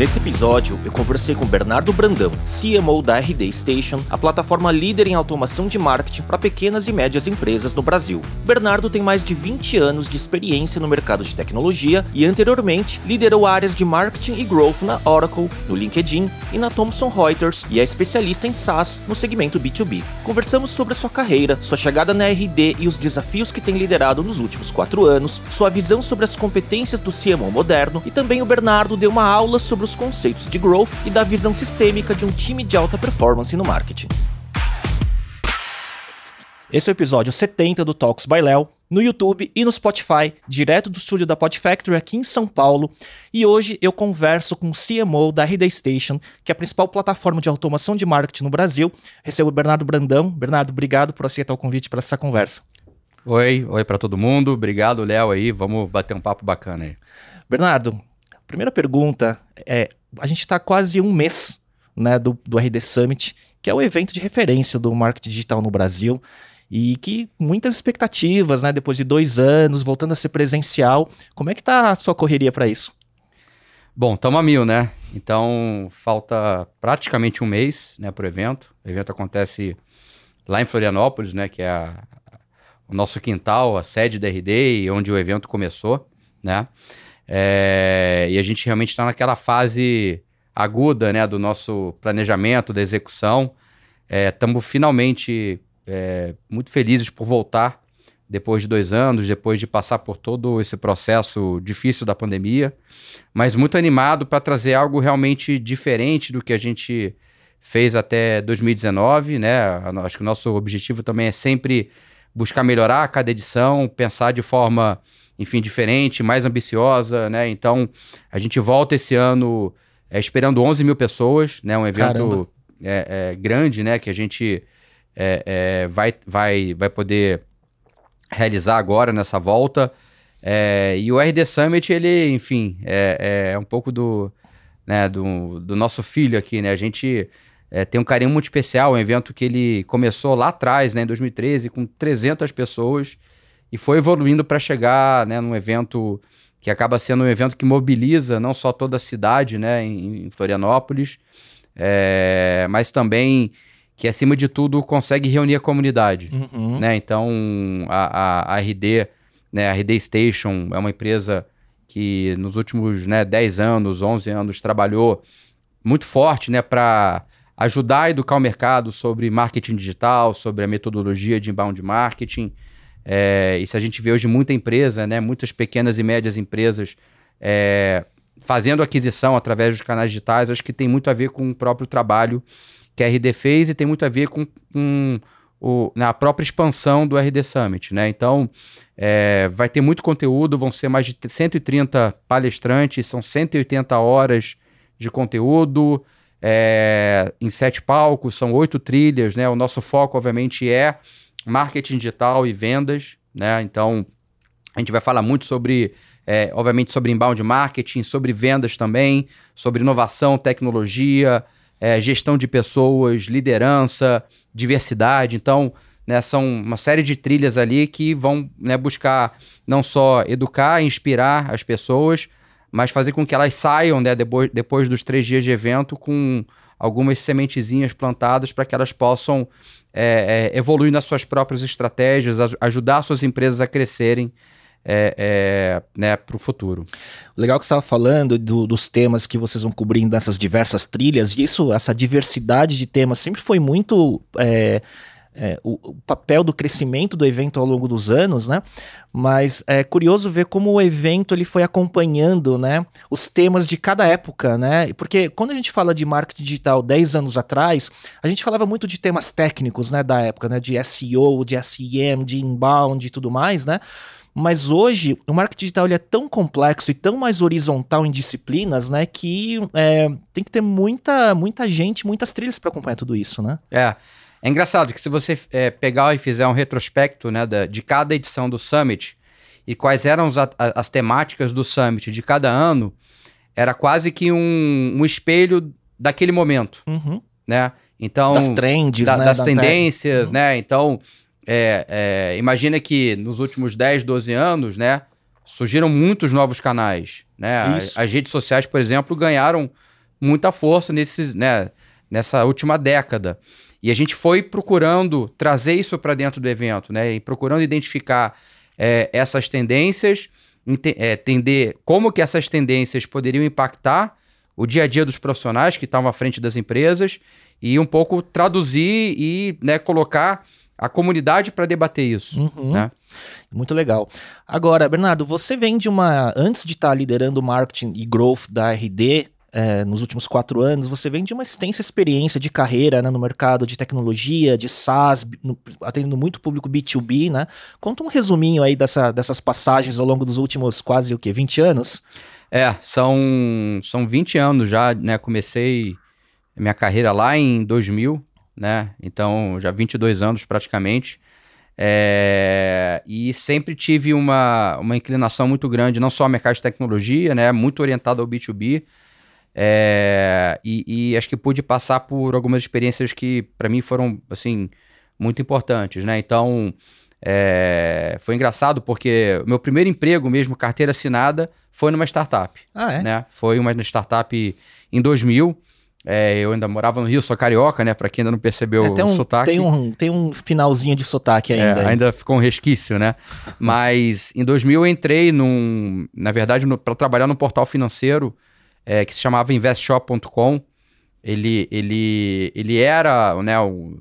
Nesse episódio, eu conversei com Bernardo Brandão, CMO da RD Station, a plataforma líder em automação de marketing para pequenas e médias empresas no Brasil. Bernardo tem mais de 20 anos de experiência no mercado de tecnologia e anteriormente liderou áreas de marketing e growth na Oracle, no LinkedIn e na Thomson Reuters e é especialista em SaaS no segmento B2B. Conversamos sobre sua carreira, sua chegada na RD e os desafios que tem liderado nos últimos quatro anos, sua visão sobre as competências do CMO moderno e também o Bernardo deu uma aula sobre os dos conceitos de growth e da visão sistêmica de um time de alta performance no marketing. Esse é o episódio 70 do Talks by Léo, no YouTube e no Spotify, direto do estúdio da Pod Factory aqui em São Paulo. E hoje eu converso com o CMO da RD Station, que é a principal plataforma de automação de marketing no Brasil. Recebo o Bernardo Brandão. Bernardo, obrigado por aceitar o convite para essa conversa. Oi, oi para todo mundo. Obrigado, Léo aí. Vamos bater um papo bacana aí. Bernardo, Primeira pergunta é: a gente está quase um mês né, do, do RD Summit, que é o evento de referência do marketing digital no Brasil e que muitas expectativas, né? Depois de dois anos, voltando a ser presencial, como é que tá a sua correria para isso? Bom, estamos a mil, né? Então falta praticamente um mês, né, para o evento. O evento acontece lá em Florianópolis, né, que é a, o nosso quintal, a sede da RD e onde o evento começou, né? É, e a gente realmente está naquela fase aguda né, do nosso planejamento, da execução. Estamos é, finalmente é, muito felizes por voltar depois de dois anos, depois de passar por todo esse processo difícil da pandemia, mas muito animado para trazer algo realmente diferente do que a gente fez até 2019, né? Acho que o nosso objetivo também é sempre buscar melhorar cada edição, pensar de forma enfim, diferente, mais ambiciosa, né? Então, a gente volta esse ano é, esperando 11 mil pessoas, né? Um evento é, é, grande, né? Que a gente é, é, vai, vai, vai poder realizar agora nessa volta. É, e o RD Summit, ele, enfim, é, é um pouco do, né, do, do nosso filho aqui, né? A gente tem um carinho muito especial, um evento que ele começou lá atrás, né, em 2013, com 300 pessoas e foi evoluindo para chegar né, num evento que acaba sendo um evento que mobiliza não só toda a cidade né, em, em Florianópolis, é, mas também que, acima de tudo, consegue reunir a comunidade. Uhum. Né? Então, a, a, a, RD, né, a RD Station é uma empresa que nos últimos né, 10 anos, 11 anos, trabalhou muito forte né, para ajudar a educar o mercado sobre marketing digital, sobre a metodologia de inbound marketing, é, e se a gente vê hoje muita empresa, né, muitas pequenas e médias empresas é, fazendo aquisição através dos canais digitais, acho que tem muito a ver com o próprio trabalho que a RD fez e tem muito a ver com, com o, na própria expansão do RD Summit. Né? Então, é, vai ter muito conteúdo, vão ser mais de 130 palestrantes, são 180 horas de conteúdo. É, em sete palcos, são oito trilhas, né? O nosso foco, obviamente, é marketing digital e vendas, né? Então, a gente vai falar muito sobre, é, obviamente, sobre inbound marketing, sobre vendas também, sobre inovação, tecnologia, é, gestão de pessoas, liderança, diversidade. Então, né, são uma série de trilhas ali que vão né, buscar não só educar, inspirar as pessoas, mas fazer com que elas saiam né, depois, depois dos três dias de evento com algumas sementezinhas plantadas para que elas possam é, é, evoluir nas suas próprias estratégias, ajudar suas empresas a crescerem é, é, né, para o futuro. Legal que você estava falando do, dos temas que vocês vão cobrir nessas diversas trilhas, e isso, essa diversidade de temas sempre foi muito é, o, o, papel do crescimento do evento ao longo dos anos, né? Mas é curioso ver como o evento ele foi acompanhando, né, os temas de cada época, né? Porque quando a gente fala de marketing digital 10 anos atrás, a gente falava muito de temas técnicos, né, da época, né, de SEO, de SEM, de inbound e tudo mais, né? Mas hoje o marketing digital ele é tão complexo e tão mais horizontal em disciplinas, né, que é, tem que ter muita, muita gente, muitas trilhas para acompanhar tudo isso, né? É. É engraçado que se você é, pegar e fizer um retrospecto né, da, de cada edição do Summit e quais eram as, as temáticas do Summit de cada ano, era quase que um, um espelho daquele momento, Uhum. né? Então, Das trends, da- né? das da- tendências, Uhum. né? Então, é, é, imagina que nos últimos 10, 12 anos, né? Surgiram muitos novos canais, né? As, as redes sociais, por exemplo, ganharam muita força nesses, né? nessa última década. E a gente foi procurando trazer isso para dentro do evento, né? E procurando identificar é, essas tendências, ente- é, entender como que essas tendências poderiam impactar o dia a dia dos profissionais que estavam à frente das empresas e um pouco traduzir e né, colocar a comunidade para debater isso. Uhum. né? Muito legal. Agora, Bernardo, você vem de uma. Antes de estar liderando o marketing e growth da RD, eh, nos últimos quatro anos, você vem de uma extensa experiência de carreira né, no mercado de tecnologia, de SaaS, no- atendendo muito público B2B, né? Conta um resuminho aí dessa- dessas passagens ao longo dos últimos quase o quê? 20 anos? É, são, são 20 anos já, né? Comecei minha carreira lá em 2000, né? Então, já 22 anos praticamente. É, e sempre tive uma, uma inclinação muito grande, não só ao mercado de tecnologia, né? Muito orientado ao B2B. É, e, e acho que pude passar por algumas experiências que, para mim, foram, assim, muito importantes, né? Então, é, foi engraçado porque o meu primeiro emprego mesmo, carteira assinada, foi numa startup Ah, é? né? Foi uma startup em 2000. É, eu ainda morava no Rio, sou carioca, né? Pra quem ainda não percebeu É, tem, o um, sotaque. tem, um, tem um finalzinho de sotaque É, ainda. aí. ainda ficou um resquício, né? Mas em 2000 eu entrei num, na verdade, para trabalhar num portal financeiro é, que se chamava investshop.com. Ele, ele, ele era, né,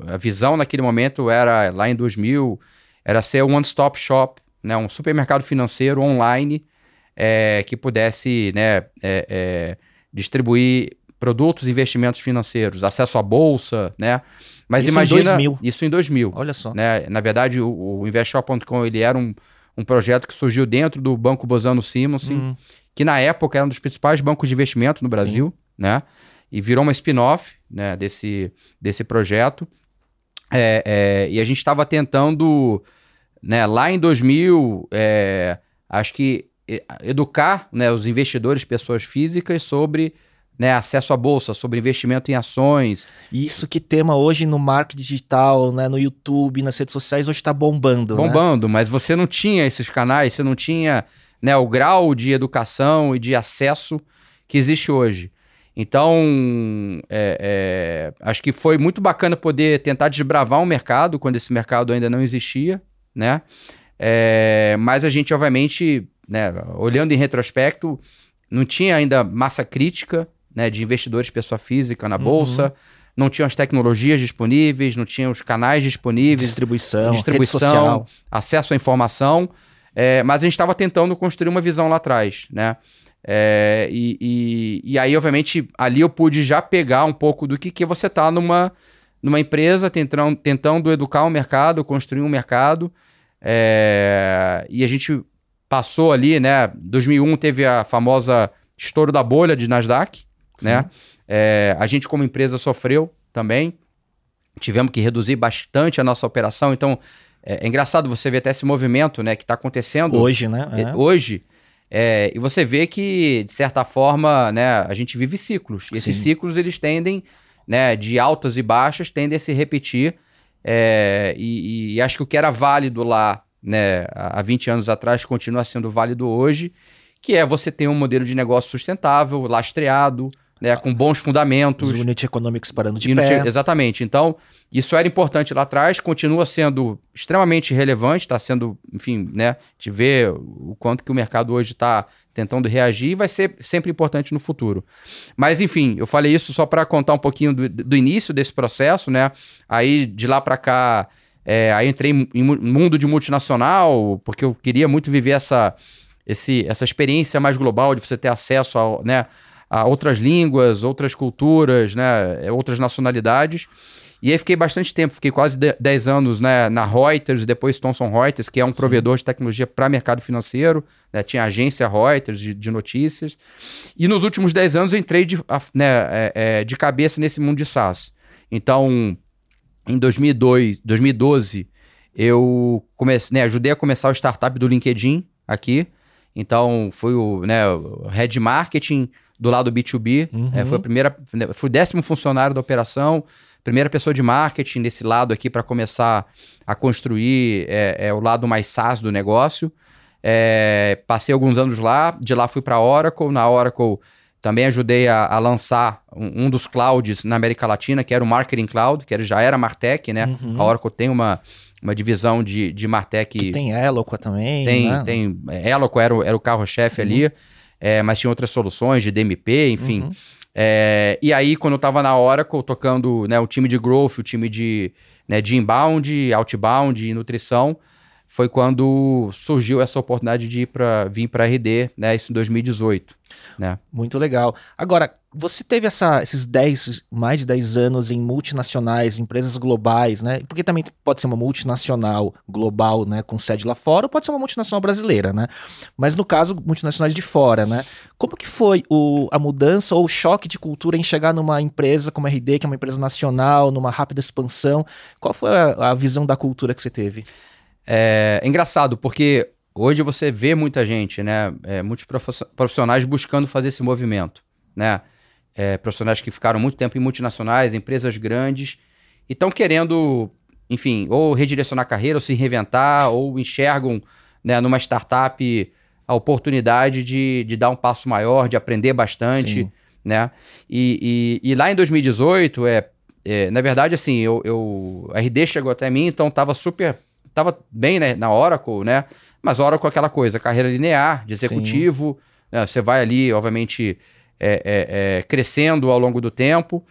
a visão naquele momento era, lá em 2000, era ser um one-stop shop, né, um supermercado financeiro online é, que pudesse né, é, é, distribuir produtos e investimentos financeiros, acesso à bolsa, né? Mas Isso em imagina 2000. isso em 2000 Olha só. né? Na verdade, o, o Investshop.com ele era um, um projeto que surgiu dentro do Banco Bozano Simonsen, Hum, que na época era um dos principais bancos de investimento no Brasil, né? E virou uma spin-off né, desse, desse projeto. É, é, e a gente estava tentando, né, lá em 2000, é, acho que educar né, os investidores, pessoas físicas, sobre né, acesso à bolsa, sobre investimento em ações, Isso que tema hoje no marketing digital, né, no YouTube, nas redes sociais, hoje está bombando. né? bombando, mas você não tinha esses canais, você não tinha né, o grau de educação e de acesso que existe hoje. Então, é, é, acho que foi muito bacana poder tentar desbravar um mercado quando esse mercado ainda não existia, né? É, mas a gente, obviamente, né, olhando em retrospecto, não tinha ainda massa crítica né, de investidores pessoa física na Uhum. bolsa, não tinham as tecnologias disponíveis, não tinham os canais disponíveis, Distribuição, distribuição, acesso à informação, é, mas a gente estava tentando construir uma visão lá atrás, né? É, e, e, e aí, obviamente, ali eu pude já pegar um pouco do que, que você está numa, numa empresa tentando, tentando educar o mercado, construir um mercado, é, e a gente passou ali, né? 2001 teve a famosa estouro da bolha de Nasdaq, né? É, a gente como empresa sofreu também, tivemos que reduzir bastante a nossa operação, então é, é engraçado você ver até esse movimento, né, que está acontecendo Hoje, né? é, É. hoje, é, e você vê que, de certa forma, né, a gente vive ciclos. E esses Sim. ciclos, eles tendem, né, de altas e baixas, tendem a se repetir. é, e, e acho que o que era válido lá, né, há há 20 anos atrás, continua sendo válido hoje, que é você ter um modelo de negócio sustentável, lastreado, né, com bons fundamentos. Os unit economics parando de não pé. exatamente. Então, isso era importante lá atrás, continua sendo extremamente relevante, está sendo, enfim, né? De ver o quanto que o mercado hoje está tentando reagir e vai ser sempre importante no futuro. Mas, enfim, eu falei isso só para contar um pouquinho do, do início desse processo, né? Aí, de lá para cá, é, aí entrei em mu- mundo de multinacional, porque eu queria muito viver essa, esse, essa experiência mais global de você ter acesso ao, né, a outras línguas, outras culturas, né, é, outras nacionalidades. E aí fiquei bastante tempo, fiquei quase de- 10 anos né, na Reuters, depois Thomson Reuters, que é um provedor de tecnologia para mercado financeiro, né, tinha agência Reuters de, de notícias. E nos últimos 10 anos eu entrei de, né, é, é, de cabeça nesse mundo de SaaS. Então, em 2002, 2012, eu comecei, né, ajudei a começar o startup do LinkedIn aqui. Então, fui o, né, o head marketing do lado B2B. Uhum. É, foi a primeira, né, fui o décimo funcionário da operação, primeira pessoa de marketing desse lado aqui para começar a construir é, é, o lado mais SaaS do negócio. É, passei alguns anos lá, de lá fui para a Oracle. Na Oracle também ajudei a, a lançar um, um, dos clouds na América Latina, que era o Marketing Cloud, que era, já era Martech, né? Uhum. A Oracle tem uma, uma divisão de, de Martech. Que tem Eloqua também. Tem, né? tem. Eloqua era, o- era o carro-chefe ali, é, mas tinha outras soluções de DMP, enfim. Uhum. É, e aí, quando eu tava na Oracle, tocando né, o time de growth, o time de, né, de inbound, outbound nutrição, foi quando surgiu essa oportunidade de ir pra, vir para RD, né, isso em 2018. Né? Muito legal. Agora, você teve essa, esses 10, mais de 10 anos em multinacionais, empresas globais, né? Porque também pode ser uma multinacional global, né? Com sede lá fora, ou pode ser uma multinacional brasileira, né? Mas no caso, multinacionais de fora, né? Como que foi o, a mudança ou o choque de cultura em chegar numa empresa como a RD, que é uma empresa nacional, numa rápida expansão? Qual foi a, a visão da cultura que você teve? É engraçado, porque hoje você vê muita gente, né? É, muitos profiss- profissionais buscando fazer esse movimento, né? É, profissionais que ficaram muito tempo em multinacionais, empresas grandes, e estão querendo, enfim, ou redirecionar a carreira, ou se reinventar, ou enxergam né, numa startup a oportunidade de, de dar um passo maior, de aprender bastante, Sim. né? E, e- e lá em 2018, é, é, na verdade, assim, eu, eu- a RD chegou até mim, então tava super, tava bem né, na Oracle, né? Mas Oracle é aquela coisa, carreira linear, de executivo, né, você vai ali, obviamente, é, é, é, crescendo ao longo do tempo.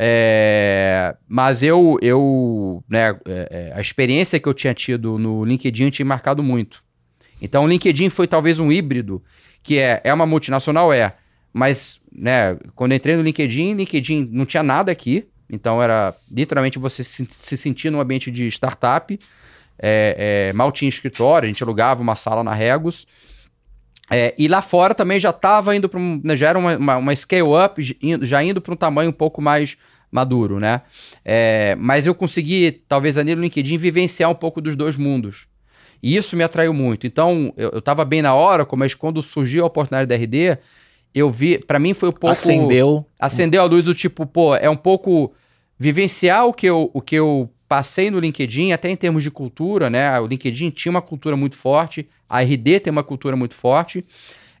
É, mas eu, eu né, é, a experiência que eu tinha tido no LinkedIn tinha marcado muito. Então, o LinkedIn foi talvez um híbrido, que é, é uma multinacional, é, mas, né, quando eu entrei no LinkedIn, LinkedIn não tinha nada aqui, então era literalmente você se, se sentir num ambiente de startup, é, é, mal tinha escritório, a gente alugava uma sala na Regos, é, e lá fora também já estava indo para um. né, já era uma, uma, uma scale-up, já indo para um tamanho um pouco mais maduro, né? É, mas eu consegui, talvez ali no LinkedIn, vivenciar um pouco dos dois mundos. E isso me atraiu muito. Então, eu, eu tava bem na hora, mas quando surgiu a oportunidade da RD, eu vi. para mim foi um pouco. Acendeu. Acendeu a luz do tipo, pô, é um pouco vivenciar o que eu, o que eu passei no LinkedIn, até em termos de cultura, né? O LinkedIn tinha uma cultura muito forte, a RD tem uma cultura muito forte,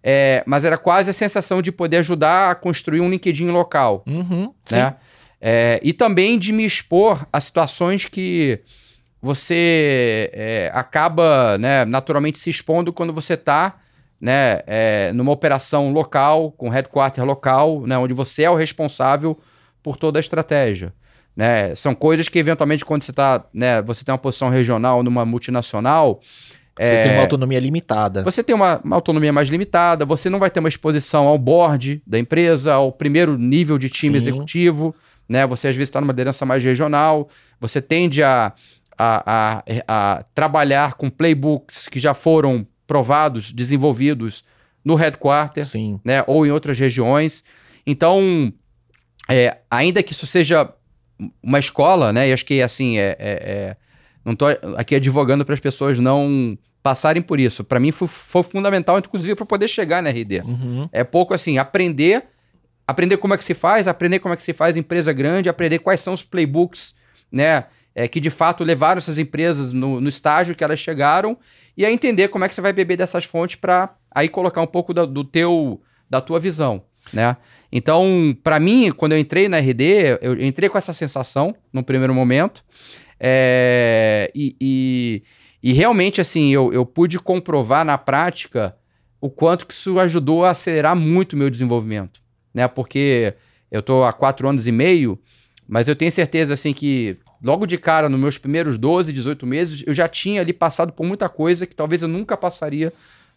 é, mas era quase a sensação de poder ajudar a construir um LinkedIn local, Uhum, né? É, e também de me expor a situações que você é, acaba né, naturalmente se expondo quando você está né, é, numa operação local, com headquarter local, né, onde você é o responsável por toda a estratégia. Né? São coisas que, eventualmente, quando você está, né, você tem uma posição regional numa multinacional, Você tem uma autonomia limitada. você tem uma, uma autonomia mais limitada, você não vai ter uma exposição ao board da empresa, ao primeiro nível de time Sim. executivo, né? Você às vezes está numa liderança mais regional, você tende a, a, a, a trabalhar com playbooks que já foram provados, desenvolvidos no headquarter, Sim. né? Ou em outras regiões. Então, é, ainda que isso seja uma escola, né? E acho que assim, é, é- é- não tô aqui advogando para as pessoas não passarem por isso. Para mim foi, foi fundamental, inclusive, para poder chegar na RD. Uhum. É pouco assim, aprender, aprender como é que se faz, aprender como é que se faz empresa grande, aprender quais são os playbooks, né? É, que de fato levaram essas empresas no, no estágio que elas chegaram e aí entender como é que você vai beber dessas fontes para aí colocar um pouco do teu da tua visão, né? Então, para mim, quando eu entrei na RD, eu entrei com essa sensação no primeiro momento é, e, e, e realmente assim eu, eu pude comprovar na prática o quanto que isso ajudou a acelerar muito o meu desenvolvimento, né? Porque eu tô há quatro anos e meio, mas eu tenho certeza assim que logo de cara, nos meus primeiros 12, 18 meses, eu já tinha ali passado por muita coisa que talvez eu nunca passaria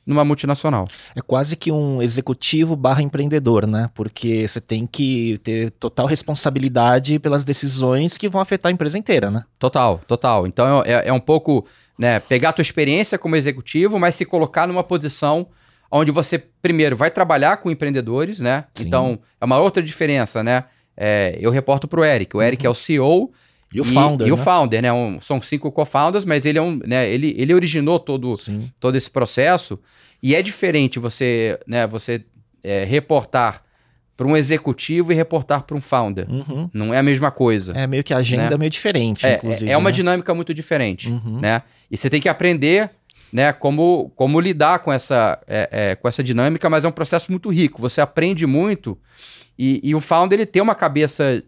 numa multinacional. É quase que um executivo barra empreendedor, né? Porque você tem que ter total responsabilidade pelas decisões que vão afetar a empresa inteira, né? Total, total. Então é, é um pouco, né, pegar a tua experiência como executivo, mas se colocar numa posição onde você, primeiro, vai trabalhar com empreendedores, né? Sim. Então, é uma outra diferença, né? É, eu reporto pro Eric. O Eric é o CEO E o founder, e o né? founder, né? Um- são cinco co-founders, mas ele é um, né? Ele, ele originou todo, Sim. todo esse processo. E é diferente você, né, você é, reportar para um executivo e reportar para um founder. Uhum. Não é a mesma coisa. É meio que a agenda Né? meio diferente, É, inclusive. é uma né? dinâmica muito diferente, Uhum. né? E você tem que aprender, né, como, como lidar com essa, é, é, com essa dinâmica, mas é um processo muito rico. Você aprende muito e, e o founder ele tem uma cabeça,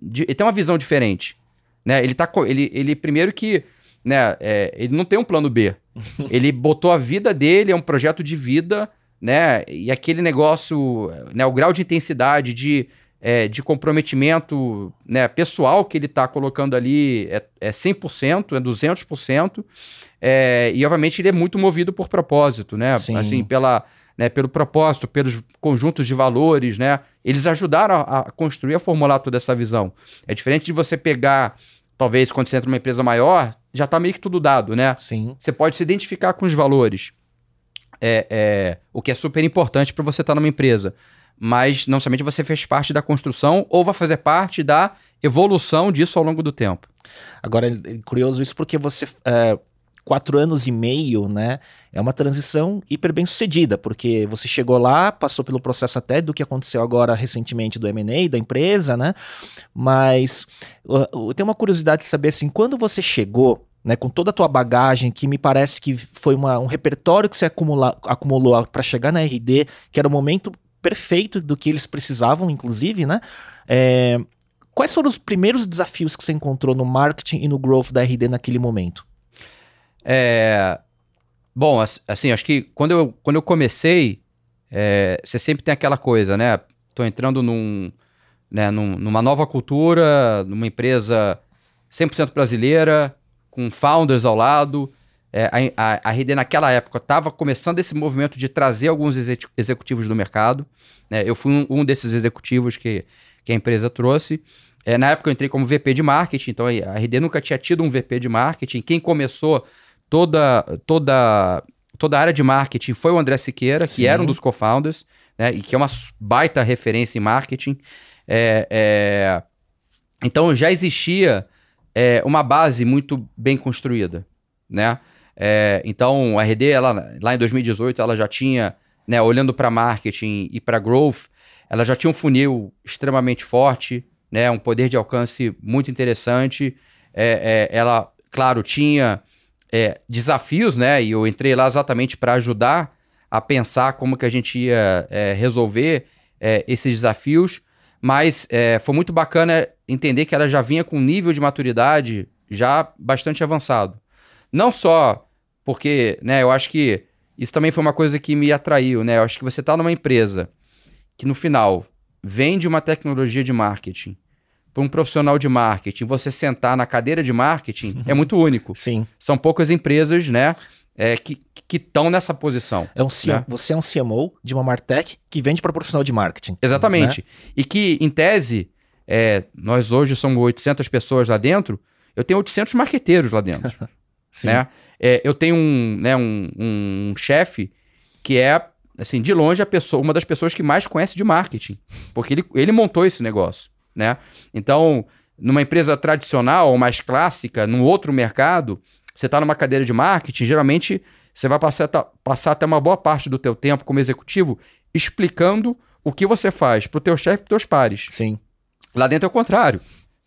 de- ele tem uma visão diferente, né? Ele tá, ele, ele primeiro que, né, é, ele não tem um plano B. ele botou a vida dele, é um projeto de vida, né? E aquele negócio, né, o grau de intensidade, de, é, de comprometimento né, pessoal que ele está colocando ali é, é 100%, é 200%. É, e, obviamente, ele é muito movido por propósito, né? Sim. Assim, pela, né, pelo propósito, pelos conjuntos de valores, né? Eles ajudaram a, a construir, a formular toda essa visão. É diferente de você pegar, talvez, quando você entra numa empresa maior, já está meio que tudo dado, né? Sim. Você pode se identificar com os valores, é, é, o que é super importante para você estar numa empresa. Mas não somente você fez parte da construção ou vai fazer parte da evolução disso ao longo do tempo. Agora, é curioso isso porque você. é, quatro anos e meio, né? É uma transição hiper bem sucedida, porque você chegou lá, passou pelo processo até do que aconteceu agora recentemente do M&A da empresa, né? Mas eu tenho uma curiosidade de saber assim, quando você chegou, né, com toda a tua bagagem, que me parece que foi uma- um repertório que você acumula, acumulou para chegar na RD, que era o momento perfeito do que eles precisavam, inclusive, né? É, quais foram os primeiros desafios que você encontrou no marketing e no growth da RD naquele momento? É, bom, as- assim, acho que quando eu, quando eu comecei, é, você sempre tem aquela coisa, né? Tô entrando num, né, num- numa nova cultura, numa empresa 100% brasileira, com founders ao lado. É, a, a, RD naquela época estava começando esse movimento de trazer alguns exec- executivos do mercado. né? Eu fui um, um desses executivos que, que a empresa trouxe. É, na época eu entrei como VP de marketing, então a RD nunca tinha tido um VP de marketing. Quem começou toda, toda, toda a área de marketing foi o André Siqueira, Sim. que era um dos co-founders, né? E que é uma baita referência em marketing. É, é, Então já existia é, uma base muito bem construída, né? É, então a RD, ela, lá em 2018, ela já tinha, né, olhando para marketing e para growth, ela já tinha um funil extremamente forte, né, um poder de alcance muito interessante. É, é, ela, claro, tinha é, desafios, né? E eu entrei lá exatamente para ajudar a pensar como que a gente ia é, resolver é, esses desafios. Mas é, foi muito bacana entender que ela já vinha com um nível de maturidade já bastante avançado. Não só porque, né, eu acho que isso também foi uma coisa que me atraiu, né? Eu acho que você está numa empresa que no final vende uma tecnologia de marketing para um profissional de marketing, você sentar na cadeira de marketing é muito único. Sim. São poucas empresas, né, é, que estão nessa posição. É um Né? Você é um CMO de uma Martech que vende para profissional de marketing. Exatamente. né? E que, em tese, é, nós hoje somos 800 pessoas lá dentro, eu tenho 800 marqueteiros lá dentro. Sim. né? É, eu tenho um, né, um, um chefe que é, assim, de longe, a pessoa, uma das pessoas que mais conhece de marketing. Porque ele, ele montou esse negócio, né? Então, numa empresa tradicional ou mais clássica, num outro mercado, você está numa cadeira de marketing, geralmente você vai passar, passar até uma boa parte do teu tempo como executivo explicando o que você faz para o teu chefe e para teus pares. Sim. Lá dentro é o contrário,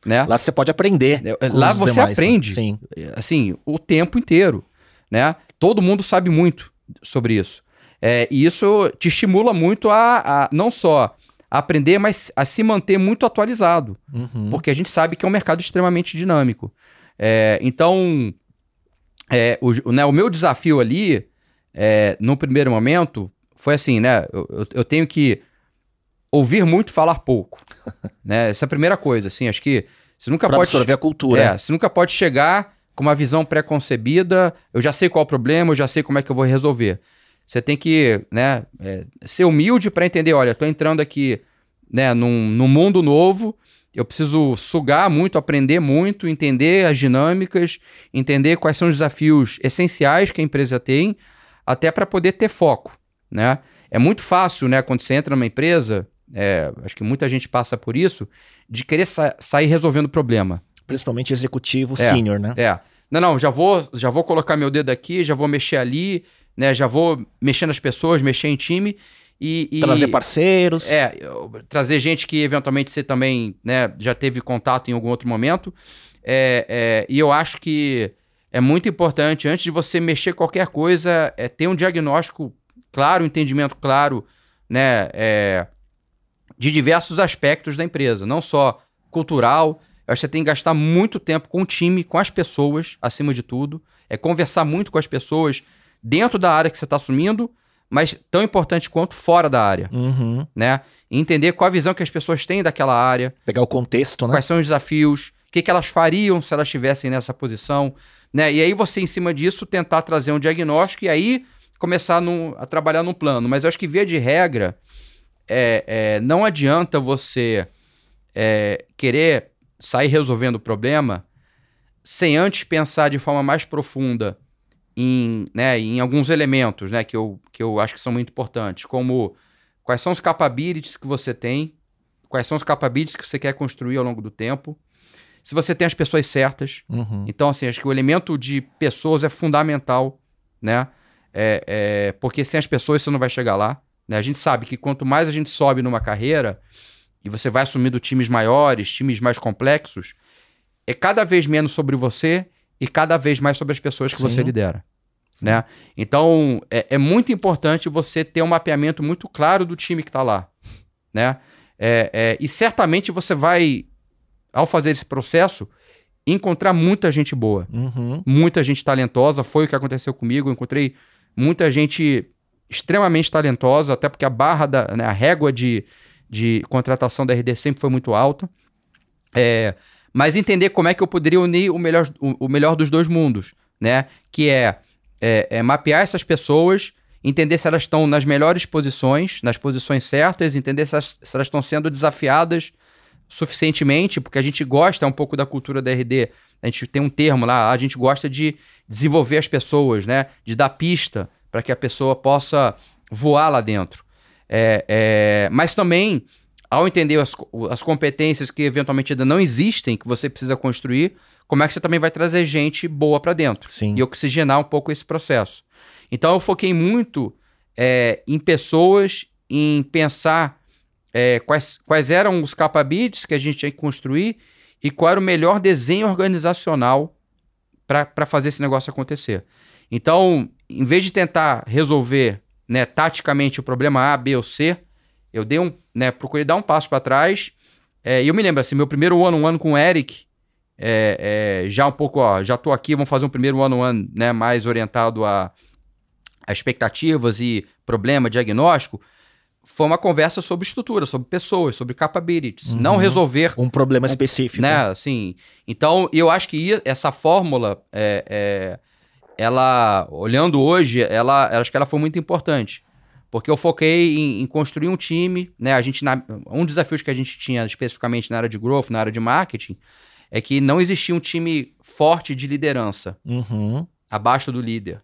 né? Lá você pode aprender. É, com lá você demais, aprende. Sim. assim, o tempo inteiro, né? Todo mundo sabe muito sobre isso. É, e isso te estimula muito a, a não só aprender, mas a se manter muito atualizado, Uhum. porque a gente sabe que é um mercado extremamente dinâmico. É, então, é, o, né, o meu desafio ali, é, no primeiro momento, foi assim, né? Eu, eu- eu tenho que ouvir muito, falar pouco, né? Essa é a primeira coisa, assim. Acho que você nunca Pra pode absorver a cultura. é, você nunca pode chegar com uma visão pré-concebida, eu já sei qual é o problema, eu já sei como é que eu vou resolver. Você tem que né, é, ser humilde para entender, olha, estou entrando aqui né, num, num mundo novo, eu preciso sugar muito, aprender muito, entender as dinâmicas, entender quais são os desafios essenciais que a empresa tem, até para poder ter foco. Né? É muito fácil, né, quando você entra numa empresa, é, acho que muita gente passa por isso, de querer sa- sair resolvendo o problema. Principalmente executivo É. sênior, né? É. Não, não, já vou, já vou colocar meu dedo aqui, já vou mexer ali, né? Já vou mexer nas pessoas, mexer em time e, e trazer parceiros. É, trazer gente que eventualmente você também, né, já teve contato em algum outro momento. É, é, e eu acho que é muito importante, antes de você mexer qualquer coisa, é ter um diagnóstico claro, um entendimento claro, né, é, de diversos aspectos da empresa, não só cultural. Eu acho que você tem que gastar muito tempo com o time, com as pessoas, acima de tudo. É conversar muito com as pessoas dentro da área que você está assumindo, mas tão importante quanto fora da área, uhum. né? entender qual a visão que as pessoas têm daquela área. Pegar o contexto, né? Quais são os desafios, o que, que elas fariam se elas estivessem nessa posição, né? E aí você, em cima disso, tentar trazer um diagnóstico e aí começar no, a trabalhar no plano. Mas eu acho que, via de regra, é, é, não adianta você é, querer sair resolvendo o problema sem antes pensar de forma mais profunda em, né, em alguns elementos né, que, eu, que eu acho que são muito importantes, como quais são os capabilities que você tem, quais são os capabilities que você quer construir ao longo do tempo, se você tem as pessoas certas. Uhum. Então, assim, acho que o elemento de pessoas é fundamental, né? É, é, porque sem as pessoas você não vai chegar lá. Né? A gente sabe que quanto mais a gente sobe numa carreira e você vai assumindo times maiores, times mais complexos, é cada vez menos sobre você e cada vez mais sobre as pessoas que Sim. você lidera. Né? Então, é, é, muito importante você ter um mapeamento muito claro do time que está lá. Né? É, é, e certamente você vai, ao fazer esse processo, encontrar muita gente boa, uhum. muita gente talentosa. Foi o que aconteceu comigo. Eu encontrei muita gente extremamente talentosa, até porque a barra, da, né, a régua de, de contratação da RD sempre foi muito alta. É, mas entender como é que eu poderia unir o melhor, o, o melhor dos dois mundos, né? Que é, é, é, mapear essas pessoas, entender se elas estão nas melhores posições, nas posições certas, entender se elas, se elas estão sendo desafiadas suficientemente, porque a gente gosta um pouco da cultura da RD. A gente tem um termo lá, a gente gosta de desenvolver as pessoas, né? De dar pista para que a pessoa possa voar lá dentro. É, é, mas também, ao entender as, as competências que eventualmente ainda não existem, que você precisa construir, como é que você também vai trazer gente boa para dentro Sim. e oxigenar um pouco esse processo. Então eu foquei muito é, em pessoas, em pensar é, quais, quais eram os capabilities que a gente tinha que construir e qual era o melhor desenho organizacional para fazer esse negócio acontecer. Então, em vez de tentar resolver né, taticamente o problema A, B ou C, eu dei um, né, procurei dar um passo para trás. É, e eu me lembro assim, meu primeiro ano, um ano com o Eric, é, é, já um pouco, ó, já tô aqui, vamos fazer um primeiro ano, um ano né, mais orientado a, a expectativas e problema, diagnóstico foi uma conversa sobre estrutura, sobre pessoas, sobre capabilities, uhum. não resolver um problema específico, né? Assim, então eu acho que essa fórmula, é, é, ela, olhando hoje, ela, acho que ela foi muito importante, porque eu foquei em, em, construir um time, né? A gente, na, um dos desafios que a gente tinha especificamente na área de growth, na área de marketing, é que não existia um time forte de liderança uhum. abaixo do líder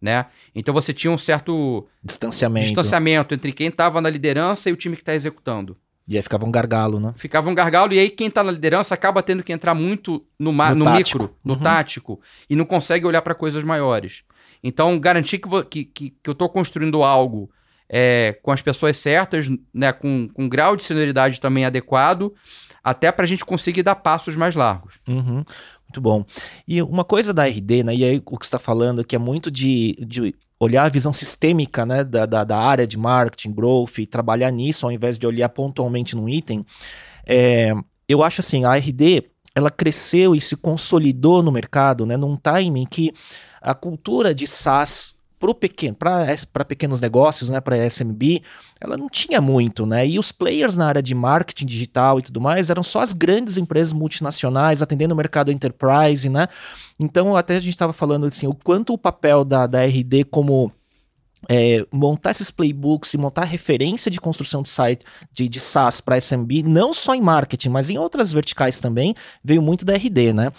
né? Então você tinha um certo distanciamento, distanciamento entre quem estava na liderança e o time que está executando. E aí ficava um gargalo, né? Ficava um gargalo, e aí quem está na liderança acaba tendo que entrar muito no, no, no micro, no uhum. tático, e não consegue olhar para coisas maiores. Então, garantir que, que, que, que eu estou construindo algo é, com as pessoas certas, né, com, com um grau de senioridade também adequado, até para a gente conseguir dar passos mais largos. Uhum. Muito bom. E uma coisa da RD, né? E aí o que está falando que é muito de, de olhar a visão sistêmica né, da, da, da, área de marketing, growth e trabalhar nisso ao invés de olhar pontualmente num item. É, eu acho assim, a RD ela cresceu e se consolidou no mercado né, num timing que a cultura de SaaS para pequeno, pequenos negócios, né, para SMB, ela não tinha muito, né? E os players na área de marketing digital e tudo mais eram só as grandes empresas multinacionais atendendo o mercado enterprise, né? Então, até a gente estava falando assim, o quanto o papel da, da RD como é, montar esses playbooks e montar referência de construção de site de, de SaaS para SMB, não só em marketing, mas em outras verticais também, veio muito da RD, né?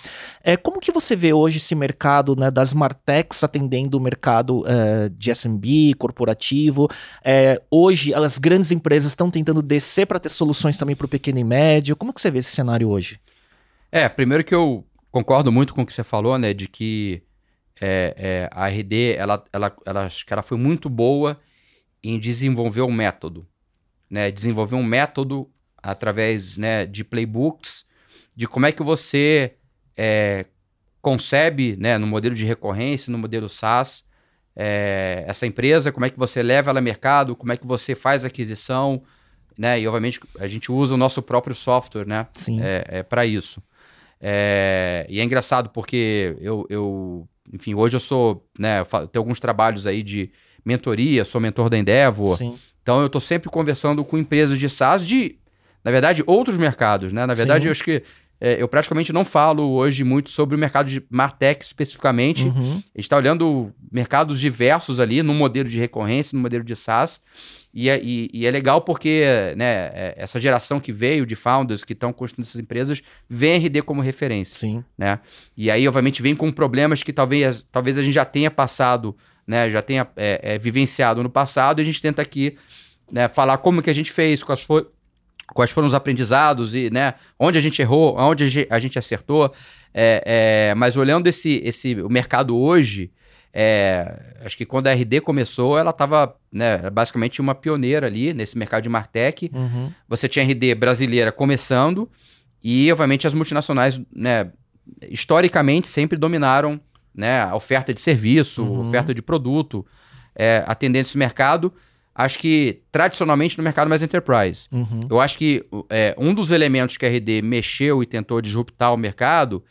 É, como que você vê hoje esse mercado né, das Martechs atendendo o mercado é, de SMB, corporativo? É, hoje as grandes empresas estão tentando descer para ter soluções também para o pequeno e médio. Como que você vê esse cenário hoje? É, primeiro que eu concordo muito com o que você falou, né, de que é, é, a RD, ela, ela, ela, acho que ela foi muito boa em desenvolver um método, né? Desenvolver um método através né, de playbooks, de como é que você é, concebe, né, no modelo de recorrência, no modelo SaaS, é, essa empresa, como é que você leva ela ao mercado, como é que você faz a aquisição, né? E obviamente a gente usa o nosso próprio software, né? Sim. É, é para isso. É, e é engraçado porque eu, eu, enfim, hoje eu sou, né? Eu tenho alguns trabalhos aí de mentoria, sou mentor da Endeavor. Sim. Então eu estou sempre conversando com empresas de SaaS de, na verdade, outros mercados, né? Na verdade, Sim. eu acho que é, eu praticamente não falo hoje muito sobre o mercado de Martech especificamente. Uhum. A gente está olhando mercados diversos ali, no modelo de recorrência, no modelo de SaaS. E é, e, e é legal porque né, é, essa geração que veio de founders que estão construindo essas empresas vê RD como referência. Sim. Né? E aí, obviamente, vem com problemas que talvez, talvez a gente já tenha passado, né, já tenha é, é, vivenciado no passado, e a gente tenta aqui né, falar como que a gente fez, quais, for, quais foram os aprendizados e né, onde a gente errou, onde a gente acertou. É, é, mas olhando esse, esse o mercado hoje, é, acho que quando a RD começou, ela estava né, basicamente uma pioneira ali nesse mercado de Martech. Uhum. Você tinha RD brasileira começando e, obviamente, as multinacionais, né, historicamente, sempre dominaram né, a oferta de serviço, uhum. oferta de produto, é, atendendo esse mercado. Acho que, tradicionalmente, no mercado mais enterprise. Uhum. Eu acho que é, um dos elementos que a RD mexeu e tentou disruptar o mercado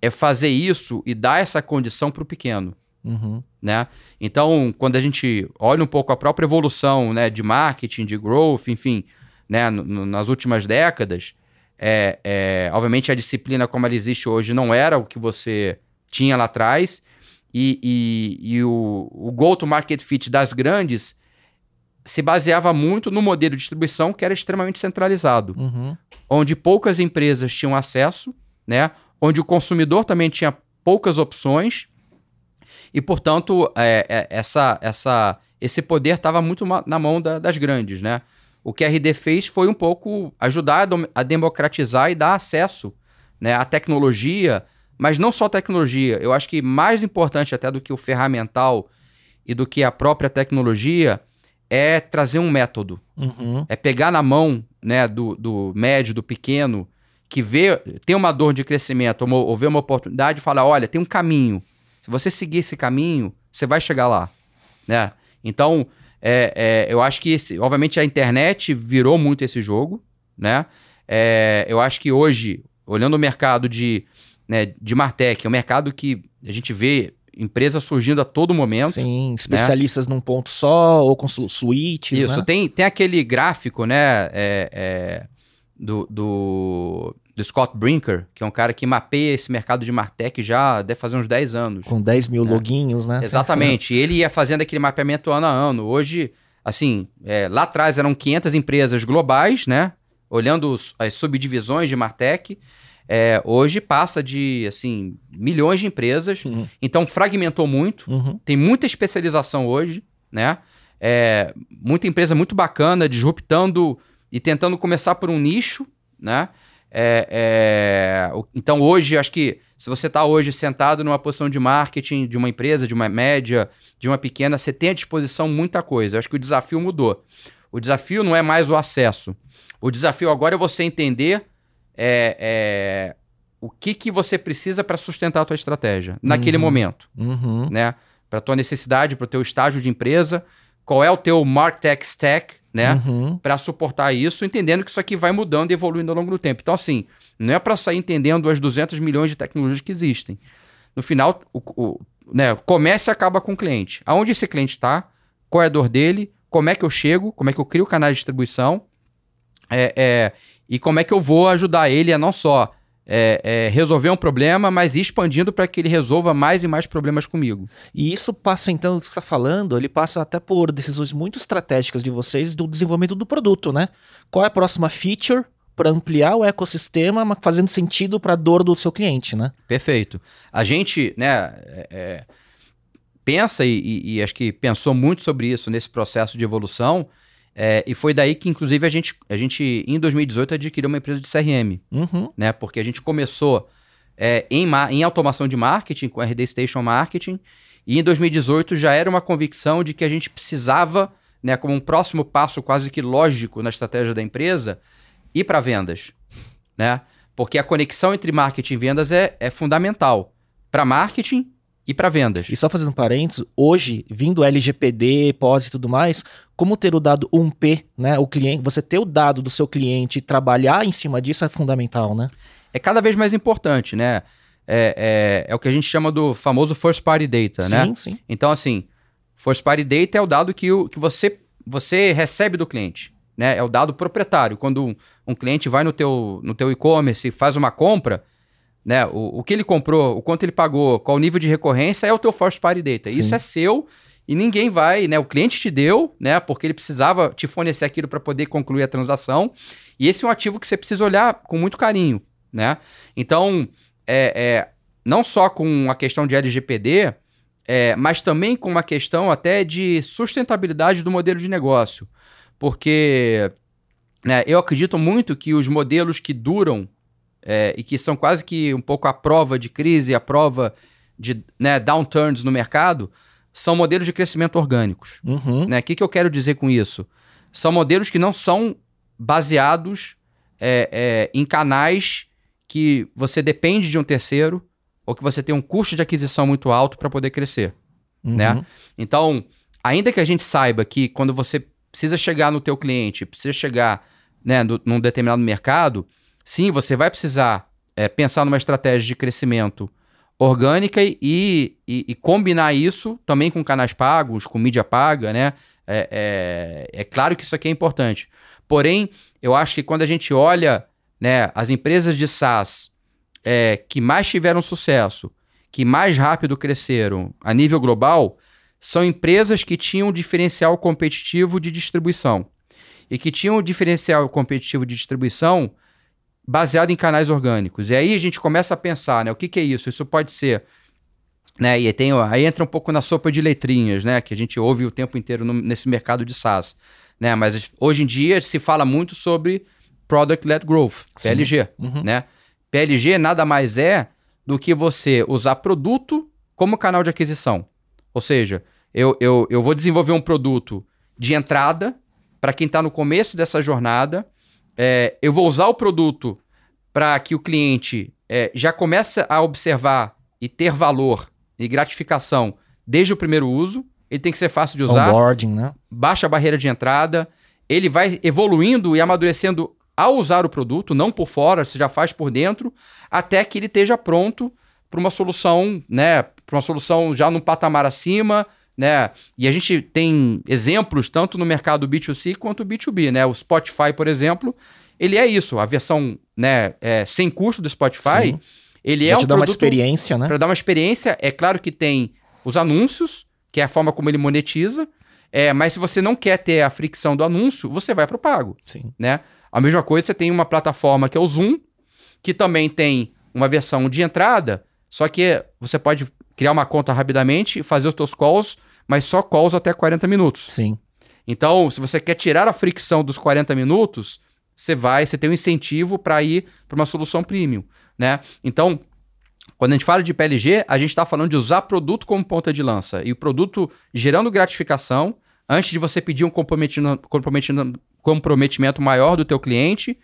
é fazer isso e dar essa condição para o pequeno. Uhum. Né? Então, quando a gente olha um pouco a própria evolução né, de marketing, de growth, enfim, né, nas últimas décadas, é, é, obviamente a disciplina como ela existe hoje não era o que você tinha lá atrás, e, e, e o, o go-to-market fit das grandes se baseava muito no modelo de distribuição que era extremamente centralizado, uhum. onde poucas empresas tinham acesso, né, onde o consumidor também tinha poucas opções, e, portanto, é, é, essa, essa, esse poder estava muito na mão da, das grandes, né? O que a RD fez foi um pouco ajudar a, a democratizar e dar acesso né, à tecnologia, mas não só tecnologia. Eu acho que mais importante até do que o ferramental e do que a própria tecnologia é trazer um método. Uhum. É pegar na mão né, do, do médio, do pequeno, que vê, tem uma dor de crescimento ou, ou vê uma oportunidade e fala: olha, tem um caminho. Se você seguir esse caminho, você vai chegar lá, né? Então, é, é, eu acho que, esse, obviamente, a internet virou muito esse jogo, né? É, eu acho que hoje, olhando o mercado de, né, de Martech, é um mercado que a gente vê empresas surgindo a todo momento. Sim, né? especialistas né? num ponto só ou com suítes. Isso, né? tem, tem aquele gráfico, né, é, é, do, do do Scott Brinker, que é um cara que mapeia esse mercado de Martech já deve fazer uns 10 anos. Com 10 mil é. loginhos, né? Exatamente. ele ia fazendo aquele mapeamento ano a ano. Hoje, assim, é, lá atrás eram 500 empresas globais, né? Olhando os, as subdivisões de Martech. É, hoje passa de, assim, milhões de empresas. Uhum. Então, fragmentou muito. Uhum. Tem muita especialização hoje, né? É, muita empresa muito bacana, disruptando e tentando começar por um nicho, né? É, é, então hoje, acho que se você está hoje sentado numa posição de marketing de uma empresa, de uma média, de uma pequena, você tem à disposição muita coisa. Eu acho que o desafio mudou. O desafio não é mais o acesso. O desafio agora é você entender é, é o que, que você precisa para sustentar a tua estratégia naquele uhum. momento. Uhum. Né? Para a tua necessidade, para o teu estágio de empresa, qual é o teu Martech Stack, né? Uhum. Para suportar isso, entendendo que isso aqui vai mudando e evoluindo ao longo do tempo. Então, assim, não é para sair entendendo as 200 milhões de tecnologias que existem. No final, o, o né, começa e acaba com o cliente. Aonde esse cliente está, qual é a dor dele, como é que eu chego, como é que eu crio o canal de distribuição, é, é, e como é que eu vou ajudar ele a não só é, é, resolver um problema, mas ir expandindo para que ele resolva mais e mais problemas comigo. E isso passa, então, o que você está falando, ele passa até por decisões muito estratégicas de vocês do desenvolvimento do produto, né? Qual é a próxima feature para ampliar o ecossistema, mas fazendo sentido para a dor do seu cliente, né? Perfeito. A gente, né, é, é pensa e, e, e acho que pensou muito sobre isso nesse processo de evolução, é, e foi daí que, inclusive, a gente, a gente, em 2018, adquiriu uma empresa de CRM. Uhum. Né? Porque a gente começou é, em, em automação de marketing, com RD Station Marketing. E em 2018 já era uma convicção de que a gente precisava, né, como um próximo passo quase que lógico na estratégia da empresa, ir para vendas. Né? Porque a conexão entre marketing e vendas é, é fundamental para marketing e para vendas. E só fazendo um parênteses, hoje, vindo LGPD, POS e tudo mais, como ter o dado 1P, né? O cliente, você ter o dado do seu cliente e trabalhar em cima disso é fundamental, né? É cada vez mais importante, né? É, é, é o que a gente chama do famoso first party data, sim, né? Sim, sim. Então, assim, first party data é o dado que, o, que você, você recebe do cliente, né? É o dado proprietário. Quando um, um cliente vai no teu, no teu e-commerce e faz uma compra, né? O, o que ele comprou, o quanto ele pagou, qual o nível de recorrência é o teu first party data. Sim. Isso é seu e ninguém vai, né? O cliente te deu, né? Porque ele precisava te fornecer aquilo para poder concluir a transação. E esse é um ativo que você precisa olhar com muito carinho, né? Então, é, é não só com a questão de LGPD, é, mas também com uma questão até de sustentabilidade do modelo de negócio. Porque né, eu acredito muito que os modelos que duram é, e que são quase que um pouco a prova de crise, a prova de né, downturns no mercado, são modelos de crescimento orgânicos. O Uhum. né? que, que eu quero dizer com isso? São modelos que não são baseados é, é, em canais que você depende de um terceiro ou que você tem um custo de aquisição muito alto para poder crescer. Uhum. né? Então, ainda que a gente saiba que quando você precisa chegar no teu cliente, precisa chegar né, no, num determinado mercado, sim, você vai precisar é, pensar numa estratégia de crescimento orgânica e, e, e, combinar isso também com canais pagos, com mídia paga, né? É, é, é, claro que isso aqui é importante. Porém, eu acho que quando a gente olha né, as empresas de SaaS é, que mais tiveram sucesso, que mais rápido cresceram a nível global, são empresas que tinham diferencial competitivo de distribuição. E que tinham diferencial competitivo de distribuição baseado em canais orgânicos. E aí a gente começa a pensar, né? O que, que é isso? Isso pode ser. Né, e tem, aí entra um pouco na sopa de letrinhas, né? Que a gente ouve o tempo inteiro no, nesse mercado de SaaS. Né? Mas hoje em dia se fala muito sobre Product-Led Growth, Sim. PLG. Uhum. Né? PLG nada mais é do que você usar produto como canal de aquisição. Ou seja, eu, eu, eu vou desenvolver um produto de entrada para quem está no começo dessa jornada. É, eu vou usar o produto para que o cliente é, já comece a observar e ter valor e gratificação desde o primeiro uso. Ele tem que ser fácil de usar, Onboarding, né? baixa a barreira de entrada. Ele vai evoluindo e amadurecendo ao usar o produto, não por fora, você já faz por dentro, até que ele esteja pronto para uma solução, né? Para uma solução já num patamar acima, né? E a gente tem exemplos tanto no mercado B2C quanto B2B, né? O Spotify, por exemplo, ele é isso, a versão, né, é, sem custo do Spotify, Sim. ele Já é te um dá uma experiência, né? para dar uma experiência, é claro que tem os anúncios, que é a forma como ele monetiza, é, mas se você não quer ter a fricção do anúncio, você vai para o pago, Sim. né? A mesma coisa, você tem uma plataforma que é o Zoom, que também tem uma versão de entrada, só que você pode criar uma conta rapidamente e fazer os seus calls, mas só calls até 40 minutos. Sim. Então, se você quer tirar a fricção dos 40 minutos, você vai, você tem um incentivo para ir para uma solução premium, né? Então, quando a gente fala de PLG, a gente está falando de usar produto como ponta de lança e o produto gerando gratificação antes de você pedir um comprometimento, comprometimento, comprometimento maior do teu cliente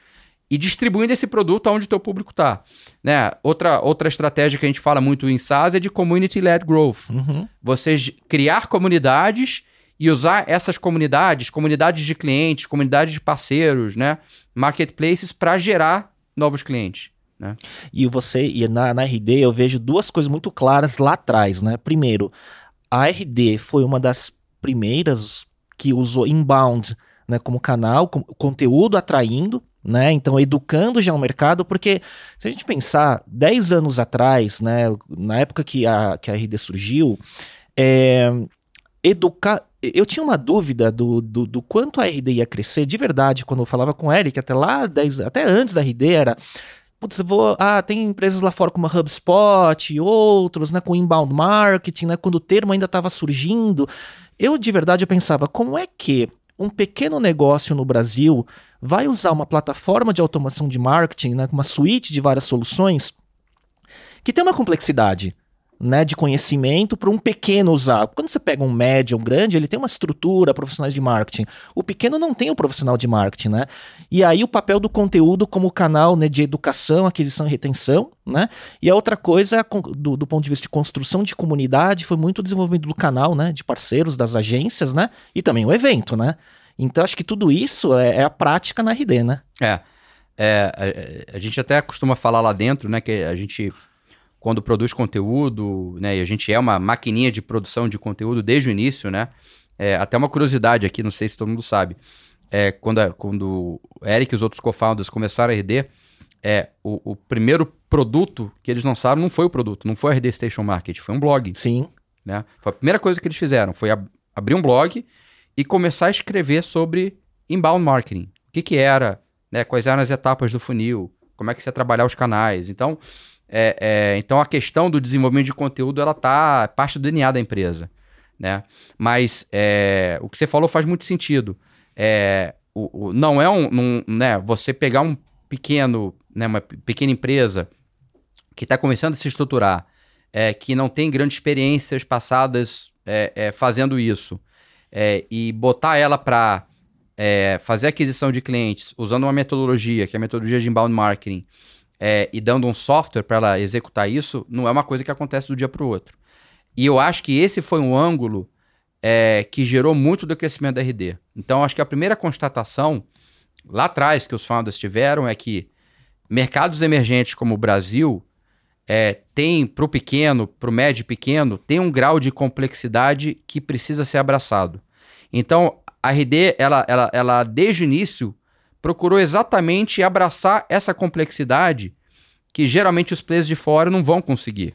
e distribuindo esse produto aonde o teu público está. Né? Outra, outra estratégia que a gente fala muito em SaaS é de Community-Led Growth. Uhum. Você g- criar comunidades e usar essas comunidades, comunidades de clientes, comunidades de parceiros, né? marketplaces, para gerar novos clientes. Né? E você, e na, na RD eu vejo duas coisas muito claras lá atrás, né? Primeiro, a RD foi uma das primeiras que usou inbound né, como canal, com conteúdo atraindo, né? Então, educando já o mercado, porque se a gente pensar 10 anos atrás, né, na época que a, que a RD surgiu, é, educar. Eu tinha uma dúvida do, do, do quanto a RD ia crescer, de verdade, quando eu falava com o Eric, até lá, 10, até antes da RD, era. Putz, vou. Ah, tem empresas lá fora como a HubSpot e outros, né? Com inbound marketing, né? Quando o termo ainda estava surgindo. Eu, de verdade, eu pensava, como é que um pequeno negócio no Brasil vai usar uma plataforma de automação de marketing, né? Uma suíte de várias soluções que tem uma complexidade né, de conhecimento para um pequeno usar. Quando você pega um médio, um grande, ele tem uma estrutura, profissionais de marketing. O pequeno não tem o profissional de marketing, né? E aí o papel do conteúdo como canal né, de educação, aquisição e retenção, né? E a outra coisa, do, do ponto de vista de construção de comunidade, foi muito o desenvolvimento do canal, né? De parceiros, das agências, né? E também o evento, né? Então acho que tudo isso é, é a prática na RD, né? É. é a, a gente até costuma falar lá dentro, né? Que a gente quando produz conteúdo, né? E a gente é uma maquininha de produção de conteúdo desde o início, né? É, até uma curiosidade aqui, não sei se todo mundo sabe. É, quando, a, quando o Eric e os outros co-founders começaram a RD, é, o, o, primeiro produto que eles lançaram não foi o produto, não foi a RD Station Market, foi um blog. Sim. Né? Foi a primeira coisa que eles fizeram, foi ab abrir um blog e começar a escrever sobre inbound marketing. O que, que era, né? quais eram as etapas do funil, como é que você ia trabalhar os canais. Então, é, é, então a questão do desenvolvimento de conteúdo ela tá parte do DNA da empresa, né? Mas é, o que você falou faz muito sentido. É, o, o, não é um, um, né? Você pegar um pequeno, né? Uma pequena empresa que está começando a se estruturar, é, que não tem grandes experiências passadas é, é, fazendo isso, é, e botar ela para é, fazer aquisição de clientes usando uma metodologia, que é a metodologia de inbound marketing, é, e dando um software para ela executar isso, não é uma coisa que acontece do dia para o outro. E eu acho que esse foi um ângulo é, que gerou muito do crescimento da RD. Então, acho que a primeira constatação lá atrás que os founders tiveram é que mercados emergentes como o Brasil é, tem para o pequeno, para o médio e pequeno, tem um grau de complexidade que precisa ser abraçado. Então, a RD, ela, ela, ela desde o início procurou exatamente abraçar essa complexidade que geralmente os players de fora não vão conseguir,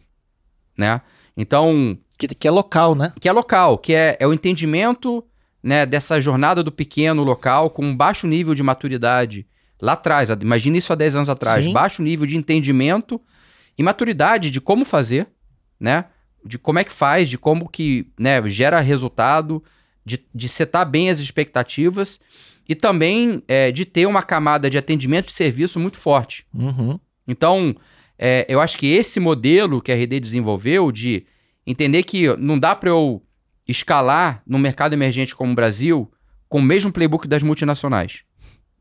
né? Então... Que, que é local, né? Que é local, que é, é o entendimento né, dessa jornada do pequeno local com um baixo nível de maturidade lá atrás. Imagina isso há 10 anos atrás. Sim. Baixo nível de entendimento e maturidade de como fazer, né? De como é que faz, de como que né, gera resultado, de, de setar bem as expectativas e também é, de ter uma camada de atendimento de serviço muito forte. Uhum. Então, é, eu acho que esse modelo que a RD desenvolveu de entender que não dá para eu escalar no mercado emergente como o Brasil com o mesmo playbook das multinacionais.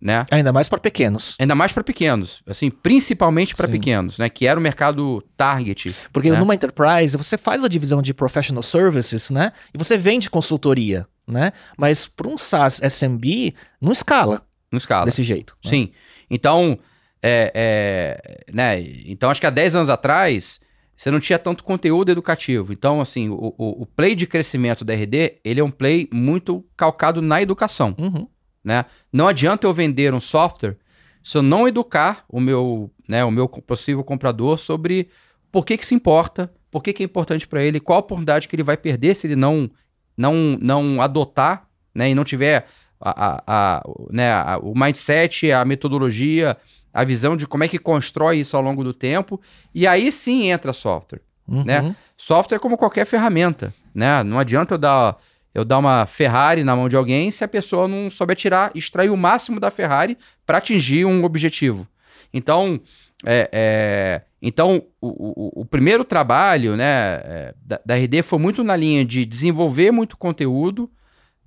Né? Ainda mais para pequenos. Ainda mais para pequenos, assim, principalmente para pequenos, né? Que era o mercado target. Porque né? numa enterprise você faz a divisão de professional services, né? E você vende consultoria né? Mas para um SaaS SMB, não escala. Não escala. Desse jeito. Né? Sim. Então, é, é, né? Então, acho que há 10 anos atrás, você não tinha tanto conteúdo educativo. Então, assim, o, o, o, play de crescimento da RD, ele é um play muito calcado na educação. Uhum. Né? Não adianta eu vender um software se eu não educar o meu, né, o meu possível comprador sobre por que, que se importa, por que, que é importante para ele, qual a oportunidade que ele vai perder se ele não não, não adotar né, e não tiver a, a, a, né, a, o mindset, a metodologia, a visão de como é que constrói isso ao longo do tempo, e aí sim entra software. Uhum. Né? Software é como qualquer ferramenta. Né? Não adianta eu dar, eu dar uma Ferrari na mão de alguém se a pessoa não souber tirar, extrair o máximo da Ferrari para atingir um objetivo. Então, é, é, então, o, o, o, primeiro trabalho né, é, da, da, RD foi muito na linha de desenvolver muito conteúdo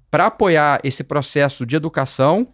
para apoiar esse processo de educação.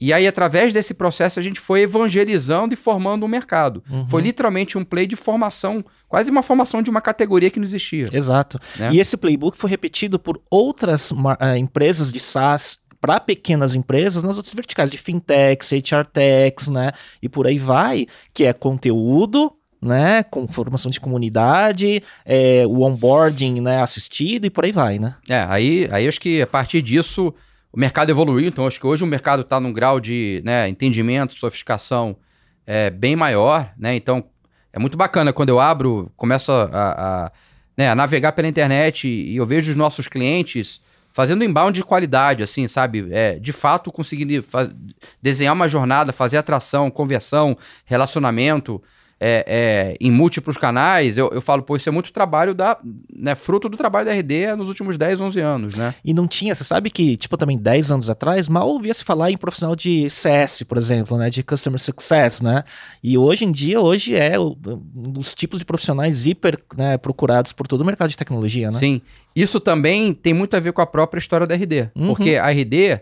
E aí, através desse processo, a gente foi evangelizando e formando um mercado. Uhum. Foi literalmente um play de formação, quase uma formação de uma categoria que não existia. Exato. Né? E esse playbook foi repetido por outras uh, empresas de SaaS para pequenas empresas nas outras verticais de fintechs, HR techs, né? E por aí vai, que é conteúdo, né? Com formação de comunidade, é, o onboarding, né? Assistido e por aí vai, né? É, aí, aí acho que a partir disso o mercado evoluiu. Então acho que hoje o mercado está num grau de né, entendimento, sofisticação é, bem maior, né? Então é muito bacana quando eu abro, começo a, a, né, a navegar pela internet e eu vejo os nossos clientes fazendo inbound de qualidade, assim, sabe? É, de fato, conseguindo desenhar uma jornada, fazer atração, conversão, relacionamento. É, é, em múltiplos canais, eu, eu falo, pô, isso é muito trabalho da, né, fruto do trabalho da RD nos últimos 10, 11 anos, né? E não tinha, você sabe que, tipo, também 10 anos atrás, mal ouvia se falar em profissional de CS, por exemplo, né, de Customer Success, né? E hoje em dia, hoje é um dos tipos de profissionais hiper né, procurados por todo o mercado de tecnologia, né? Sim. Isso também tem muito a ver com a própria história da RD, Uhum. porque a RD,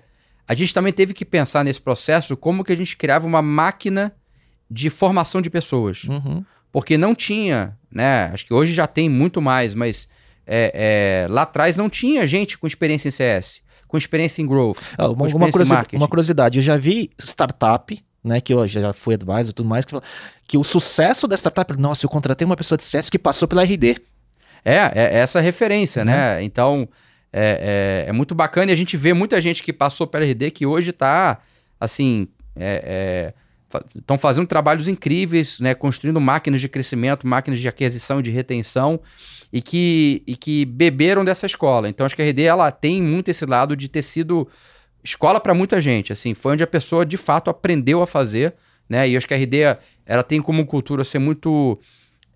a gente também teve que pensar nesse processo como que a gente criava uma máquina de formação de pessoas. Uhum. porque não tinha, né? Acho que hoje já tem muito mais, mas é, é, lá atrás não tinha gente com experiência em CS, com experiência em growth. Ah, uma, uma, experiência em curiosi- marketing. uma curiosidade, eu já vi startup, né, que eu já fui advisor e tudo mais, que, que o sucesso da startup, nossa, eu contratei uma pessoa de CS que passou pela RD. É, é essa referência, né? Então, é, é, é muito bacana e a gente vê muita gente que passou pela RD que hoje está, assim, estão fazendo trabalhos incríveis, né? Construindo máquinas de crescimento, máquinas de aquisição e de retenção e que, e que beberam dessa escola. Então, acho que a RD, ela tem muito esse lado de ter sido escola para muita gente, assim, foi onde a pessoa, de fato, aprendeu a fazer, né? E acho que a RD, ela tem como cultura ser muito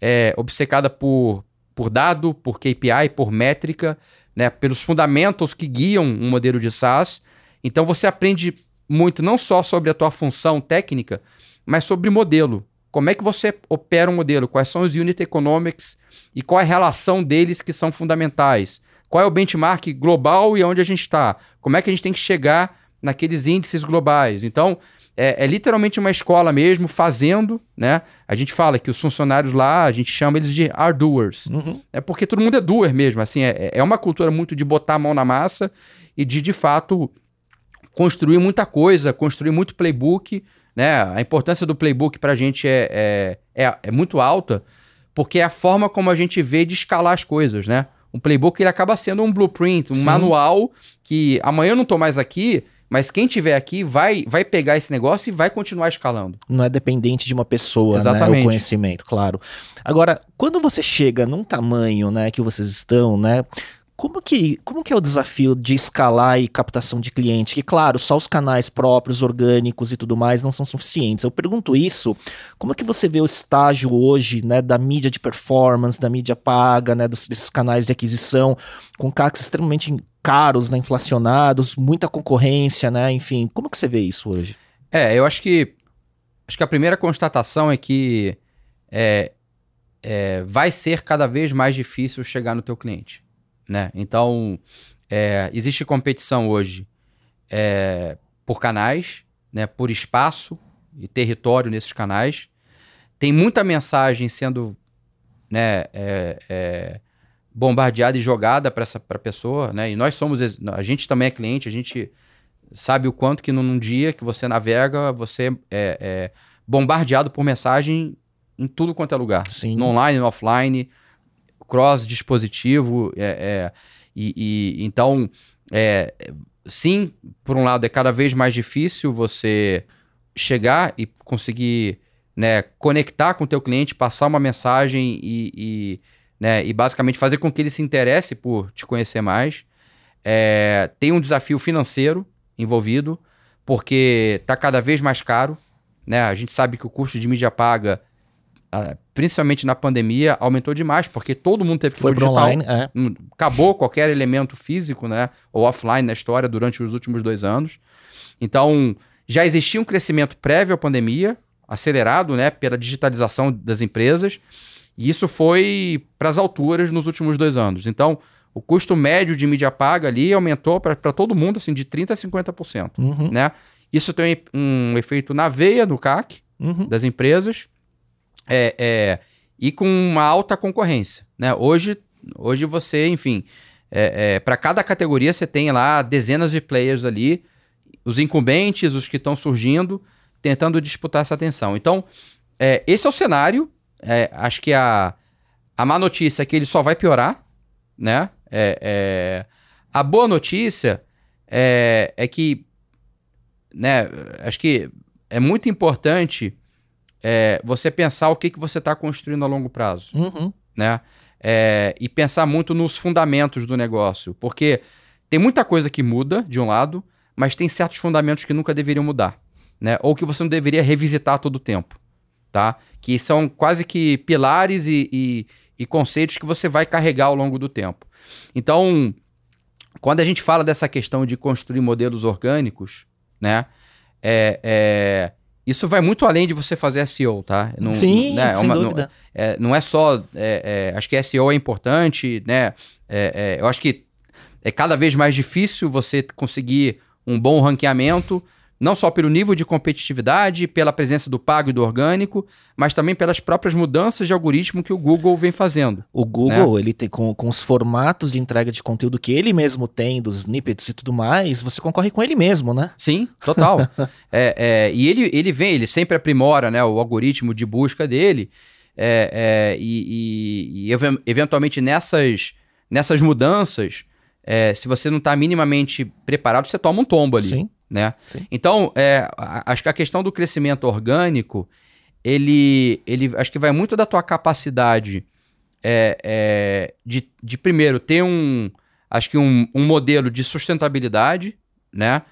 é, obcecada por, por dado, por KPI, por métrica, né, pelos fundamentos que guiam um modelo de SaaS. Então você aprende muito não só sobre a tua função técnica, mas sobre modelo. Como é que você opera um modelo? Quais são os unit economics e qual é a relação deles que são fundamentais? Qual é o benchmark global e onde a gente está? Como é que a gente tem que chegar naqueles índices globais? Então, é, é literalmente uma escola mesmo, fazendo, né? A gente fala que os funcionários lá, a gente chama eles de are doers. Uhum. É porque todo mundo é doer mesmo, assim, é, é uma cultura muito de botar a mão na massa e de, de fato, construir muita coisa, construir muito playbook, né? A importância do playbook pra gente é, é, é, é muito alta, porque é a forma como a gente vê de escalar as coisas, né? Um playbook ele acaba sendo um blueprint, um Sim. manual que amanhã eu não tô mais aqui, mas quem tiver aqui vai, vai pegar esse negócio e vai continuar escalando. Não é dependente de uma pessoa, né, Exatamente. o conhecimento, claro. Agora, quando você chega num tamanho, né, que vocês estão, né, como que, como que é o desafio de escalar e captação de cliente? Que, claro, só os canais próprios, orgânicos e tudo mais não são suficientes. Eu pergunto isso, como que você vê o estágio hoje, né, da mídia de performance, da mídia paga, né, dos, desses canais de aquisição, com CACs extremamente caros, né, inflacionados, muita concorrência, né, enfim, como que você vê isso hoje? É, eu acho que acho que a primeira constatação é que é, é, vai ser cada vez mais difícil chegar no teu cliente, né? Então é, existe competição hoje é, por canais, né? Por espaço e território nesses canais. Tem muita mensagem sendo, né? é, é, bombardeada e jogada para essa pra pessoa, né? E nós somos a gente também é cliente, a gente sabe o quanto que num, num dia que você navega, você é, é bombardeado por mensagem em tudo quanto é lugar. Sim. No online, no offline, cross dispositivo, é, é, e, e- então é, sim, por um lado é cada vez mais difícil você chegar e conseguir né, conectar com o teu cliente, passar uma mensagem e, e, né, e basicamente fazer com que ele se interesse por te conhecer mais. É, tem um desafio financeiro envolvido, porque está cada vez mais caro. Né? A gente sabe que o custo de mídia paga, principalmente na pandemia, aumentou demais, porque todo mundo teve que Foi pro pro digital. online, é. Hum, acabou qualquer elemento físico, né, ou offline na história durante os últimos dois anos. Então, já existia um crescimento prévio à pandemia, acelerado, né, pela digitalização das empresas, e isso foi para as alturas nos últimos dois anos. Então, o custo médio de mídia paga ali aumentou para todo mundo, assim, de 30% a 50%, Uhum, né? Isso tem um efeito na veia do CAC, uhum. das empresas é, é, e com uma alta concorrência. Né? Hoje, hoje você, enfim, para cada categoria você tem lá dezenas de players ali, os incumbentes, os que estão surgindo, tentando disputar essa atenção. Então, é, esse é o cenário. É, acho que a, a má notícia é que ele só vai piorar, né? É, é, a boa notícia é, é que, né? Acho que é muito importante é, você pensar o que, que você está construindo a longo prazo, Uhum. né? É, e pensar muito nos fundamentos do negócio, porque tem muita coisa que muda de um lado, mas tem certos fundamentos que nunca deveriam mudar, né? Ou que você não deveria revisitar todo tempo, tá? Que são quase que pilares e, e, e conceitos que você vai carregar ao longo do tempo. Então, quando a gente fala dessa questão de construir modelos orgânicos, né? É, é, isso vai muito além de você fazer SEO, tá? Não, Sim, né, é sem uma, dúvida. Não é, não é só... É, é, acho que SEO é importante, né? É, eu acho que é cada vez mais difícil você conseguir um bom ranqueamento, não só pelo nível de competitividade, pela presença do pago e do orgânico, mas também pelas próprias mudanças de algoritmo que o Google vem fazendo. O Google, né? ele tem com, com os formatos de entrega de conteúdo que ele mesmo tem, dos snippets e tudo mais, você concorre com ele mesmo, né? Sim, total. é, é, e ele, ele vem, ele sempre aprimora né, o algoritmo de busca dele, é, é e, e, e, eventualmente nessas, nessas mudanças, é, se você não está minimamente preparado, você toma um tombo ali. Sim né? Sim. Então, é, acho que a questão do crescimento orgânico, ele, ele acho que vai muito da tua capacidade é, é, de, de, primeiro, ter um, acho que um, um modelo de sustentabilidade, né?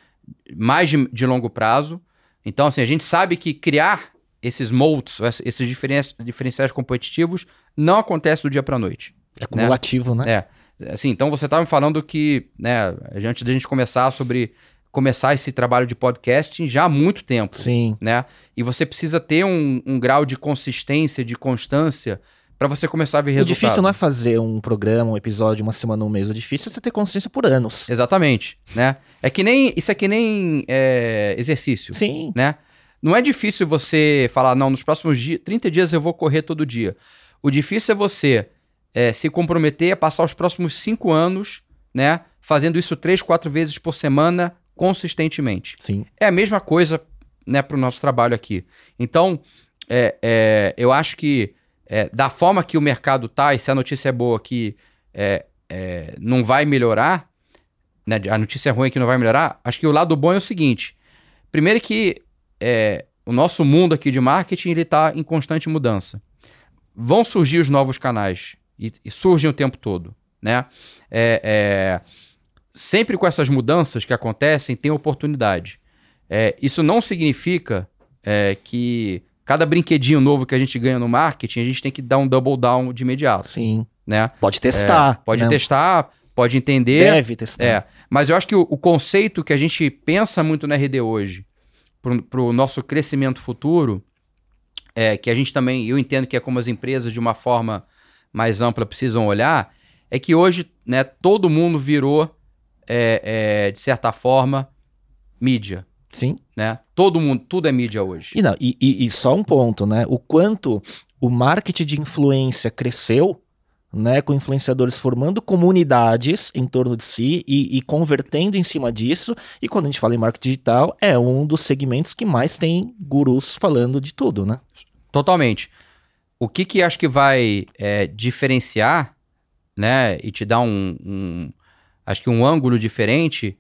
Mais de, de, longo prazo. Então, assim, a gente sabe que criar esses moats, esses diferenciais competitivos, não acontece do dia para noite. É cumulativo, né? né? É. Assim, então você estava me falando que, né, antes da gente começar sobre começar esse trabalho de podcasting já há muito tempo. Sim. Né? E você precisa ter um, um grau de consistência, de constância para você começar a ver resultado. O difícil não é fazer um programa, um episódio, uma semana, um mês. O difícil é você ter consistência por anos. Exatamente, né? É que nem isso é que nem é, exercício. Sim. Né? Não é difícil você falar, não, nos próximos dias, 30 dias eu vou correr todo dia. O difícil é você é, se comprometer a passar os próximos 5 anos, né? Fazendo isso três, quatro vezes por semana, consistentemente. Sim. É a mesma coisa né, para o nosso trabalho aqui. Então, é, é, eu acho que é, da forma que o mercado tá, e se a notícia é boa que é, é, não vai melhorar, né, a notícia ruim é que não vai melhorar, acho que o lado bom é o seguinte. Primeiro que é, o nosso mundo aqui de marketing está em constante mudança. Vão surgir os novos canais, e, e surgem o tempo todo. Né? é, sempre com essas mudanças que acontecem, tem oportunidade. É, isso não significa é, que cada brinquedinho novo que a gente ganha no marketing, a gente tem que dar um double down de imediato. Sim. Né? Pode testar. É, pode né? testar, pode entender. Deve testar. É, mas eu acho que o, o conceito que a gente pensa muito na RD hoje, para o nosso crescimento futuro, é, que a gente também, eu entendo que é como as empresas, de uma forma mais ampla, precisam olhar, é que hoje né, todo mundo virou é, é, de certa forma, mídia. Sim. Né? Todo mundo, tudo é mídia hoje. E, não, e, e, e só um ponto, né? O quanto o marketing de influência cresceu, né? Com influenciadores formando comunidades em torno de si e, e, convertendo em cima disso. E quando a gente fala em marketing digital, é um dos segmentos que mais tem gurus falando de tudo, né? Totalmente. O que que acho que vai é, diferenciar, né? E te dar um, um acho que um ângulo diferente.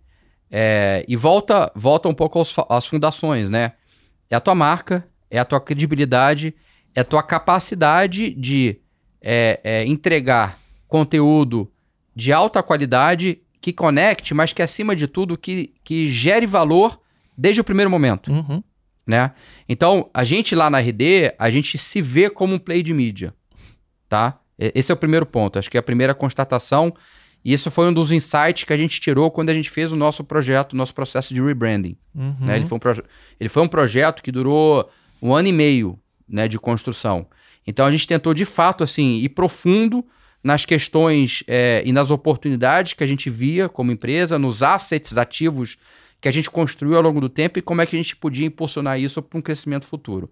É, e volta, volta um pouco aos, às fundações, né? É a tua marca, é a tua credibilidade, é a tua capacidade de é, é, entregar conteúdo de alta qualidade que conecte, mas que acima de tudo que, que gere valor desde o primeiro momento. Uhum. Né? Então, a gente lá na RD, a gente se vê como um play de mídia. Tá? Esse é o primeiro ponto. Acho que é a primeira constatação e isso foi um dos insights que a gente tirou quando a gente fez o nosso projeto, o nosso processo de rebranding. Uhum. Né? Ele, foi um ele foi um projeto que durou um ano e meio né, de construção. Então a gente tentou, de fato, assim, ir profundo nas questões é, e nas oportunidades que a gente via como empresa, nos assets ativos que a gente construiu ao longo do tempo e como é que a gente podia impulsionar isso para um crescimento futuro.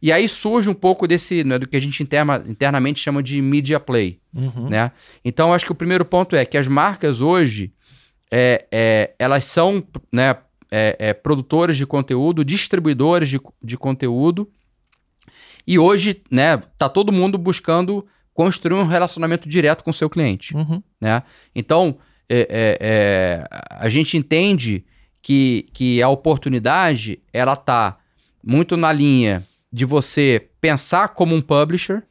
E aí surge um pouco desse, né, do que a gente interna, internamente chama de media play. Uhum. Né? Então, acho que o primeiro ponto é que as marcas hoje, é, é, elas são né, é, é produtoras de conteúdo, distribuidoras de, de conteúdo, e hoje, né, tá todo mundo buscando construir um relacionamento direto com o seu cliente. Uhum. Né? Então, é, é, é, a gente entende que, que a oportunidade ela tá muito na linha de você pensar como um publisher,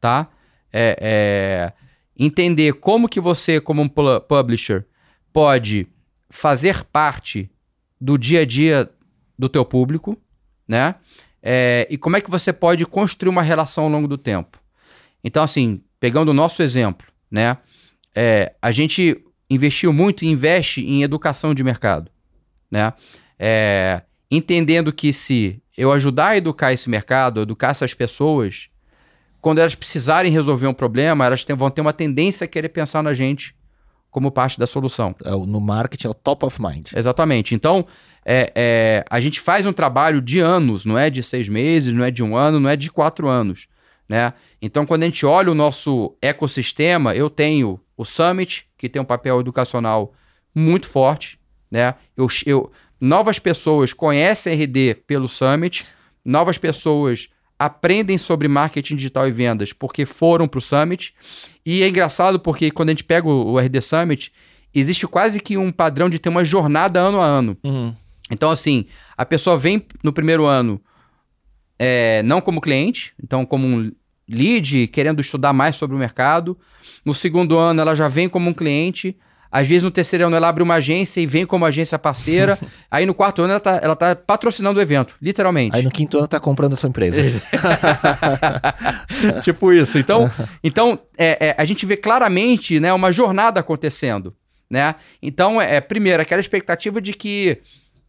tá? É, é, entender como que você, como um publisher, pode fazer parte do dia a dia do teu público, né? é, e como é que você pode construir uma relação ao longo do tempo. Então, assim, pegando o nosso exemplo, né? É, a gente investiu muito e investe em educação de mercado, né? É, entendendo que se eu ajudar a educar esse mercado, educar essas pessoas, quando elas precisarem resolver um problema, elas tem, vão ter uma tendência a querer pensar na gente como parte da solução. É, no marketing é o top of mind. Exatamente. Então, é, é, a gente faz um trabalho de anos, não é de seis meses, não é de um ano, não é de quatro anos. Né? Então, quando a gente olha o nosso ecossistema, eu tenho o Summit, que tem um papel educacional muito forte. Né? Eu, eu, novas pessoas conhecem RD pelo Summit, novas pessoas aprendem sobre marketing digital e vendas porque foram para o Summit. E é engraçado porque quando a gente pega o, o RD Summit, existe quase que um padrão de ter uma jornada ano a ano. Uhum. Então, assim, a pessoa vem no primeiro ano é, não como cliente, então como um lead, querendo estudar mais sobre o mercado. No segundo ano, ela já vem como um cliente. Às vezes, no terceiro ano, ela abre uma agência e vem como agência parceira. Aí, no quarto ano, ela está ela tá patrocinando o evento, literalmente. Aí, no quinto ano, está comprando a sua empresa. tipo isso. Então, então é, é, a gente vê claramente né, uma jornada acontecendo. Né? Então, é, primeiro, aquela expectativa de que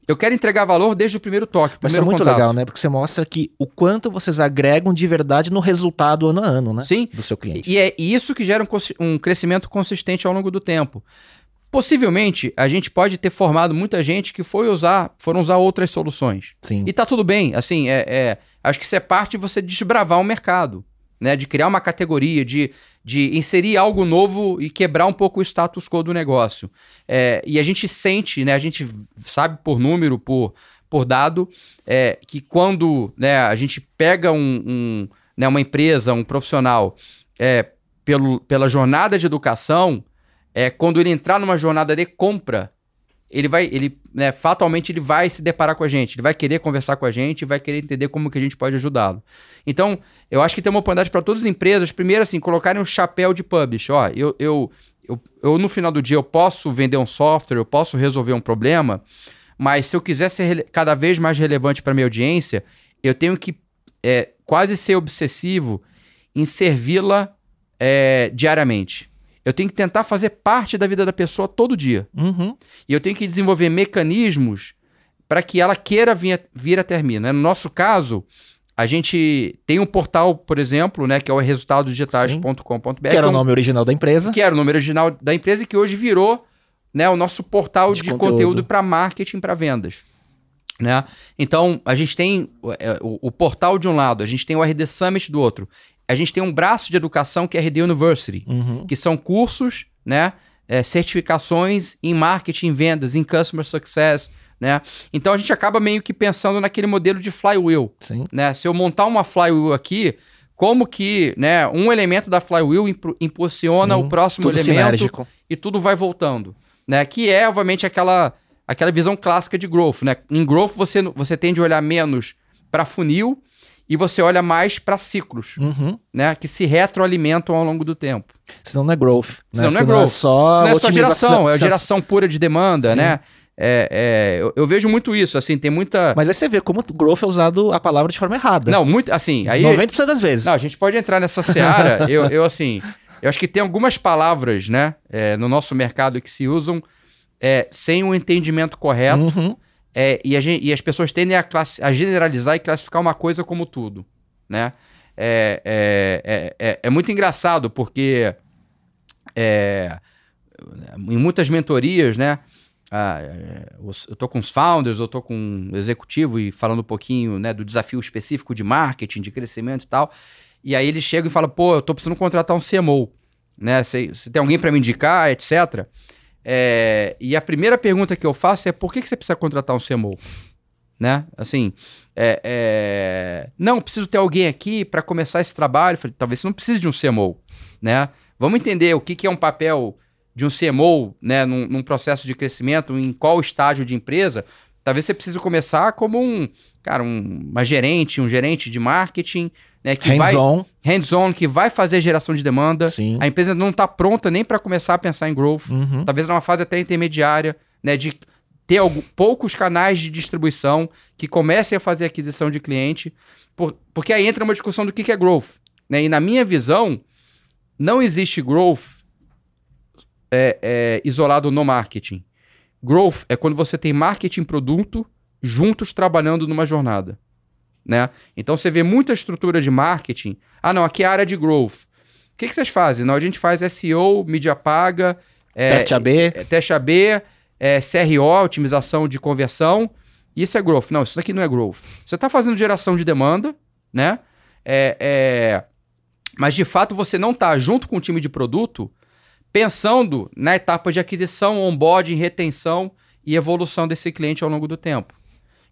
eu quero entregar valor desde o primeiro toque. Mas isso é muito contato. legal, né? Porque você mostra que o quanto vocês agregam de verdade no resultado ano a ano, né? Sim. Do seu cliente. E é isso que gera um, um crescimento consistente ao longo do tempo. Possivelmente, a gente pode ter formado muita gente que foi usar, foram usar outras soluções. Sim. E tá tudo bem. Assim, é, é acho que isso é parte de você desbravar o mercado. Né, de criar uma categoria, de, de inserir algo novo e quebrar um pouco o status quo do negócio. É, e a gente sente, né, a gente sabe por número, por, por dado, é, que quando né, a gente pega um, um, né, uma empresa, um profissional, é, pelo, pela jornada de educação, é, quando ele entrar numa jornada de compra, ele vai, ele, né, fatalmente ele vai se deparar com a gente, ele vai querer conversar com a gente, vai querer entender como que a gente pode ajudá-lo. Então, eu acho que tem uma oportunidade para todas as empresas, primeiro assim, colocarem um chapéu de publish, ó, eu, eu, eu, eu no final do dia eu posso vender um software, eu posso resolver um problema, mas se eu quiser ser cada vez mais relevante para minha audiência, eu tenho que é, quase ser obsessivo em servi-la é, diariamente. Eu tenho que tentar fazer parte da vida da pessoa todo dia. Uhum. E eu tenho que desenvolver mecanismos para que ela queira vir, vir até mim. Né? No nosso caso, a gente tem um portal, por exemplo, né, que é o resultadosdigitais.com.br. Que era o nome original da empresa. Que era o nome original da empresa e que hoje virou né, o nosso portal de, de conteúdo, conteúdo para marketing, para vendas. Né? Então, a gente tem o, o, o, portal de um lado, a gente tem o RD Summit do outro a gente tem um braço de educação que é a RD University, uhum. que são cursos, né? É, certificações em marketing, vendas, em customer success, né? Então a gente acaba meio que pensando naquele modelo de flywheel, Sim. né? Se eu montar uma flywheel aqui, como que, né, um elemento da flywheel impulsiona Sim, o próximo tudo elemento sinérgico. e tudo vai voltando, né? Que é, obviamente, aquela aquela visão clássica de growth, né? Em growth você você tende a olhar menos para funil e você olha mais para ciclos, uhum. né? Que se retroalimentam ao longo do tempo. Senão não é growth. Né? Senão não é growth. É só é só geração, é geração pura de demanda, Sim. né? É, é, eu, eu, vejo muito isso, assim, tem muita... Mas aí você vê como growth é usado a palavra de forma errada. Não, muito, assim... Aí, 90% das vezes. Não, a gente pode entrar nessa seara, eu, eu, assim... Eu acho que tem algumas palavras, né, é, no nosso mercado que se usam é, sem o um entendimento correto, uhum. É, e, gente, e, as pessoas tendem a, a, generalizar e classificar uma coisa como tudo, né? É, é, é, é muito engraçado porque é, em muitas mentorias, né? Ah, eu tô com os founders, eu tô com um executivo e falando um pouquinho né, do desafio específico de marketing, de crescimento e tal. E aí eles chegam e falam, pô, eu tô precisando contratar um CMO, né? Se tem alguém para me indicar, etc. É, e a primeira pergunta que eu faço é por que, que você precisa contratar um CMO? Né? Assim, é, é... não, preciso ter alguém aqui para começar esse trabalho. Falei, talvez você não precise de um CMO, né? Vamos entender o que, que é um papel de um CMO, né, num, num processo de crescimento, em qual estágio de empresa. Talvez você precise começar como um, cara, um, uma gerente, um gerente de marketing, né, que hands vai on. hands-on, que vai fazer geração de demanda. Sim. A empresa não está pronta nem para começar a pensar em growth. Uhum. Talvez numa fase até intermediária, né, de ter algum, poucos canais de distribuição que comecem a fazer aquisição de cliente, por, porque aí entra uma discussão do que, que é growth. Né? E na minha visão, não existe growth é, é, isolado no marketing. Growth é quando você tem marketing e produto juntos trabalhando numa jornada. Né? Então você vê muita estrutura de marketing. Ah, não, aqui é a área de growth. O que, que vocês fazem? Não, a gente faz SEO, mídia paga, é, teste AB, é, teste AB, é, CRO, otimização de conversão. Isso é growth. Não, isso daqui não é growth. Você está fazendo geração de demanda, né? É, é, mas de fato você não está junto com o time de produto pensando na etapa de aquisição, onboarding, retenção e evolução desse cliente ao longo do tempo.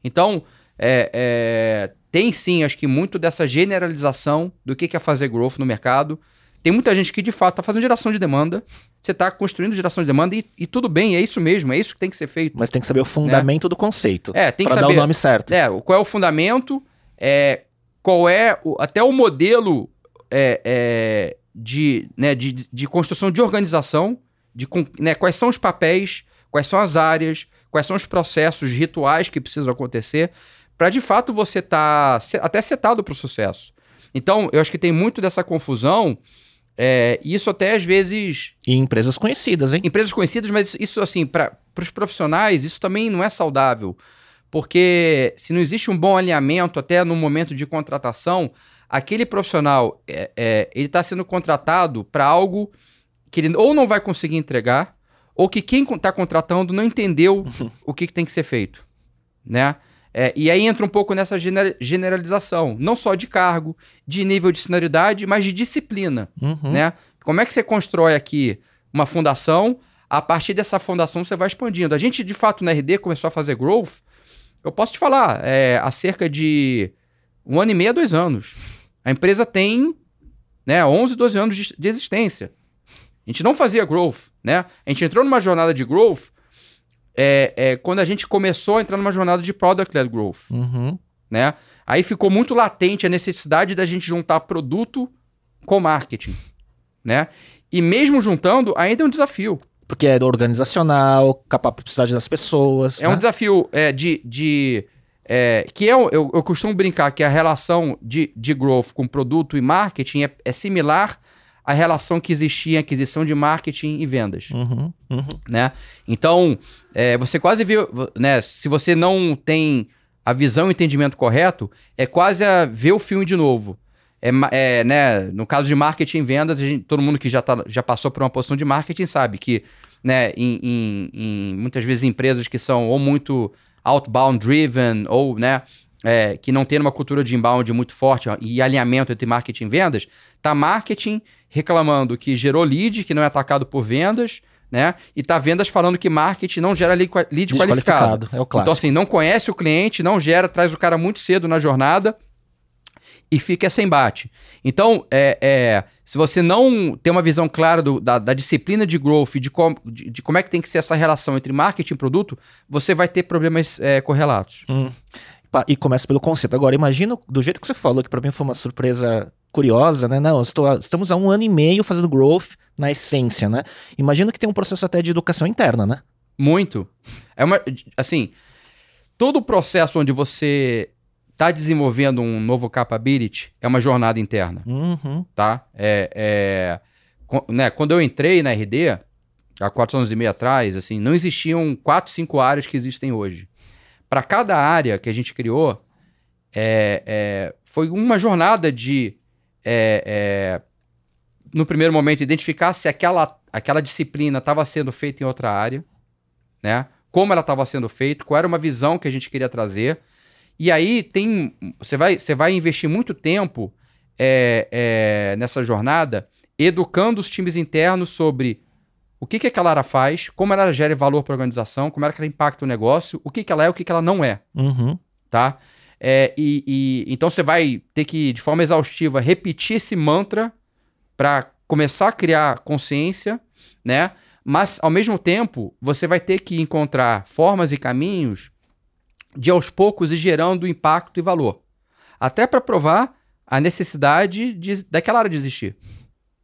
Então, é, é, tem sim, acho que muito dessa generalização do que é fazer growth no mercado. Tem muita gente que de fato está fazendo geração de demanda. Você está construindo geração de demanda e, e, tudo bem, é isso mesmo, é isso que tem que ser feito. Mas tem que saber o fundamento né? do conceito. É, tem que saber. dar o nome certo. É, qual é o fundamento, é, qual é o, até o modelo é, é, de, né, de, de construção de organização, de né, quais são os papéis, quais são as áreas, quais são os processos, rituais que precisam acontecer, para de fato você estar tá até setado para o sucesso. Então, eu acho que tem muito dessa confusão. É, isso até às vezes. E empresas conhecidas, hein? Empresas conhecidas, mas isso, assim, para os profissionais, isso também não é saudável. Porque se não existe um bom alinhamento até no momento de contratação, aquele profissional é, é ele está sendo contratado para algo que ele ou não vai conseguir entregar, ou que quem está contratando não entendeu o que, que, tem que ser feito, né? É, e aí entra um pouco nessa generalização, não só de cargo, de nível de senioridade, mas de disciplina, uhum. né? Como é que você constrói aqui uma fundação? A partir dessa fundação você vai expandindo. A gente, de fato, na RD começou a fazer growth. Eu posso te falar, é, há cerca de um ano e meio, dois anos. A empresa tem né, 11, 12 anos de, de existência. A gente não fazia growth, né? A gente entrou numa jornada de growth é, é, quando a gente começou a entrar numa jornada de product-led growth, uhum. né? Aí ficou muito latente a necessidade da gente juntar produto com marketing, né? E mesmo juntando, ainda é um desafio. Porque é organizacional, capacidade das pessoas. É né? um desafio é, de, de é, que é, eu, eu costumo brincar que a relação de, de growth com produto e marketing é, é similar à relação que existia em aquisição de marketing e vendas. Uhum, uhum. Né? Então, é, você quase viu, né, se você não tem a visão e o entendimento correto, é quase a ver o filme de novo. É, é, né, no caso de marketing e vendas, gente, todo mundo que já, tá, já passou por uma posição de marketing sabe que né, em, em, em muitas vezes empresas que são ou muito outbound driven ou, né, é, que não tem uma cultura de inbound muito forte ó, e alinhamento entre marketing e vendas, tá marketing reclamando que gerou lead, que não é atacado por vendas, né? E tá vendas falando que marketing não gera lead, lead qualificado. É o clássico. Então, assim, não conhece o cliente, não gera, traz o cara muito cedo na jornada e fica esse embate. Então, é, é, se você não tem uma visão clara do, da, da, disciplina de growth, de, com, de, de, como é que tem que ser essa relação entre marketing e produto, você vai ter problemas é, correlatos. Hum. E começa pelo conceito. Agora, imagina do jeito que você falou, que para mim foi uma surpresa curiosa, né? Não, estou, estamos há um ano e meio fazendo growth na essência, né? Imagina que tem um processo até de educação interna, né? Muito. É uma. Assim, todo o processo onde você tá desenvolvendo um novo capability é uma jornada interna. Uhum. Tá? É, é, né, quando eu entrei na RD, há quatro anos e meio atrás, assim, não existiam quatro, cinco áreas que existem hoje. Para cada área que a gente criou, é, é foi uma jornada de, é, é, no primeiro momento, identificar se aquela, aquela disciplina estava sendo feita em outra área, né? como ela estava sendo feita, qual era uma visão que a gente queria trazer e aí tem. Você vai, você vai investir muito tempo é, é, nessa jornada educando os times internos sobre o que, que aquela área faz, como ela gera valor para a organização, como é que ela impacta o negócio, o que, que ela é o que, que ela não é. Uhum. Tá? É, e, e, então você vai ter que, de forma exaustiva, repetir esse mantra para começar a criar consciência, né? Mas, ao mesmo tempo, você vai ter que encontrar formas e caminhos de aos poucos ir gerando impacto e valor. Até para provar a necessidade de, daquela área de existir.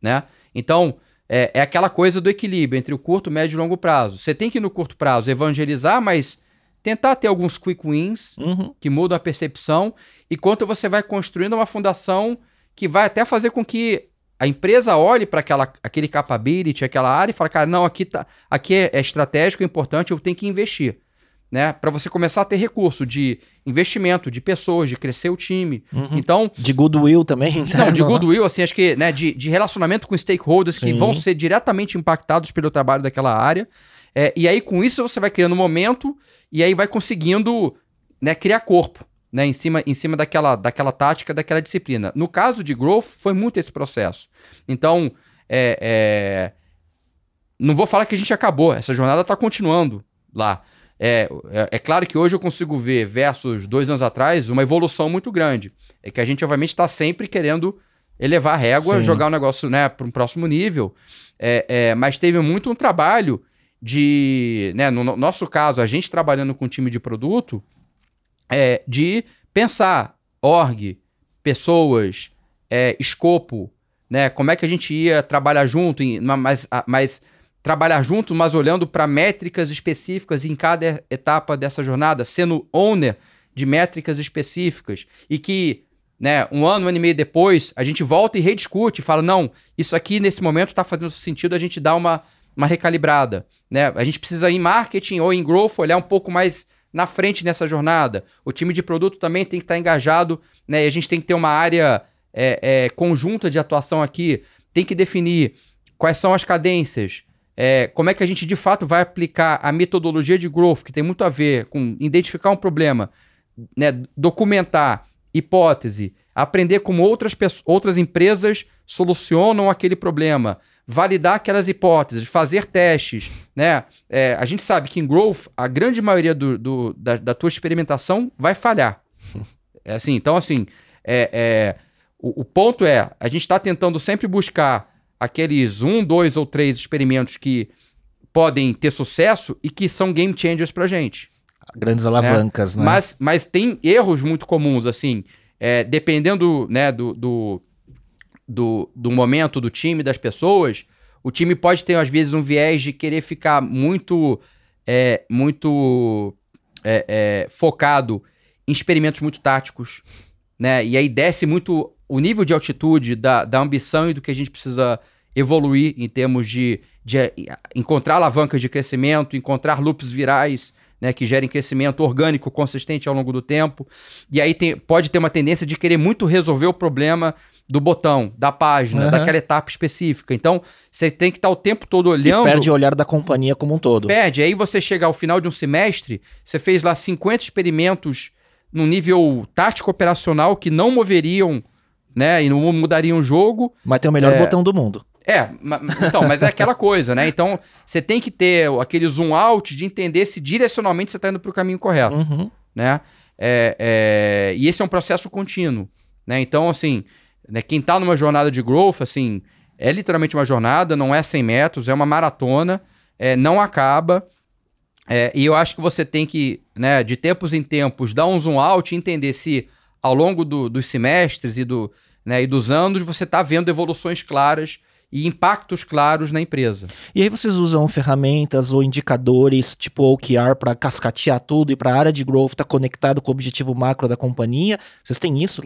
Né? Então, é, é aquela coisa do equilíbrio entre o curto, médio e longo prazo. Você tem que, no curto prazo, evangelizar, mas tentar ter alguns quick wins Uhum. que mudam a percepção, enquanto você vai construindo uma fundação que vai até fazer com que a empresa olhe para aquele capability, aquela área e fale, cara, não, aqui, tá, aqui é, é estratégico, é importante, eu tenho que investir. Né, para você começar a ter recurso de investimento, de pessoas, de crescer o time. Uhum. Então, De goodwill também. não, interno, de né? goodwill, assim, acho que, né, de, de relacionamento com stakeholders que Sim. vão ser diretamente impactados pelo trabalho daquela área. É, e aí, com isso, você vai criando um momento e aí vai conseguindo né, criar corpo, né, em cima, em cima daquela, daquela tática, daquela disciplina. No caso de growth, foi muito esse processo. Então, é, é, não vou falar que a gente acabou, essa jornada está continuando lá. É, é, é claro que hoje eu consigo ver, versus dois anos atrás, uma evolução muito grande. É que a gente, obviamente, está sempre querendo elevar a régua, Sim. jogar o negócio né, para um próximo nível. É, é, mas teve muito um trabalho de. Né, no no nosso caso, a gente trabalhando com time de produto, é, de pensar org, pessoas, é, escopo, né? Como é que a gente ia trabalhar junto, em, ma- mas, mas trabalhar junto, mas olhando para métricas específicas em cada etapa dessa jornada, sendo owner de métricas específicas e que, né, um ano, um ano e meio depois, a gente volta e rediscute, fala, não, isso aqui nesse momento está fazendo sentido a gente dar uma, uma recalibrada, né? A gente precisa em marketing ou em growth olhar um pouco mais na frente nessa jornada. O time de produto também tem que estar engajado, né? E a gente tem que ter uma área é, é, conjunta de atuação aqui, tem que definir quais são as cadências, é, como é que a gente de fato vai aplicar a metodologia de growth, que tem muito a ver com identificar um problema, né, documentar hipótese, aprender como outras, outras empresas solucionam aquele problema, validar aquelas hipóteses, fazer testes. Né? É, a gente sabe que em growth, a grande maioria do, do- da, da tua experimentação vai falhar. É assim, então, assim, é, é, o, o ponto é, a gente está tentando sempre buscar aqueles um, dois ou três experimentos que podem ter sucesso e que são game changers pra gente. Grandes alavancas, né? Mas, mas tem erros muito comuns, assim, é, dependendo né, do, do, do, do momento do time, das pessoas, o time pode ter, às vezes, um viés de querer ficar muito, é, muito é, é, focado em experimentos muito táticos, né? E aí desce muito o nível de altitude da, da ambição e do que a gente precisa evoluir em termos de, de eh, encontrar alavancas de crescimento, encontrar loops virais, né, que gerem crescimento orgânico consistente ao longo do tempo. E aí tem- pode ter uma tendência de querer muito resolver o problema do botão, da página, Aham. daquela etapa específica. Então, você tem que estar o tempo todo E olhando. perde o olhar da companhia como um todo. Perde. Aí você chega ao final de um semestre, você fez lá 50 experimentos num nível tático operacional que não moveriam, né, e não mudariam o jogo. Mas tem o melhor É. botão do mundo. É, ma- então, mas é aquela coisa, né? Então, você tem que ter aquele zoom out de entender se direcionalmente você está indo para o caminho correto Uhum. né? É, é, e esse é um processo contínuo, né? Então, assim, né, quem tá numa jornada de growth, assim, é literalmente uma jornada, não é 100 metros, é uma maratona, é, não acaba. É, e eu acho que você tem que, né, de tempos em tempos, dar um zoom out e entender se ao longo do- dos semestres e, do, né, e dos anos você está vendo evoluções claras e impactos claros na empresa. E aí vocês usam ferramentas ou indicadores tipo OKR para cascatear tudo e para a área de growth estar conectado com o objetivo macro da companhia. Vocês têm isso?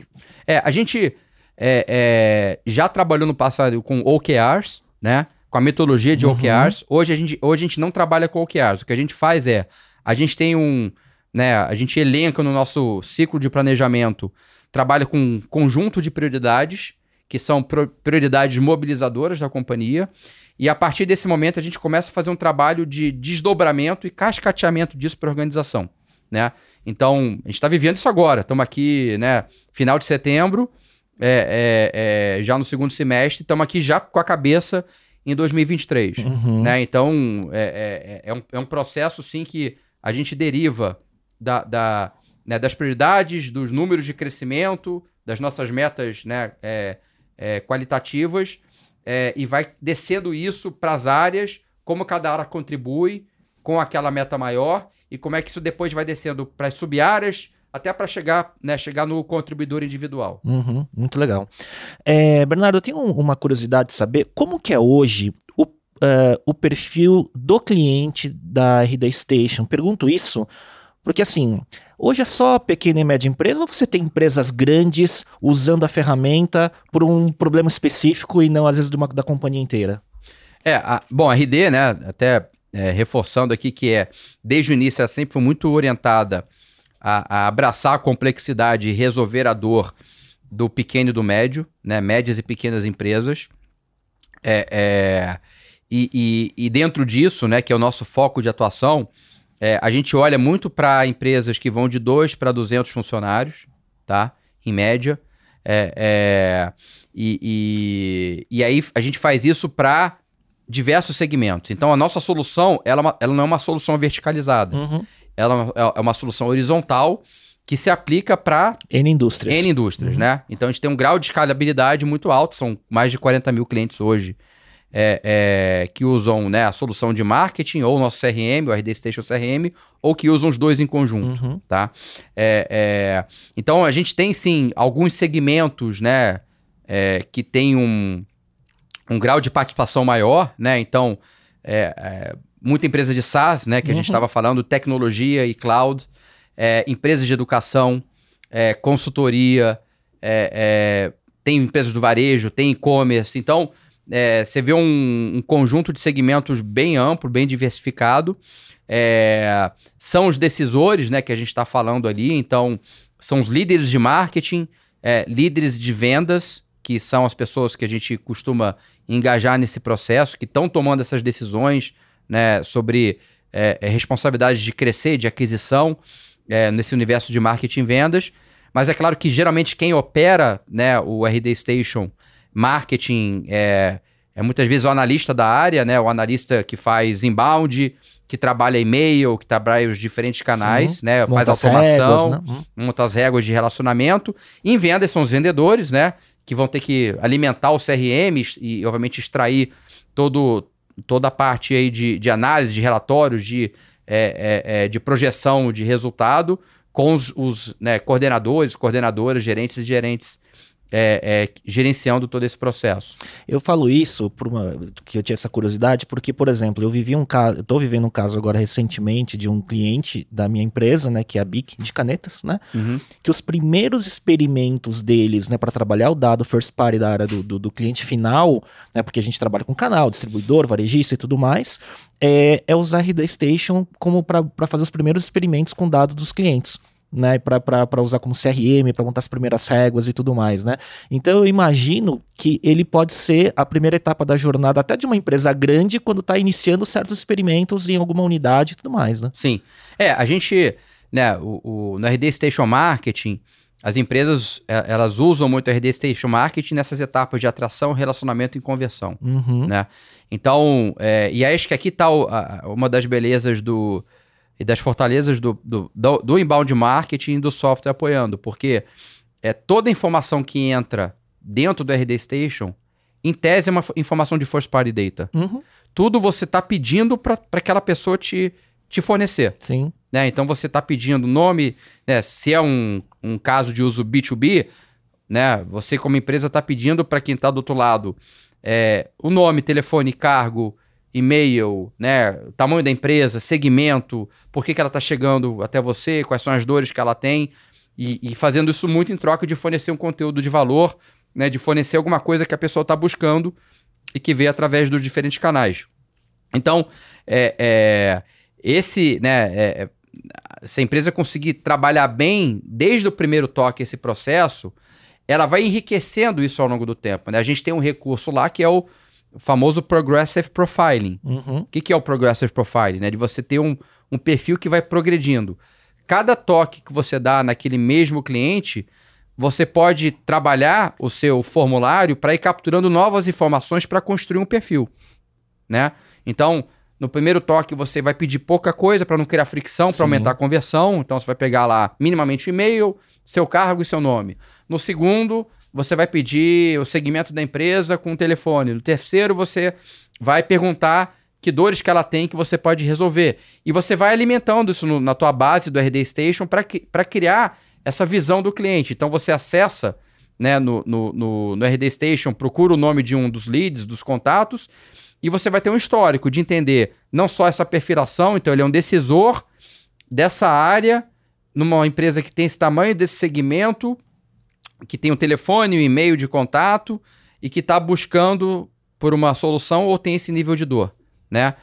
É, a gente é, é, já trabalhou no passado com OKRs, né? Com a metodologia de Uhum. OKRs. Hoje a, gente, hoje a gente não trabalha com OKRs. O que a gente faz é, a gente tem um, né? A gente elenca no nosso ciclo de planejamento, trabalha com um conjunto de prioridades, que são prioridades mobilizadoras da companhia. E a partir desse momento a gente começa a fazer um trabalho de desdobramento e cascateamento disso para a organização, né? Então, a gente está vivendo isso agora. Estamos aqui, né? Final de setembro, é, é, é, já no segundo semestre, estamos aqui já com a cabeça em 2023. Uhum. Né? Então, é, é, é, um, é um processo, sim, que a gente deriva da, da, né, das prioridades, dos números de crescimento, das nossas metas né, é, é, qualitativas, e vai descendo isso para as áreas, como cada área contribui com aquela meta maior, e como é que isso depois vai descendo para as sub-áreas, até para chegar, né, chegar no contribuidor individual. Uhum, muito legal. É, Bernardo, eu tenho uma curiosidade de saber como que é hoje o, uh, o perfil do cliente da RD Station. Pergunto isso porque assim, hoje é só pequena e média empresa ou você tem empresas grandes usando a ferramenta por um problema específico e não às vezes de uma, da companhia inteira? É, a, bom, a RD, né, até é, reforçando aqui que é, desde o início ela sempre foi muito orientada a, a, abraçar a complexidade e resolver a dor do pequeno e do médio, né, médias e pequenas empresas. É, é, e, e, e, dentro disso, né, que é o nosso foco de atuação, é, a gente olha muito para empresas que vão de 2 para 200 funcionários, tá? Em média. É, é, e, e, e, aí a gente faz isso para diversos segmentos. Então a nossa solução, ela, é ela não é uma solução verticalizada. Uhum. Ela é uma solução horizontal que se aplica para N indústrias. N indústrias, uhum. né? Então a gente tem um grau de escalabilidade muito alto, são mais de 40 mil clientes hoje é, é, que usam né, a solução de marketing, ou o nosso CRM, o RD Station CRM, ou que usam os dois em conjunto, uhum. tá? É, é, então, a gente tem, sim, alguns segmentos, né, é, que tem um, um grau de participação maior, né? Então, é, muita empresa de SaaS, né, que a gente estava uhum. falando, tecnologia e cloud, empresas de educação, consultoria, tem empresas do varejo, tem e-commerce, então é, você vê um, um, conjunto de segmentos bem amplo, bem diversificado. É, são os decisores né, que a gente está falando ali, então são os líderes de marketing, é, líderes de vendas, que são as pessoas que a gente costuma engajar nesse processo, que estão tomando essas decisões né, sobre é, é, responsabilidade de crescer, de aquisição é, nesse universo de marketing e vendas. Mas é claro que geralmente quem opera né, o RD Station marketing, é, é muitas vezes o analista da área, né? O analista que faz inbound, que trabalha e-mail, que trabalha os diferentes canais, Sim. né? Faz automação, réguas, né? monta as réguas de relacionamento. E em vendas são os vendedores, né? Que vão ter que alimentar o CRM e, obviamente, extrair todo, toda a parte aí de, de análise, de relatórios, de, é, é, é, de projeção de resultado com os, os né, coordenadores, coordenadoras, gerentes e gerentes é, é, gerenciando todo esse processo. Eu falo isso por uma que eu tinha essa curiosidade porque, por exemplo, eu vivi um caso, estou vivendo um caso agora recentemente de um cliente da minha empresa, né, que é a Bic de canetas, né, uhum. que os primeiros experimentos deles, né, para trabalhar o dado first party da área do, do, do, cliente final, né, porque a gente trabalha com canal, distribuidor, varejista e tudo mais, é, é usar a RD Station como para fazer os primeiros experimentos com dados dos clientes né, para usar como CRM, para montar as primeiras réguas e tudo mais, né? Então eu imagino que ele pode ser a primeira etapa da jornada até de uma empresa grande quando está iniciando certos experimentos em alguma unidade e tudo mais, né? Sim. É, a gente, né, o, o no RD Station Marketing, as empresas é, elas usam muito o RD Station Marketing nessas etapas de atração, relacionamento e conversão, uhum. né? Então, é, e acho que aqui está uma das belezas do e das fortalezas do, do, do, do inbound marketing e do software apoiando, porque é toda a informação que entra dentro do RD Station, em tese, é uma informação de first party data. Uhum. Tudo você está pedindo para aquela pessoa te, te fornecer. Sim. Né? Então você está pedindo nome, né? se é um, um caso de uso B2B, né? você como empresa está pedindo para quem está do outro lado é, o nome, telefone, cargo, e-mail, né, tamanho da empresa, segmento, por que, que ela está chegando até você, quais são as dores que ela tem, e, e, fazendo isso muito em troca de fornecer um conteúdo de valor, né, de fornecer alguma coisa que a pessoa está buscando e que vê através dos diferentes canais. Então, é, é esse, né, é, se a empresa conseguir trabalhar bem desde o primeiro toque esse processo, ela vai enriquecendo isso ao longo do tempo. Né? A gente tem um recurso lá que é o famoso Progressive Profiling. Uhum. O que, que é o Progressive Profiling? Né? De você ter um, um perfil que vai progredindo. Cada toque que você dá naquele mesmo cliente, você pode trabalhar o seu formulário para ir capturando novas informações para construir um perfil. Né? Então, no primeiro toque, você vai pedir pouca coisa para não criar fricção, para aumentar a conversão. Então, você vai pegar lá minimamente o e-mail, seu cargo e seu nome. No segundo, você vai pedir o segmento da empresa com o telefone. No terceiro, você vai perguntar que dores que ela tem que você pode resolver. E você vai alimentando isso no, na tua base do RD Station para criar essa visão do cliente. Então você acessa né, no, no, no, no RD Station, procura o nome de um dos leads, dos contatos, e você vai ter um histórico de entender não só essa perfilação, então ele é um decisor dessa área, numa empresa que tem esse tamanho, desse segmento, que tem o telefone, o e-mail de contato e que está buscando por uma solução ou tem esse nível de dor, né?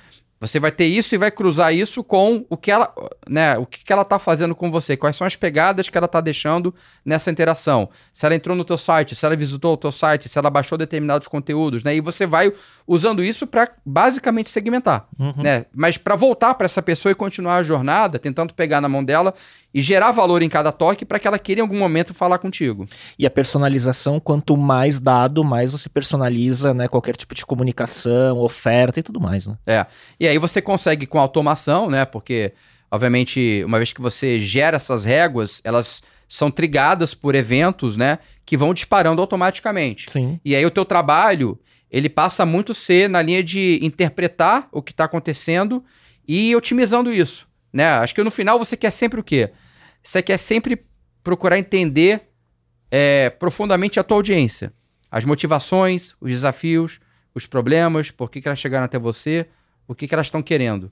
Você vai ter isso e vai cruzar isso com o que ela, né, o que ela está fazendo com você, quais são as pegadas que ela está deixando nessa interação. Se ela entrou no teu site, se ela visitou o teu site, se ela baixou determinados conteúdos, né? E você vai usando isso para basicamente segmentar, uhum. né? Mas para voltar para essa pessoa e continuar a jornada, tentando pegar na mão dela e gerar valor em cada toque para que ela queira em algum momento falar contigo. E a personalização, quanto mais dado, mais você personaliza, né, qualquer tipo de comunicação, oferta e tudo mais, né? É. E aí você consegue com automação, né? Porque obviamente, uma vez que você gera essas réguas, elas são trigadas por eventos, né, que vão disparando automaticamente. Sim. E aí o teu trabalho, ele passa muito ser na linha de interpretar o que está acontecendo e otimizando isso né? Acho que no final você quer sempre o quê? Você quer sempre procurar entender é, profundamente a tua audiência. As motivações, os desafios, os problemas, por que, que elas chegaram até você, o que, que elas estão querendo.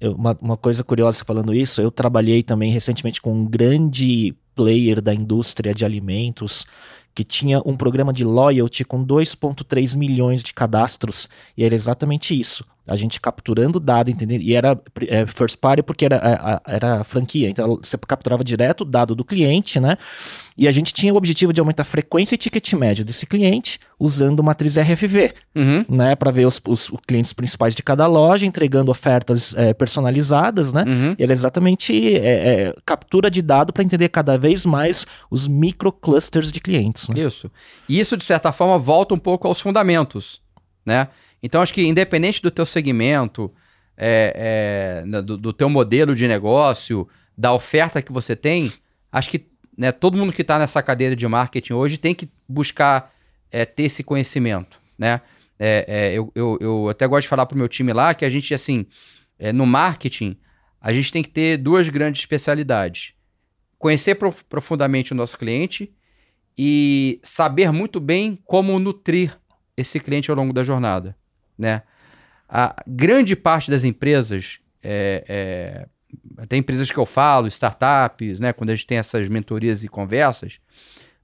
Eu, uma, uma coisa curiosa falando isso, eu trabalhei também recentemente com um grande player da indústria de alimentos que tinha um programa de loyalty com 2,3 milhões de cadastros, e era exatamente isso a gente capturando dado, entendendo? E era é, first party porque era, a, era franquia, então você capturava direto o dado do cliente, né? E a gente tinha o objetivo de aumentar a frequência e ticket médio desse cliente usando matriz RFV, uhum. né? Para ver os, os, os, clientes principais de cada loja, entregando ofertas é, personalizadas, né? Uhum. E era exatamente é, é captura de dado para entender cada vez mais os micro clusters de clientes. Né? Isso. E isso, de certa forma, volta um pouco aos fundamentos, né? Então, acho que independente do teu segmento, é, é, do, do, teu modelo de negócio, da oferta que você tem, acho que né, todo mundo que está nessa cadeira de marketing hoje tem que buscar é, ter esse conhecimento, né? É, é, eu, eu, eu, até gosto de falar para o meu time lá que a gente, assim, é, no marketing, a gente tem que ter duas grandes especialidades. Conhecer prof profundamente o nosso cliente e saber muito bem como nutrir esse cliente ao longo da jornada né? A grande parte das empresas, é, é, até empresas que eu falo, startups, né? Quando a gente tem essas mentorias e conversas,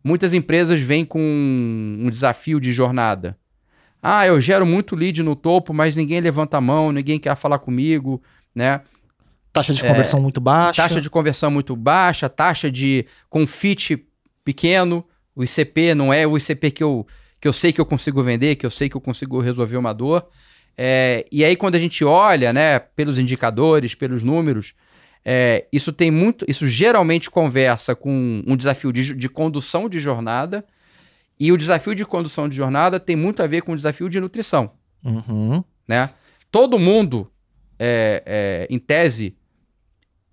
muitas empresas vêm com um desafio de jornada. Ah, eu gero muito lead no topo, mas ninguém levanta a mão, ninguém quer falar comigo, né? Taxa de conversão é, muito baixa. Taxa de conversão muito baixa, taxa de confit pequeno, o ICP não é o ICP que eu que eu sei que eu consigo vender, que eu sei que eu consigo resolver uma dor. É, e aí, quando a gente olha, né, pelos indicadores, pelos números, é, isso tem muito. Isso geralmente conversa com um desafio de, de condução de jornada. E o desafio de condução de jornada tem muito a ver com o desafio de nutrição. Uhum. Né? Todo mundo, é, é, em tese,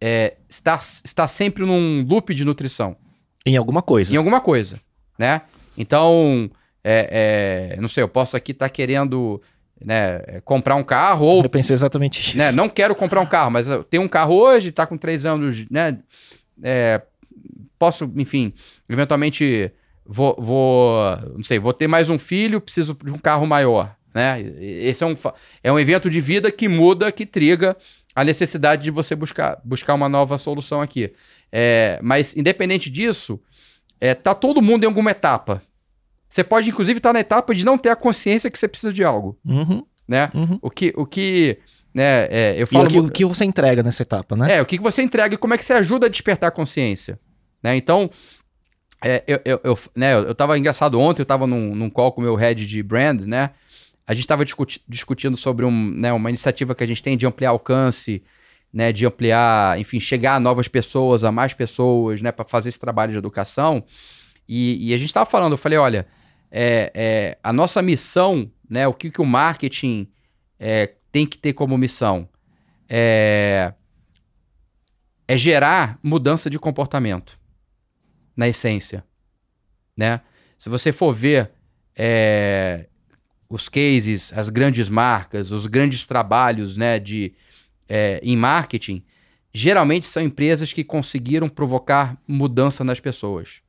é, está, está sempre num loop de nutrição. Em alguma coisa. Em alguma coisa, né? Então, é, é, não sei, eu posso aqui estar tá querendo né, comprar um carro ou... Eu pensei exatamente isso. Né, não quero comprar um carro, mas eu tenho um carro hoje, está com três anos, né? É, posso, enfim, eventualmente vou, vou, não sei, vou ter mais um filho, preciso de um carro maior, né? Esse é um, é um evento de vida que muda, que triga a necessidade de você buscar, buscar uma nova solução aqui. É, mas, independente disso, é, tá todo mundo em alguma etapa, você pode, inclusive, estar tá na etapa de não ter a consciência que você precisa de algo. Uhum. Né? Uhum. O que. O que né, é, eu falo e o que, o que você entrega nessa etapa, né? É, o que você entrega e como é que você ajuda a despertar a consciência. Né? Então, é, eu, eu, eu, né, eu tava engraçado ontem, eu tava num, num call com o meu head de brand, né? A gente estava discuti discutindo sobre um, né, uma iniciativa que a gente tem de ampliar alcance, né, de ampliar, enfim, chegar a novas pessoas, a mais pessoas, né, para fazer esse trabalho de educação. E, e a gente estava falando, eu falei, olha, é, é, a nossa missão, né, o que, que o marketing é, tem que ter como missão? É, é gerar mudança de comportamento, na essência. Né? Se você for ver é, os cases, as grandes marcas, os grandes trabalhos né, de, é, em marketing, geralmente são empresas que conseguiram provocar mudança nas pessoas.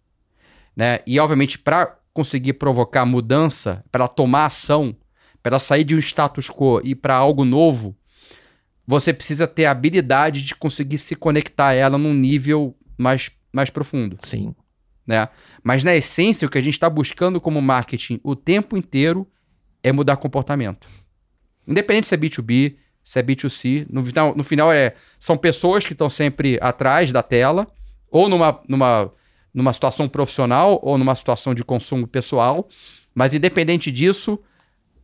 Né? E, obviamente, para conseguir provocar mudança, para tomar ação, para sair de um status quo e para algo novo, você precisa ter a habilidade de conseguir se conectar a ela num nível mais, mais profundo. Sim. Né? Mas, na essência, o que a gente está buscando como marketing o tempo inteiro é mudar comportamento. Independente se é B2B, se é B2C, no final, no final é, são pessoas que estão sempre atrás da tela, ou numa, numa, numa situação profissional, ou numa situação de consumo pessoal. Mas, independente disso,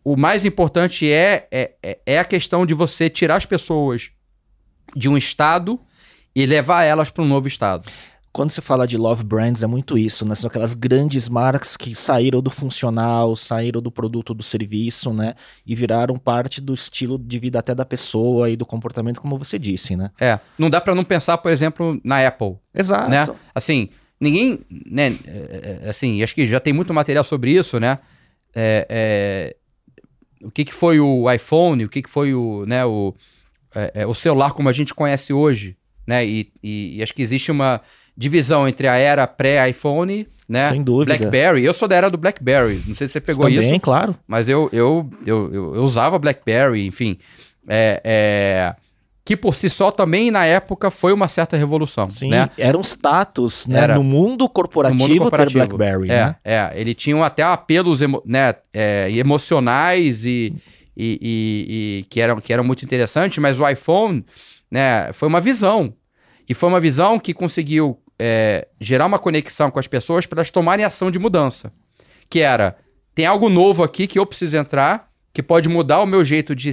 o mais importante é, é, é, é a questão de você tirar as pessoas de um estado e levar elas para um novo estado quando se fala de love brands, é muito isso, né? São aquelas grandes marcas que saíram do funcional, saíram do produto do serviço, né? E viraram parte do estilo de vida até da pessoa e do comportamento, como você disse, né? É. Não dá para não pensar, por exemplo, na Apple. Exato. Né? Assim, ninguém, né? É, é, assim, acho que já tem muito material sobre isso, né? É, é, o que, que foi o iPhone, o que, que foi o, né, o, é, é, o celular como a gente conhece hoje, né? E, e, e acho que existe uma divisão entre a era pré-iPhone, né? Sem dúvida. BlackBerry. Eu sou da era do BlackBerry. Não sei se você pegou Também, isso. Também, claro. Mas eu, eu, eu, eu, eu usava BlackBerry, enfim. É, é, que por si só também na época foi uma certa revolução. Sim, né? era um status né? Era, no, mundo corporativo no mundo corporativo ter BlackBerry. É, né? é, ele tinha até apelos emo, né, é, emocionais e, e, e, e, que, eram, que eram muito interessantes, mas o iPhone né, foi uma visão. E foi uma visão que conseguiu é, gerar uma conexão com as pessoas para elas tomarem ação de mudança. Que era, tem algo novo aqui que eu preciso entrar, que pode mudar o meu jeito de,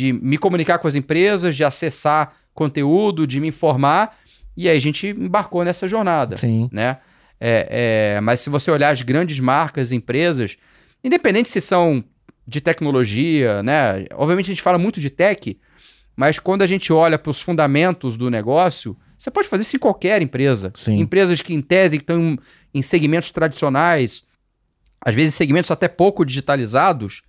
de me comunicar com as empresas, de acessar conteúdo, de me informar. E aí a gente embarcou nessa jornada. Sim. Né? É, é, mas se você olhar as grandes marcas, empresas, independente se são de tecnologia, né? Obviamente a gente fala muito de tech, mas quando a gente olha para os fundamentos do negócio, você pode fazer isso em qualquer empresa. Sim. Empresas que, em tese, estão em segmentos tradicionais, às vezes segmentos até pouco digitalizados,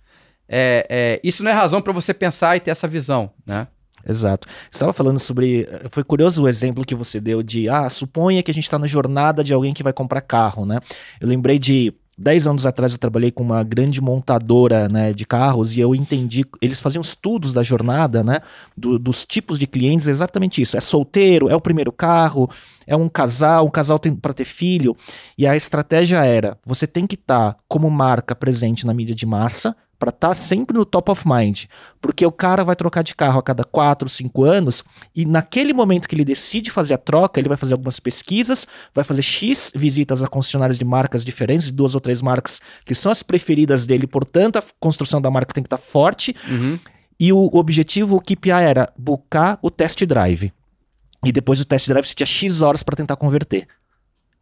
é, é, isso não é razão para você pensar e ter essa visão, né? Exato. Você estava falando sobre. Foi curioso o exemplo que você deu de. Ah, suponha que a gente está na jornada de alguém que vai comprar carro, né? Eu lembrei de Dez anos atrás eu trabalhei com uma grande montadora né, de carros e eu entendi, eles faziam estudos da jornada, né, do, dos tipos de clientes, exatamente isso. É solteiro, é o primeiro carro, é um casal, um casal para ter filho. E a estratégia era: você tem que estar tá como marca presente na mídia de massa, para estar tá sempre no top of mind. Porque o cara vai trocar de carro a cada 4, 5 anos e naquele momento que ele decide fazer a troca, ele vai fazer algumas pesquisas, vai fazer X visitas a concessionárias de marcas diferentes, de duas ou três marcas que são as preferidas dele, portanto a construção da marca tem que estar tá forte. Uhum. E o objetivo, o KPI era buscar o test drive. E depois do test drive você tinha X horas para tentar converter.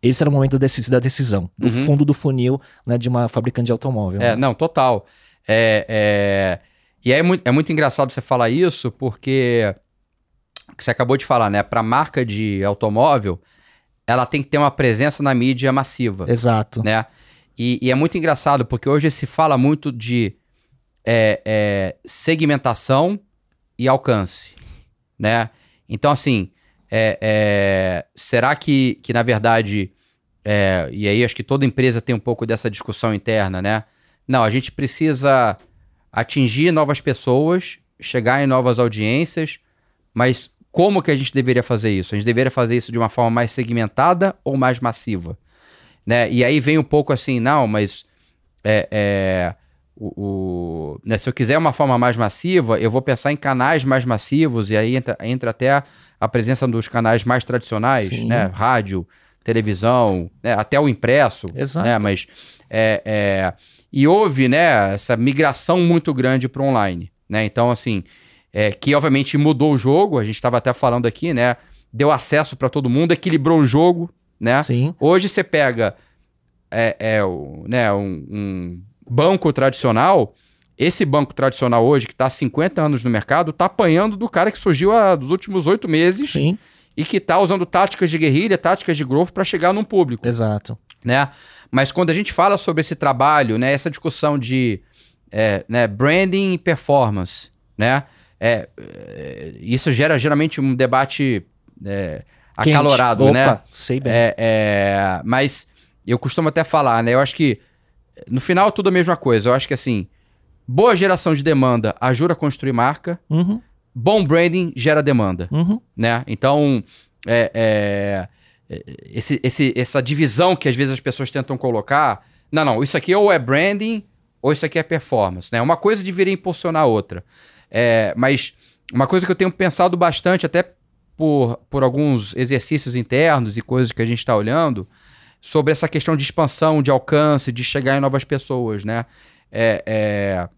Esse era o momento da decisão, do uhum. fundo do funil né, de uma fabricante de automóvel. É, né? não, total. É, é... E é muito, é muito engraçado você falar isso, porque que você acabou de falar, né? Para marca de automóvel, ela tem que ter uma presença na mídia massiva. Exato. Né? E, e é muito engraçado, porque hoje se fala muito de é, é, segmentação e alcance, né? Então, assim, é, é será que, que na verdade, é, e aí acho que toda empresa tem um pouco dessa discussão interna, né? Não, a gente precisa atingir novas pessoas, chegar em novas audiências, mas como que a gente deveria fazer isso? A gente deveria fazer isso de uma forma mais segmentada ou mais massiva? Né? E aí vem um pouco assim, não, mas é, é, o, o né, se eu quiser uma forma mais massiva, eu vou pensar em canais mais massivos, e aí entra, entra até a, a presença dos canais mais tradicionais, né? Rádio, televisão, né? até o impresso. Exato. Né? Mas é, é e houve, né, essa migração muito grande para online, né? Então, assim, é, que obviamente mudou o jogo, a gente estava até falando aqui, né? Deu acesso para todo mundo, equilibrou o jogo, né? Sim. Hoje você pega é, é, o, né, um, um banco tradicional, esse banco tradicional hoje, que está há 50 anos no mercado, está apanhando do cara que surgiu há dos últimos oito meses Sim. e que está usando táticas de guerrilha, táticas de growth para chegar num público. Exato. Né? Mas quando a gente fala sobre esse trabalho, né, essa discussão de é, né, branding e performance, né, é, é, isso gera geralmente um debate é, acalorado, Opa, né? Sei bem. É, é, mas eu costumo até falar, né? Eu acho que no final é tudo a mesma coisa. Eu acho que assim, boa geração de demanda ajuda a construir marca, Uhum, bom branding gera demanda, uhum. né? Então, é, é, esse, esse- essa divisão que às vezes as pessoas tentam colocar, não, não, isso aqui ou é branding ou isso aqui é performance, né? Uma coisa deveria impulsionar a outra. É, mas uma coisa que eu tenho pensado bastante, até por, por alguns exercícios internos e coisas que a gente está olhando, sobre essa questão de expansão, de alcance, de chegar em novas pessoas, né? É, é,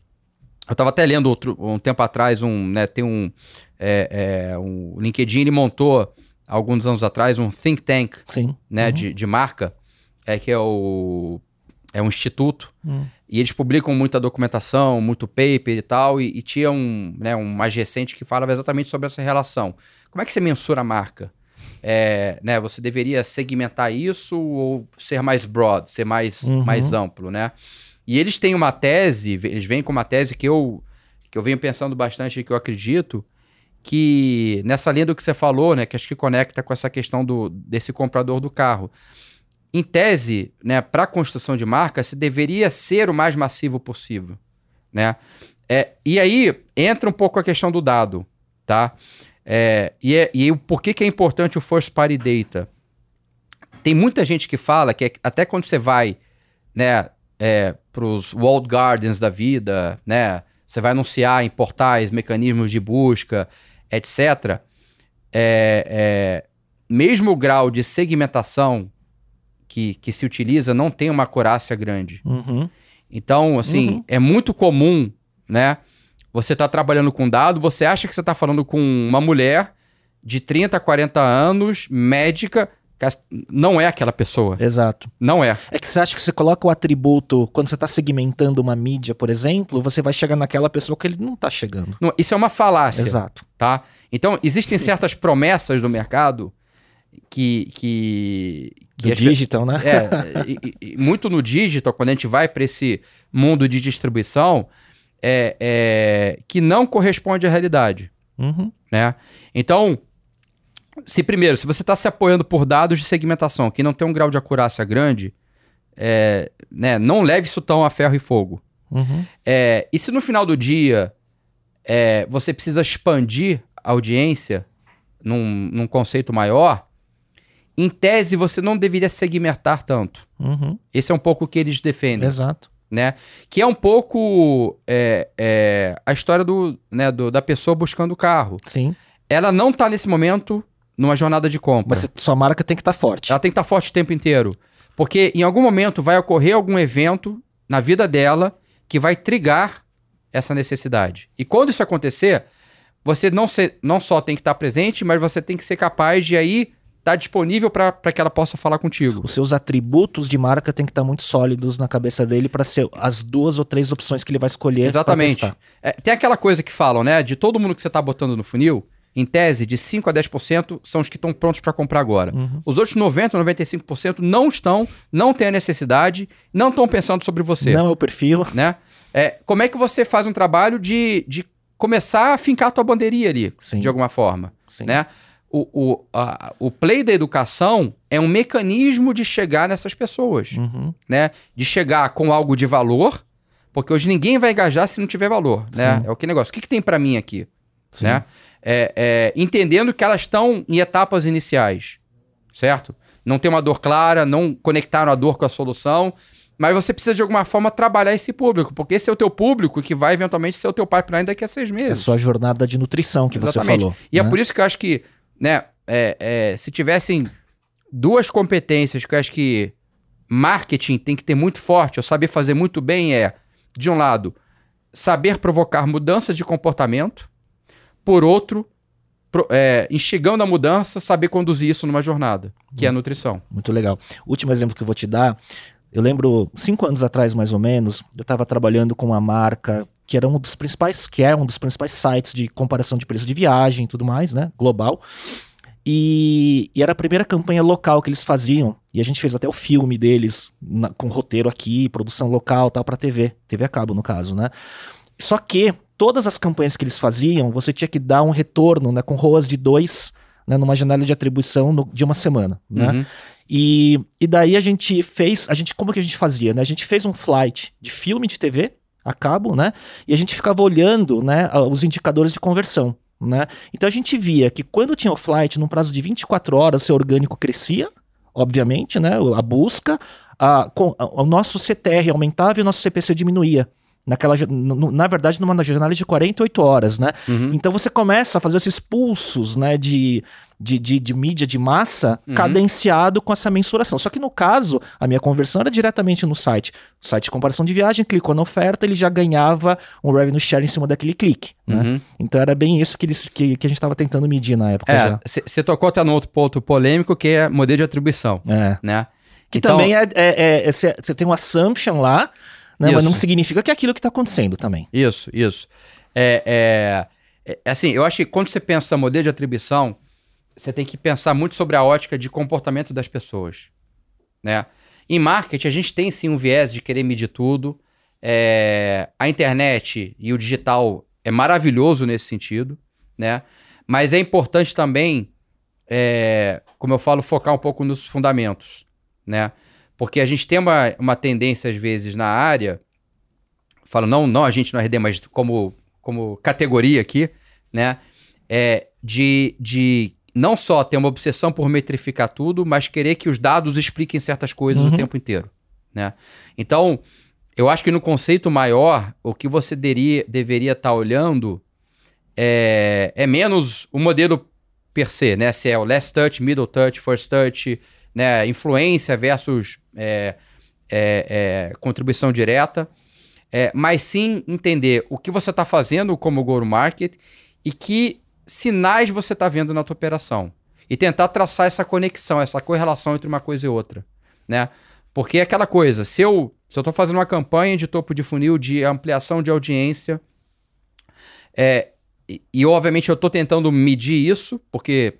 eu estava até lendo outro, um tempo atrás, um, né, tem um, é, é, um LinkedIn, ele montou, alguns anos atrás, um think tank, Sim. né, Uhum. de, de marca, é que é o é um instituto Hum. e eles publicam muita documentação, muito paper e tal, e, e tinha um, né, um mais recente que falava exatamente sobre essa relação. Como é que você mensura a marca? É, né, você deveria segmentar isso ou ser mais broad, ser mais, Uhum. mais amplo, né? E eles têm uma tese, eles vêm com uma tese que eu, que eu venho pensando bastante e que eu acredito, que nessa linha do que você falou, né, que acho que conecta com essa questão do, desse comprador do carro. Em tese, né, para a construção de marca, se deveria ser o mais massivo possível, né? É, e aí entra um pouco a questão do dado, tá? É, e, é, e o porquê que é importante o first party data? Tem muita gente que fala que é- até quando você vai, né, é, para os walled gardens da vida, né, você vai anunciar em portais, mecanismos de busca, etc. É, é, mesmo o grau de segmentação que, que se utiliza não tem uma acurácia grande. Uhum. Então, assim, Uhum. é muito comum, né? Você tá trabalhando com dado, você acha que você tá falando com uma mulher de 30, 40 anos, médica, não é aquela pessoa. Exato. Não é. É que você acha que você coloca o atributo, quando você está segmentando uma mídia, por exemplo, você vai chegar naquela pessoa que ele não está chegando. Não- isso é uma falácia, Exato. tá? Então, existem certas promessas do mercado que... que, Do digital, né? É, e- e muito no digital, quando a gente vai para esse mundo de distribuição, é, é, que não corresponde à realidade. Uhum. né? Então, se primeiro, se você está se apoiando por dados de segmentação que não tem um grau de acurácia grande, é, né, não leve isso tão a ferro e fogo. Uhum. É, e se no final do dia é, você precisa expandir a audiência num, num conceito maior, em tese você não deveria segmentar tanto. Uhum. Esse é um pouco o que eles defendem Exato. né? Que é um pouco é, é, a história do, né, do- da pessoa buscando o carro. Sim. Ela não tá nesse momento numa jornada de compra. Mas sua marca tem que estar forte. Ela tem que estar forte o tempo inteiro. Porque em algum momento vai ocorrer algum evento na vida dela que vai trigar essa necessidade. E quando isso acontecer, você não, ser, não só tem que estar presente, mas você tem que ser capaz de aí estar disponível para que ela possa falar contigo. Os seus atributos de marca tem que estar muito sólidos na cabeça dele para ser as duas ou três opções que ele vai escolher. Exatamente. É, tem aquela coisa que falam, né? De todo mundo que você está botando no funil, em tese, de 5 a 10% são os que estão prontos para comprar agora. Uhum. Os outros 90, 95% não estão, não têm a necessidade, não estão pensando sobre você, Não é o perfil. né? É, como é que você faz um trabalho de, de começar a fincar a tua bandeirinha ali, Sim. de alguma forma, Sim. né? O, o, a- o play da educação é um mecanismo de chegar nessas pessoas Uhum. né? De chegar com algo de valor, porque hoje ninguém vai engajar se não tiver valor, né? Sim. É o que negócio. O que, que tem pra mim aqui, Sim. né? É, é, entendendo que elas estão em etapas iniciais, certo? Não tem uma dor clara, não conectaram a dor com a solução, mas você precisa de alguma forma trabalhar esse público, porque esse é o teu público que vai eventualmente ser o teu pipeline daqui a seis É a meses. sua jornada de nutrição que você Exatamente. falou. E é né? por isso que eu acho que, né, é, é, se tivessem duas competências que eu acho que marketing tem que ter muito forte, ou saber fazer muito bem é, de um lado, saber provocar mudanças de comportamento, por outro, pro- é, instigando a mudança, saber conduzir isso numa jornada, que é a nutrição. Muito legal. Último exemplo que eu vou te dar. Eu lembro, cinco anos atrás, mais ou menos, eu estava trabalhando com uma marca que era um dos principais, que é um dos principais sites de comparação de preço de viagem e tudo mais, né? Global. E, e era a primeira campanha local que eles faziam. E a gente fez até o filme deles, na- com roteiro aqui, produção local tal, pra TV. TV a cabo, no caso, né? Só que todas as campanhas que eles faziam, você tinha que dar um retorno, né? Com ROAS de 2 né, numa janela de atribuição no, de uma semana, né? Uhum. E, e daí a gente fez, a gente como que a gente fazia, né? A gente fez um flight de filme de TV a cabo, né? E a gente ficava olhando, né, os indicadores de conversão, né? Então a gente via que quando tinha o flight, num prazo de 24 horas, o seu orgânico crescia, obviamente, né? A busca, a, com, a, o nosso CTR aumentava e o nosso CPC diminuía. Naquela, na verdade, numa janela de 48 horas, né? Uhum. Então você começa a fazer esses pulsos, né, de, de, de, de mídia de massa Uhum. cadenciado com essa mensuração. Só que no caso, a minha conversão era diretamente no site. O site de comparação de viagem, clicou na oferta, ele já ganhava um revenue share em cima daquele clique, né? Uhum. Então era bem isso que, eles, que, que a gente estava tentando medir na época É, já. você tocou até no outro ponto polêmico, que é modelo de atribuição, É. né? Que Então- também é. Você tem um assumption lá, né? Mas Isso. não significa que é aquilo que está acontecendo também. Isso, isso. É, é, é, assim, eu acho que quando você pensa modelo de atribuição, você tem que pensar muito sobre a ótica de comportamento das pessoas, né? Em marketing, a gente tem sim um viés de querer medir tudo. É, a internet e o digital é maravilhoso nesse sentido, né? Mas é importante também, é, como eu falo, focar um pouco nos fundamentos, né? Porque a gente tem uma, uma tendência, às vezes, na área, falo não, não a gente no RD, mas como, como categoria aqui, né? É de, de não só ter uma obsessão por metrificar tudo, mas querer que os dados expliquem certas coisas Uhum. o tempo inteiro, né? Então, eu acho que no conceito maior, o que você deria, deveria estar olhando é, é menos o modelo per se, né? Se é o last touch, middle touch, first touch, né? Influência versus é, é, é, contribuição direta. É, mas sim entender o que você está fazendo como go-to-market e que sinais você está vendo na tua operação. E tentar traçar essa conexão, essa correlação entre uma coisa e outra, né? Porque é aquela coisa, se eu estou fazendo uma campanha de topo de funil de ampliação de audiência, é, e, e, obviamente eu estou tentando medir isso, porque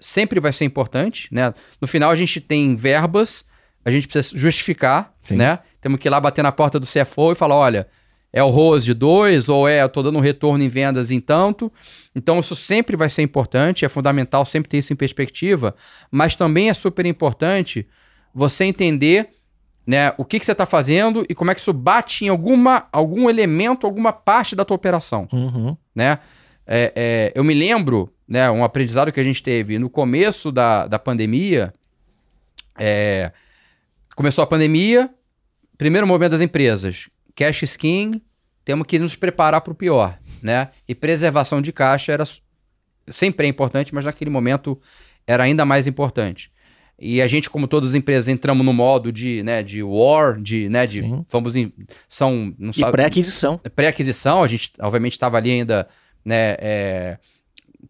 sempre vai ser importante, né? No final a gente tem verbas, a gente precisa justificar, Sim. né? Temos que ir lá bater na porta do CFO e falar, olha, é o ROS de 2 ou é eu tô dando um retorno em vendas em tanto. Então isso sempre vai ser importante, é fundamental sempre ter isso em perspectiva, mas também é super importante você entender né, o que, que você está fazendo e como é que isso bate em alguma, algum elemento, alguma parte da tua operação Uhum. né? É, é, eu me lembro, né, um aprendizado que a gente teve no começo da, da pandemia. é, começou a pandemia, primeiro momento das empresas, cash is king, temos que nos preparar para o pior, né? E preservação de caixa era sempre é importante, mas naquele momento era ainda mais importante. E a gente, como todas as empresas, entramos no modo de, né, de war, de, né, de Sim. vamos em, são, não sabe, pré-aquisição. pré-aquisição, a gente obviamente estava ali ainda, né, é,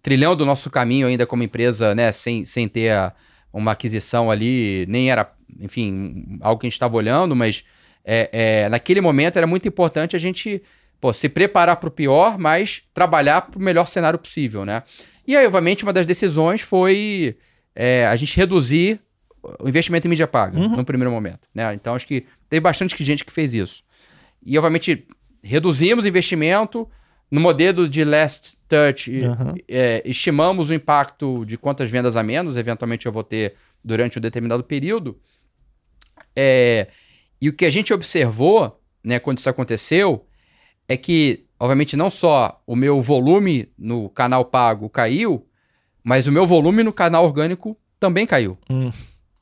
trilhando o nosso caminho ainda como empresa, né, sem, sem ter a- uma aquisição ali, nem era, enfim, algo que a gente estava olhando, mas é, é, naquele momento era muito importante a gente pô, se preparar para o pior, mas trabalhar para o melhor cenário possível, né? E aí, obviamente, uma das decisões foi é, a gente reduzir o investimento em mídia paga Uhum. no primeiro momento, né? Então, acho que teve bastante gente que fez isso. E, obviamente, reduzimos o investimento no modelo de last touch, Uhum. é, estimamos o impacto de quantas vendas a menos, eventualmente eu vou ter durante um determinado período. É, e o que a gente observou, né, quando isso aconteceu, é que, obviamente, não só o meu volume no canal pago caiu, mas o meu volume no canal orgânico também caiu, Hum.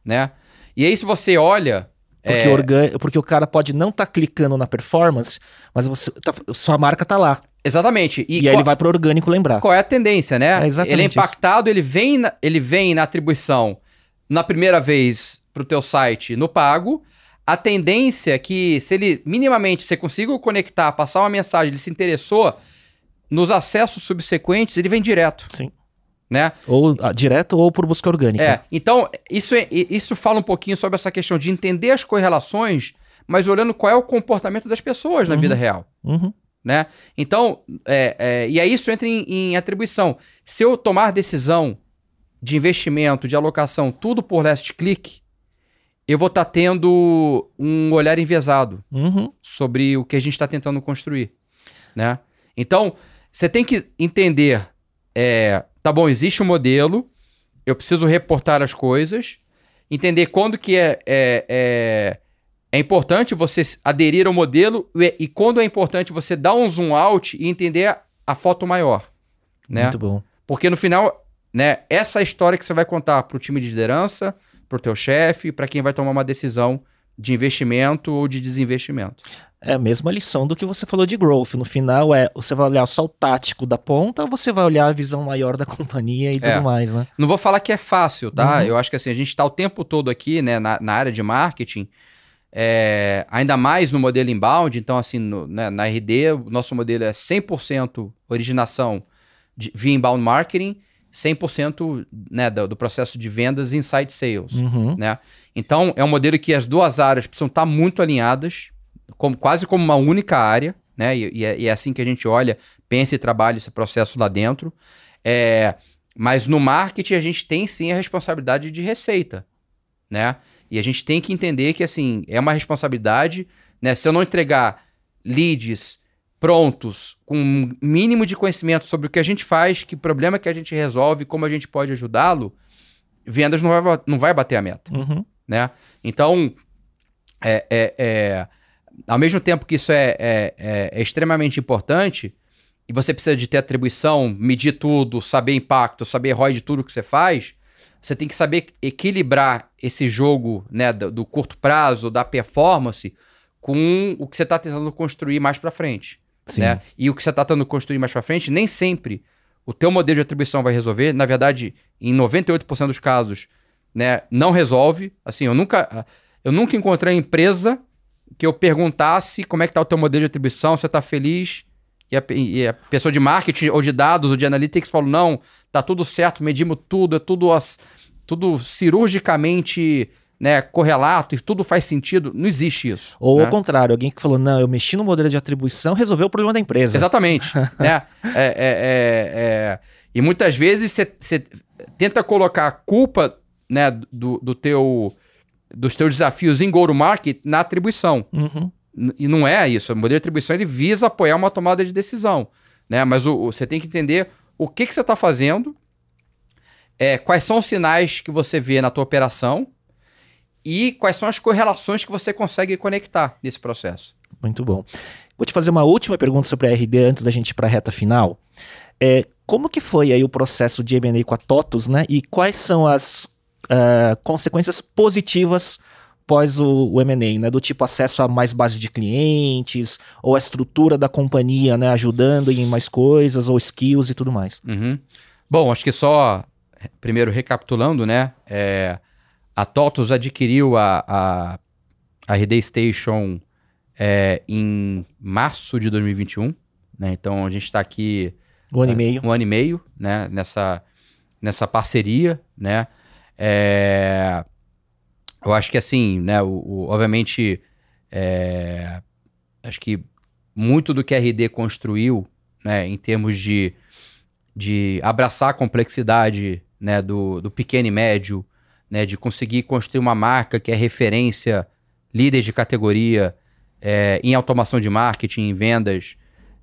né? E aí, se você olha... Porque, é, organ- porque o cara pode não estar clicando na performance, mas você tá- sua marca tá lá. Exatamente. E, E, aí ele vai pro orgânico lembrar. qual é a tendência, né? É exatamente ele é isso. impactado, ele vem, na, ele vem na atribuição na primeira vez pro teu site no pago. A tendência é que se ele minimamente você consiga conectar, passar uma mensagem, ele se interessou, nos acessos subsequentes ele vem direto, Sim. né? Ou ah, direto ou por busca orgânica. É, então isso, é- isso fala um pouquinho sobre essa questão de entender as correlações, mas olhando qual é o comportamento das pessoas na Uhum. vida real Uhum. Né? Então, é, é, e aí isso entra em, em atribuição. Se eu tomar decisão de investimento, de alocação, tudo por last click, eu vou estar tendo um olhar enviesado Uhum. sobre o que a gente está tentando construir, né? Então, você tem que entender, é, tá bom, existe um modelo, eu preciso reportar as coisas, entender quando que é, é, é, importante você aderir ao modelo e, e, quando é importante você dar um zoom out e entender a, a foto maior. Né? Muito bom. Porque no final, né, essa história que você vai contar para o time de liderança, para o teu chefe, para quem vai tomar uma decisão de investimento ou de desinvestimento. É a mesma lição do que você falou de growth. No final, é você vai olhar só o tático da ponta ou você vai olhar a visão maior da companhia e tudo é. mais, né? Não vou falar que é fácil, tá? Uhum. Eu acho que assim, a gente está o tempo todo aqui, né, na, na área de marketing, é, ainda mais no modelo inbound. Então, assim, no, né, na RD, o nosso modelo é 100% originação de, via inbound marketing 100% né, do, do, processo de vendas inside sales. Uhum. Né? Então, é um modelo que as duas áreas precisam estar muito alinhadas, como, quase como uma única área, né? E, e, é, e, é, assim que a gente olha, pensa e trabalha esse processo lá dentro. É, mas no marketing a gente tem sim a responsabilidade de receita, né? E a gente tem que entender que assim é uma responsabilidade, né? Se eu não entregar leads prontos, com um mínimo de conhecimento sobre o que a gente faz, que problema que a gente resolve, como a gente pode ajudá-lo, vendas não vai, não vai bater a meta. Uhum. Né? Então, é, é, é, ao mesmo tempo que isso é, é, é, é, extremamente importante, e você precisa de ter atribuição, medir tudo, saber impacto, saber ROI de tudo que você faz, você tem que saber equilibrar esse jogo né, do, do curto prazo, da performance, com o que você está tentando construir mais para frente. Sim. Né? E o que você está tentando construir mais para frente, nem sempre o teu modelo de atribuição vai resolver. Na verdade, em 98% dos casos, né, não resolve. Assim, eu nunca, eu nunca encontrei empresa que eu perguntasse como é que está o teu modelo de atribuição, você está feliz, e a, e a, pessoa de marketing ou de dados ou de analytics falou, não, tá tudo certo, medimos tudo, é tudo, as, tudo cirurgicamente né, correlato e tudo faz sentido, não existe isso. Ou né? ao contrário, alguém que falou, não, eu mexi no modelo de atribuição, resolveu o problema da empresa. Exatamente. né? É, é, é, é, e muitas vezes você tenta colocar a culpa né, do, do teu, dos teus desafios em go-to-market na atribuição. Uhum. E não é isso. O modelo de atribuição ele visa apoiar uma tomada de decisão. Né? Mas você tem que entender o que, que você está fazendo, é, quais são os sinais que você vê na tua operação, e quais são as correlações que você consegue conectar nesse processo. Muito bom. Vou te fazer uma última pergunta sobre a RD antes da gente ir para a reta final. É, como que foi aí o processo de M&A com a TOTUS, né? E quais são as uh, consequências positivas pós o, o M&A, né? Do tipo acesso a mais base de clientes, ou a estrutura da companhia, né? Ajudando em mais coisas, ou skills e tudo mais. Uhum. Bom, acho que só, primeiro recapitulando, né? É, a TOTUS adquiriu a, a, a RD Station é, em março de 2021. Né? Então a gente está aqui. Um ano e meio. Um ano e meio, né? Nessa, nessa parceria, né? É, eu acho que assim, né? O, o obviamente, é, acho que muito do que a RD construiu, né? Em termos de, de abraçar a complexidade né, do, do pequeno e médio, né, de conseguir construir uma marca que é referência, líder de categoria é, em automação de marketing, em vendas,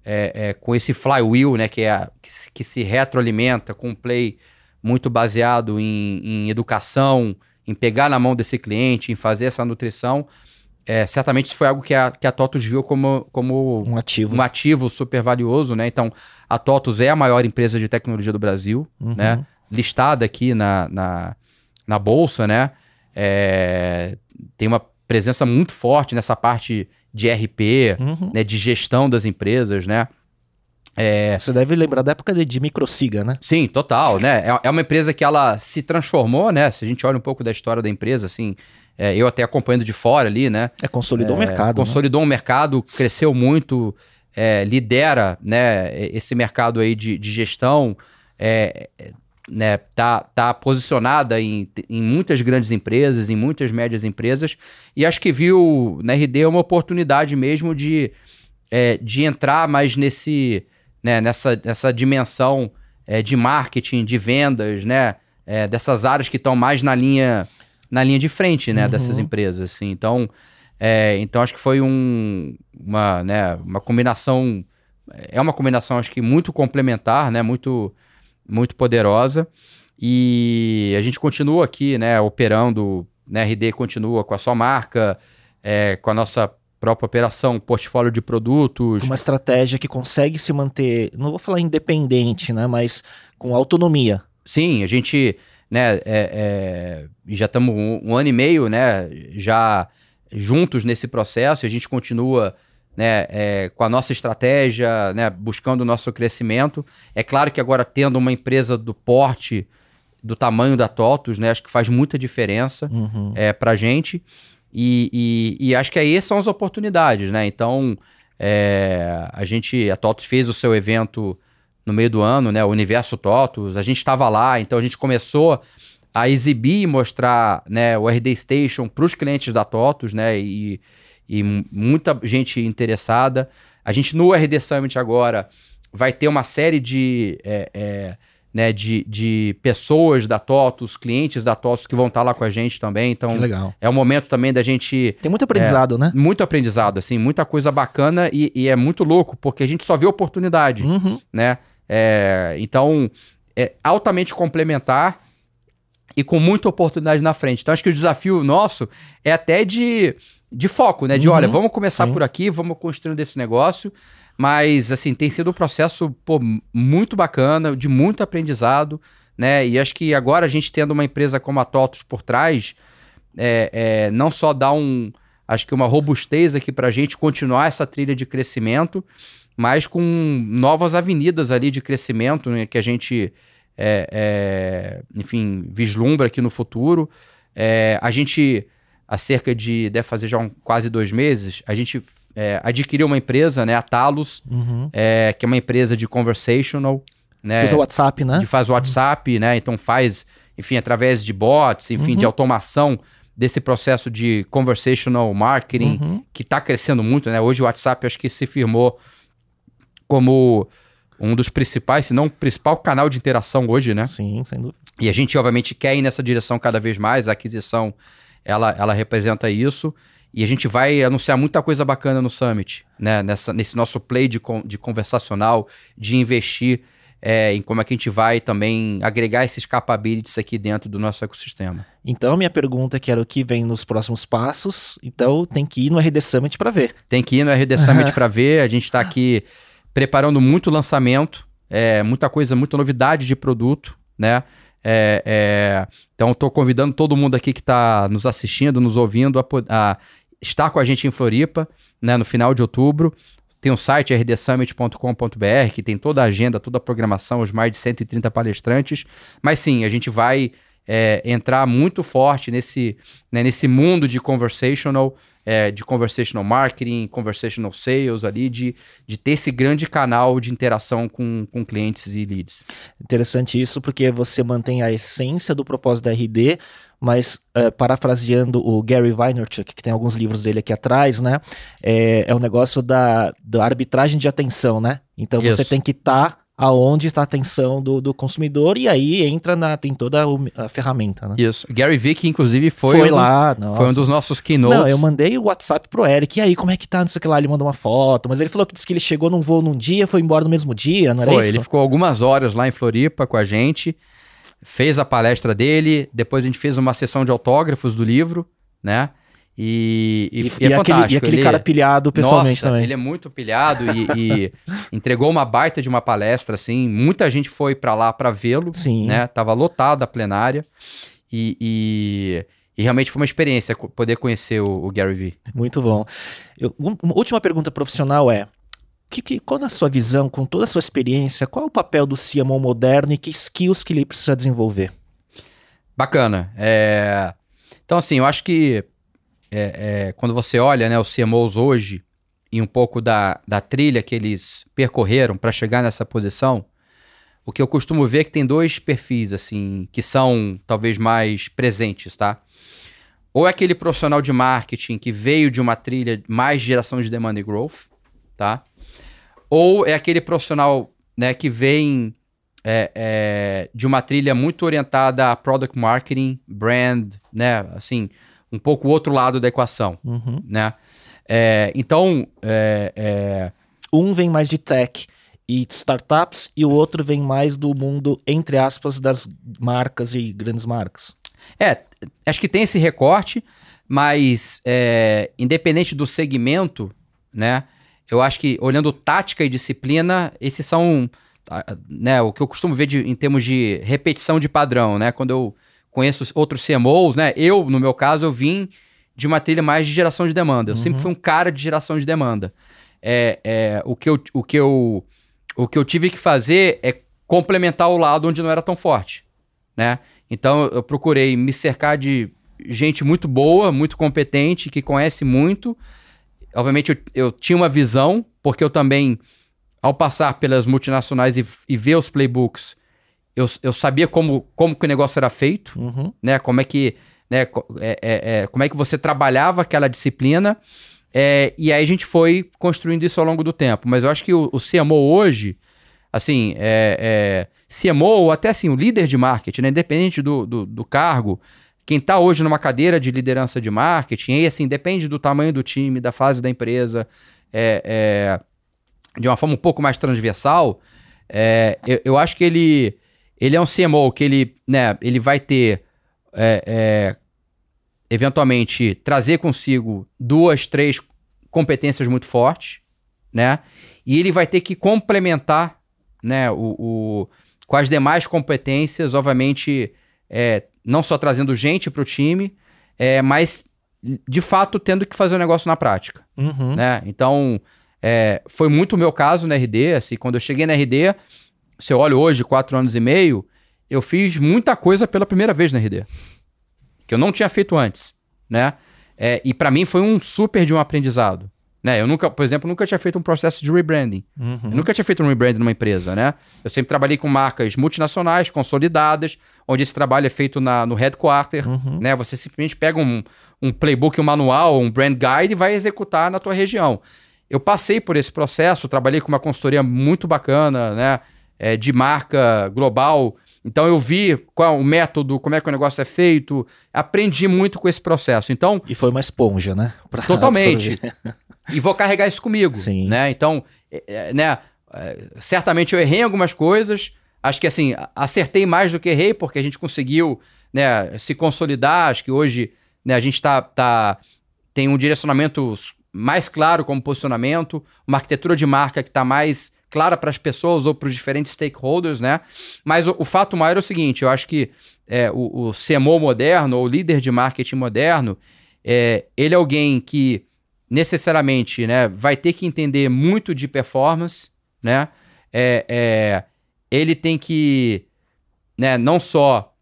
é, é, com esse flywheel, né, que, é a, que, se, que, se, retroalimenta com um play muito baseado em, em, educação, em pegar na mão desse cliente, em fazer essa nutrição. É, certamente isso foi algo que a, que a TOTUS viu como, como um, ativo. um ativo super valioso. Né? Então, a TOTUS é a maior empresa de tecnologia do Brasil, uhum. né? listada aqui na, na na bolsa, né? É, tem uma presença muito forte nessa parte de RP, uhum. né, de gestão das empresas, né? É... Você deve lembrar da época de, de Microsiga, né? Sim, total, né? É, é, uma empresa que ela se transformou, né? Se a gente olha um pouco da história da empresa, assim, é, eu até acompanhando de fora ali, né? É, consolidou o é, mercado. Né? Consolidou o né? mercado, cresceu muito, é, lidera, né, esse mercado aí de, de gestão, né, tá, tá posicionada em, em muitas grandes empresas, em muitas médias empresas, e acho que viu na RD uma oportunidade mesmo de, de entrar mais nesse, né, nessa, nessa dimensão é, de marketing, de vendas, né, é, dessas áreas que estão mais na linha, na linha de frente né, uhum. dessas empresas. Assim. Então, é, então acho que foi um, uma, né, uma combinação, é uma combinação acho que muito complementar, né, muito muito poderosa. E a gente continua aqui, né, operando, né, RD continua com a sua marca, é, com a nossa própria operação, portfólio de produtos. Uma estratégia que consegue se manter, não vou falar independente, né, mas com autonomia. Sim, a gente, né, é, é, já estamos um, um, ano e meio, né, já juntos nesse processo, e a gente continua né, é, com a nossa estratégia, né, buscando o nosso crescimento. É claro que agora tendo uma empresa do porte, do tamanho da TOTUS, né, acho que faz muita diferença uhum. é, para a gente. E, e, e, acho que aí são as oportunidades, né? Então, é, a gente, a TOTUS fez o seu evento no meio do ano, né? O Universo TOTUS, a gente estava lá, então a gente começou a exibir e mostrar né, o RD Station para os clientes da TOTUS, né? E, e muita gente interessada. A gente no RD Summit agora vai ter uma série de, é, é, né, de, de pessoas da TOTUS, clientes da TOTUS que vão estar lá com a gente também. Então, que legal. é o momento também da gente... Tem muito aprendizado, é, né? Muito aprendizado, assim, muita coisa bacana e, e, é muito louco, porque a gente só vê oportunidade, uhum. né? É, então, é altamente complementar e com muita oportunidade na frente. Então, acho que o desafio nosso é até de de foco, né? De uhum. olha, vamos começar por aqui, vamos construindo esse negócio. Mas, assim, tem sido um processo pô, muito bacana, de muito aprendizado, né? E acho que agora a gente tendo uma empresa como a TOTUS por trás, é, é, não só dá um, acho que uma robustez aqui para a gente continuar essa trilha de crescimento, mas com novas avenidas ali de crescimento né, que a gente, é, é enfim, vislumbra aqui no futuro. É, a gente há cerca de, deve fazer já um, quase dois meses, a gente é, adquiriu uma empresa, né, a Talos, uhum. é, que é uma empresa de conversational. Né, faz o WhatsApp, né? Que faz o WhatsApp, uhum. né? Então faz, enfim, através de bots, enfim, uhum. de automação desse processo de conversational marketing, uhum. que está crescendo muito, né? Hoje o WhatsApp acho que se firmou como um dos principais, se não o principal canal de interação hoje, né? Sim, sem dúvida. E a gente, obviamente, quer ir nessa direção cada vez mais, a aquisição ela, ela representa isso. E a gente vai anunciar muita coisa bacana no Summit, né? Nessa, nesse nosso play de, de conversacional, de investir é, em como é que a gente vai também agregar esses capabilities aqui dentro do nosso ecossistema. Então, minha pergunta é que era o que vem nos próximos passos. Então, tem que ir no RD Summit para ver. Tem que ir no RD Summit para ver. A gente está aqui preparando muito lançamento, é, muita coisa, muita novidade de produto, né? É, é, então, estou convidando todo mundo aqui que está nos assistindo, nos ouvindo, a, a, estar com a gente em Floripa, né, no final de outubro. Tem o site rdsummit.com.br, que tem toda a agenda, toda a programação, os mais de 130 palestrantes. Mas sim, a gente vai é, entrar muito forte nesse, né, nesse mundo de conversational, é, de conversational marketing, conversational sales ali, de, de ter esse grande canal de interação com, com clientes e leads. Interessante isso, porque você mantém a essência do propósito da RD, mas é, parafraseando o Gary Vaynerchuk, que tem alguns livros dele aqui atrás, né? É, é o negócio da, da arbitragem de atenção, né? Então isso. você tem que estar tá aonde está a atenção do, do consumidor e aí entra na tem toda a, a ferramenta, né? Isso. Gary Vee inclusive foi, foi um lá, foi um dos nossos keynotes. Não, eu mandei o WhatsApp pro Eric. E aí, como é que tá? Não sei o que lá, ele mandou uma foto, mas ele falou que disse que ele chegou num voo num dia, foi embora no mesmo dia, não era foi, isso? ele ficou algumas horas lá em Floripa com a gente. Fez a palestra dele, depois a gente fez uma sessão de autógrafos do livro, né? E, e, e, e, é aquele, e aquele ele, cara pilhado pessoalmente nossa, também. Ele é muito pilhado e, entregou uma baita de uma palestra, assim. Muita gente foi para lá para vê-lo. Sim. Né? Tava lotada a plenária. E, realmente foi uma experiência poder conhecer o, o Gary Vee. Muito bom. Eu, uma última pergunta profissional é: que, que, qual na sua visão, com toda a sua experiência, qual é o papel do CMO moderno e que skills que ele precisa desenvolver? Bacana. É... Então, assim, eu acho que é, é, quando você olha né, os CMOs hoje e um pouco da, da trilha que eles percorreram para chegar nessa posição, o que eu costumo ver é que tem dois perfis assim que são talvez mais presentes, tá? Ou é aquele profissional de marketing que veio de uma trilha mais geração de demand e growth, tá? Ou é aquele profissional né, que vem é, é, de uma trilha muito orientada a product marketing, brand, né? Assim, um pouco o outro lado da equação, uhum. né? É, então, é, é... um vem mais de tech e startups, e o outro vem mais do mundo, entre aspas, das marcas e grandes marcas. É, acho que tem esse recorte, mas é, independente do segmento, né? Eu acho que olhando tática e disciplina, esses são né, o que eu costumo ver de, em termos de repetição de padrão, né? Quando eu conheço outros CMOs, né? Eu, no meu caso, eu vim de uma trilha mais de geração de demanda. Eu uhum. sempre fui um cara de geração de demanda. É, é, o, que eu, o, que eu, o que eu tive que fazer é complementar o lado onde não era tão forte, né? Então eu procurei me cercar de gente muito boa, muito competente, que conhece muito. Obviamente eu, eu tinha uma visão, porque eu também, ao passar pelas multinacionais e, e ver os playbooks, eu, eu sabia como, como que o negócio era feito, uhum. né? Como é que né? É, é, é, como é que você trabalhava aquela disciplina. É, e aí a gente foi construindo isso ao longo do tempo. Mas eu acho que o, o CMO hoje, assim, é, é, CMO ou até assim, o líder de marketing, né? independente do, do, do cargo, quem está hoje numa cadeira de liderança de marketing, e assim, depende do tamanho do time, da fase da empresa, é, é, de uma forma um pouco mais transversal, é, eu, eu, acho que ele, ele é um CMO que ele, né, ele vai ter é, é, eventualmente trazer consigo duas, três competências muito fortes, né? E ele vai ter que complementar, né, o, o com as demais competências, obviamente, é, não só trazendo gente para o time, é, mas de fato tendo que fazer o negócio na prática, uhum. né? Então, é, foi muito o meu caso na RD, assim, quando eu cheguei na RD, se eu olho hoje, quatro anos e meio, eu fiz muita coisa pela primeira vez na RD. Que eu não tinha feito antes, né? É, e para mim foi um super de um aprendizado. Né? Eu nunca, por exemplo, nunca tinha feito um processo de rebranding. Uhum. Eu nunca tinha feito um rebranding numa empresa, né? Eu sempre trabalhei com marcas multinacionais, consolidadas, onde esse trabalho é feito na, no headquarter, uhum. né? Você simplesmente pega um, um playbook, um manual, um brand guide e vai executar na tua região. Eu passei por esse processo, trabalhei com uma consultoria muito bacana, né? É, de marca global, então eu vi qual o método, como é que o negócio é feito, aprendi muito com esse processo. Então e foi uma esponja, né? Pra totalmente. e vou carregar isso comigo, Sim. né? Então, é, é, né? É, certamente eu errei em algumas coisas. Acho que assim acertei mais do que errei porque a gente conseguiu, né? Se consolidar. Acho que hoje, né? A gente tá, tá tem um direcionamento mais claro como posicionamento, uma arquitetura de marca que está mais clara para as pessoas ou para os diferentes stakeholders, né? Mas o, o, fato maior é o seguinte: eu acho que é, o, o CMO moderno, ou líder de marketing moderno, é, ele é alguém que necessariamente né, vai ter que entender muito de performance, né? É, é, ele tem que né, não só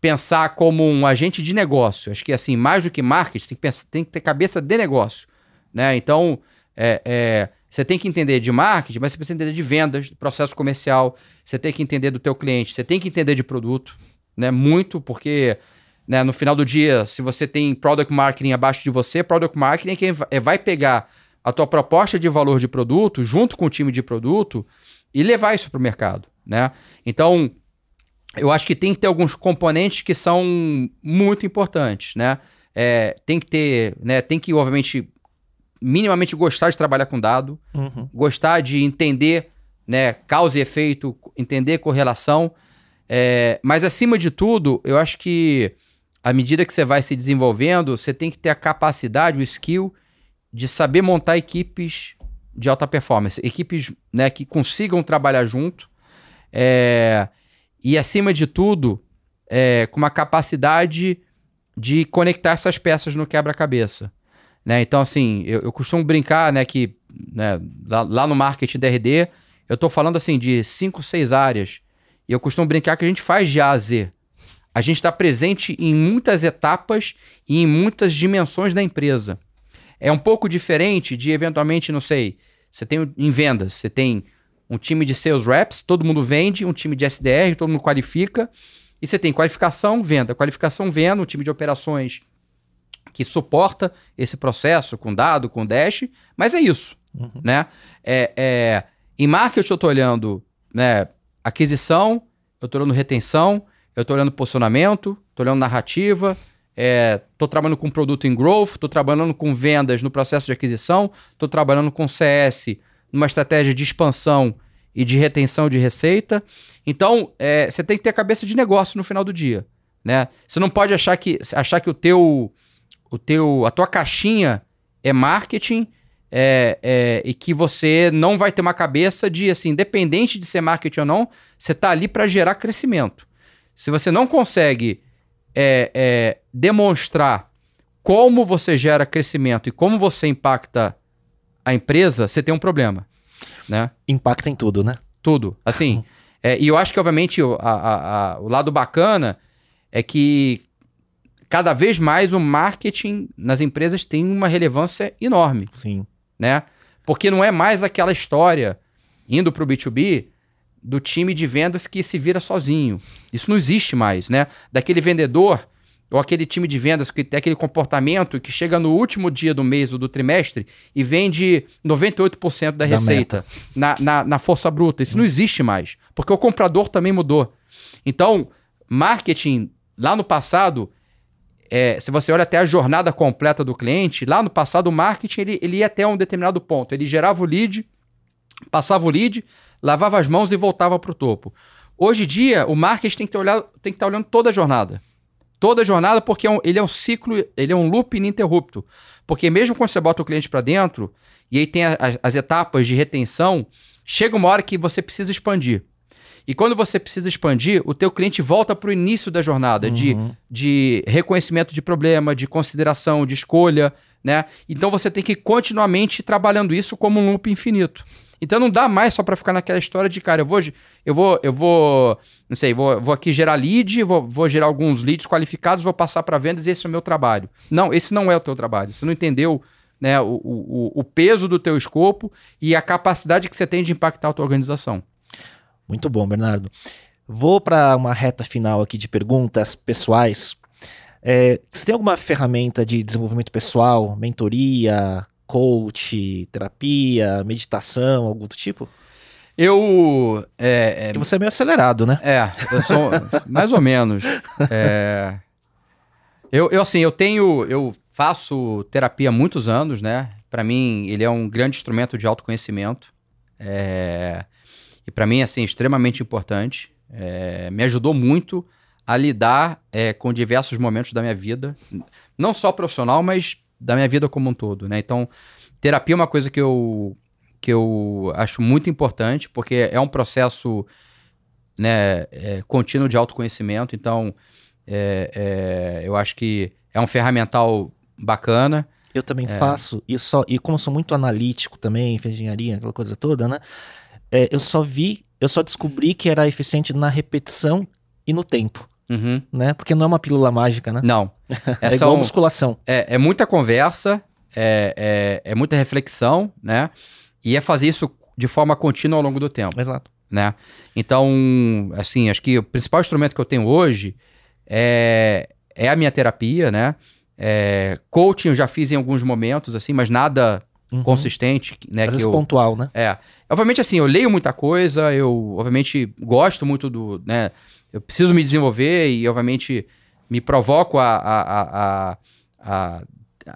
pensar como um agente de negócio, acho que assim, mais do que marketing, tem que, pensar, tem que ter cabeça de negócio, né? Então, é, é você tem que entender de marketing, mas você precisa entender de vendas, processo comercial, você tem que entender do teu cliente, você tem que entender de produto, né? Muito, porque né, no final do dia, se você tem product marketing abaixo de você, product marketing é quem é, vai pegar a tua proposta de valor de produto junto com o time de produto e levar isso para o mercado, né? Então, eu acho que tem que ter alguns componentes que são muito importantes, né? É, tem que ter, né? Tem que, obviamente, minimamente gostar de trabalhar com dado, uhum. gostar de entender né, causa e efeito, entender correlação. É, mas acima de tudo, eu acho que à medida que você vai se desenvolvendo, você tem que ter a capacidade, o skill de saber montar equipes de alta performance, equipes né, que consigam trabalhar junto. É, e acima de tudo, é, com uma capacidade de conectar essas peças no quebra-cabeça. Né? Então, assim, eu, eu costumo brincar né, que né, lá, lá, no marketing DRD, eu estou falando assim de cinco, seis áreas. E eu costumo brincar que a gente faz de A a Z. A gente está presente em muitas etapas e em muitas dimensões da empresa. É um pouco diferente de, eventualmente, não sei, você tem em vendas, você tem um time de sales reps, todo mundo vende, um time de SDR, todo mundo qualifica, e você tem qualificação, venda, qualificação, venda, um time de operações que suporta esse processo com dado, com dash, mas é isso, uhum. né? É, é, em marketing eu estou olhando né, aquisição, eu estou olhando retenção, eu estou olhando posicionamento, estou olhando narrativa, estou é, trabalhando com produto em growth, estou trabalhando com vendas no processo de aquisição, estou trabalhando com CS numa estratégia de expansão e de retenção de receita. Então, é, você tem que ter cabeça de negócio no final do dia, né? Você não pode achar que, achar que o teu, o teu, a tua caixinha é marketing é, é, e que você não vai ter uma cabeça de, assim, independente de ser marketing ou não, você está ali para gerar crescimento. Se você não consegue é, é, demonstrar como você gera crescimento e como você impacta a empresa, você tem um problema, né? Impacta em tudo, né? Tudo. Assim, é, e eu acho que, obviamente, o, a, a, a, o lado bacana é que cada vez mais o marketing nas empresas tem uma relevância enorme. Sim. Né? Porque não é mais aquela história, indo para o B2B, do time de vendas que se vira sozinho. Isso não existe mais, né? Daquele vendedor ou aquele time de vendas que tem aquele comportamento que chega no último dia do mês ou do trimestre e vende 98% da, da receita na, na, na, força bruta. Isso hum. não existe mais, porque o comprador também mudou. Então, marketing lá no passado, é, se você olha até a jornada completa do cliente, lá no passado o marketing ele, ele ia até um determinado ponto. Ele gerava o lead, passava o lead, lavava as mãos e voltava para o topo. Hoje em dia, o marketing tem que, estar olhando toda a jornada. Toda a jornada, porque é um, ele é um ciclo, ele é um loop ininterrupto. Porque mesmo quando você bota o cliente para dentro, e aí tem a, a, as etapas de retenção, chega uma hora que você precisa expandir. E quando você precisa expandir, o teu cliente volta para o início da jornada, uhum. de, de reconhecimento de problema, de consideração, de escolha, né? Então você tem que ir continuamente trabalhando isso como um loop infinito. Então não dá mais só para ficar naquela história de, cara, eu vou, eu vou, eu vou, não sei, vou, vou aqui gerar lead, vou, vou gerar alguns leads qualificados, vou passar para vendas e esse é o meu trabalho. Não, esse não é o teu trabalho. Você não entendeu né, o, o, o peso do teu escopo e a capacidade que você tem de impactar a tua organização. Muito bom, Bernardo. Vou para uma reta final aqui de perguntas pessoais. É, você tem alguma ferramenta de desenvolvimento pessoal, mentoria, coach, terapia, meditação, algum do tipo? Eu. É, é, você é meio acelerado, né? É, eu sou. mais ou menos. É, eu, eu, assim, eu tenho. Eu faço terapia há muitos anos, né? Para mim, ele é um grande instrumento de autoconhecimento. É, e para mim, assim, extremamente importante. É, me ajudou muito a lidar é, com diversos momentos da minha vida, não só profissional, mas da minha vida como um todo, né? Então, terapia é uma coisa que eu, que eu acho muito importante, porque é um processo né, é, contínuo de autoconhecimento, então é, é, eu acho que é um ferramental bacana. Eu também é. faço, e, só, e como sou muito analítico também, fiz engenharia, aquela coisa toda, né? É, eu só vi, eu só descobri que era eficiente na repetição e no tempo. Uhum. Né? Porque não é uma pílula mágica, né? Não. é igual um, musculação. É, é muita conversa, é, é, é, muita reflexão, né? E é fazer isso de forma contínua ao longo do tempo. Exato. Né? Então, assim, acho que o principal instrumento que eu tenho hoje é, é a minha terapia, né? É, coaching eu já fiz em alguns momentos, assim, mas nada uhum. consistente, né? Às vezes eu, pontual, né? É. Obviamente, assim, eu leio muita coisa, eu, obviamente, gosto muito do, né? eu preciso me desenvolver e, obviamente, me provoco a, a, a, a,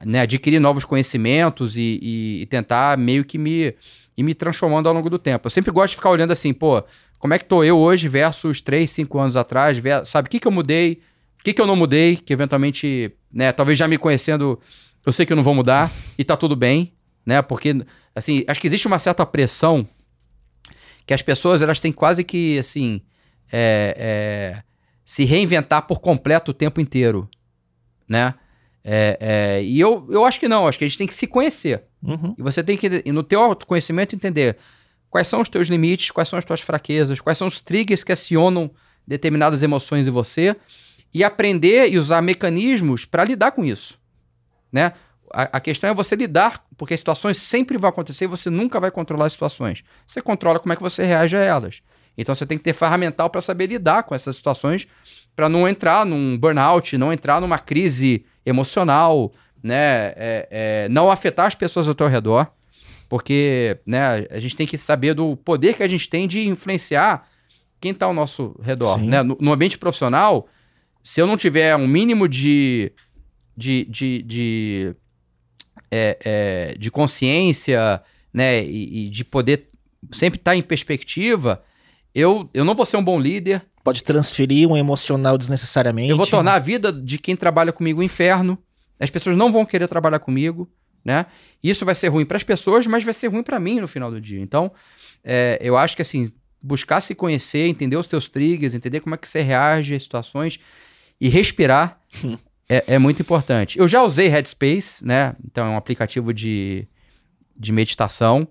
né, adquirir novos conhecimentos e, e, e, tentar meio que me, ir me transformando ao longo do tempo. Eu sempre gosto de ficar olhando assim, pô, como é que tô eu hoje versus 3, 5 anos atrás, sabe, o que, que eu mudei, o que, que eu não mudei, que eventualmente, né, talvez já me conhecendo, eu sei que eu não vou mudar e tá tudo bem, né, porque, assim, acho que existe uma certa pressão que as pessoas, elas têm quase que, assim, é, é, se reinventar por completo o tempo inteiro, né? É, é, e eu, eu acho que não, acho que a gente tem que se conhecer. Uhum. E você tem que, no teu autoconhecimento, entender quais são os teus limites, quais são as tuas fraquezas, quais são os triggers que acionam determinadas emoções em você e aprender e usar mecanismos para lidar com isso, né? A, a, questão é você lidar, porque as situações sempre vão acontecer e você nunca vai controlar as situações. Você controla como é que você reage a elas. Então você tem que ter ferramental para saber lidar com essas situações, para não entrar num burnout, não entrar numa crise emocional, né? É, é, não afetar as pessoas ao teu redor, porque né, a gente tem que saber do poder que a gente tem de influenciar quem está ao nosso redor. Né? No, no, ambiente profissional, se eu não tiver um mínimo de, de, de, de, é, é de consciência né, e, e de poder sempre estar tá em perspectiva, eu, eu não vou ser um bom líder. Pode transferir um emocional desnecessariamente. Eu vou tornar a vida de quem trabalha comigo um inferno. As pessoas não vão querer trabalhar comigo, né? Isso vai ser ruim para as pessoas, mas vai ser ruim para mim no final do dia. Então, é, eu acho que assim, buscar se conhecer, entender os teus triggers, entender como é que você reage às situações e respirar é, é, muito importante. Eu já usei Headspace, né? Então é um aplicativo de, de meditação.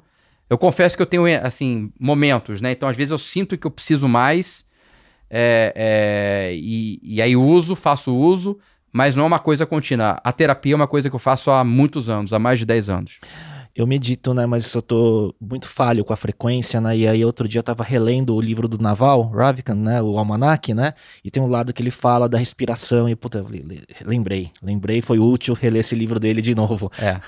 Eu confesso que eu tenho, assim, momentos, né? Então às vezes eu sinto que eu preciso mais é, é, e, e aí uso, faço uso, mas não é uma coisa contínua. A terapia é uma coisa que eu faço há muitos anos, há mais de 10 anos eu medito, né? Mas eu tô muito falho com a frequência, né? E aí outro dia eu tava relendo o livro do Naval, Ravikant, né? O Almanac, né? E tem um lado que ele fala da respiração e, puta, lembrei. Lembrei, foi útil reler esse livro dele de novo. É,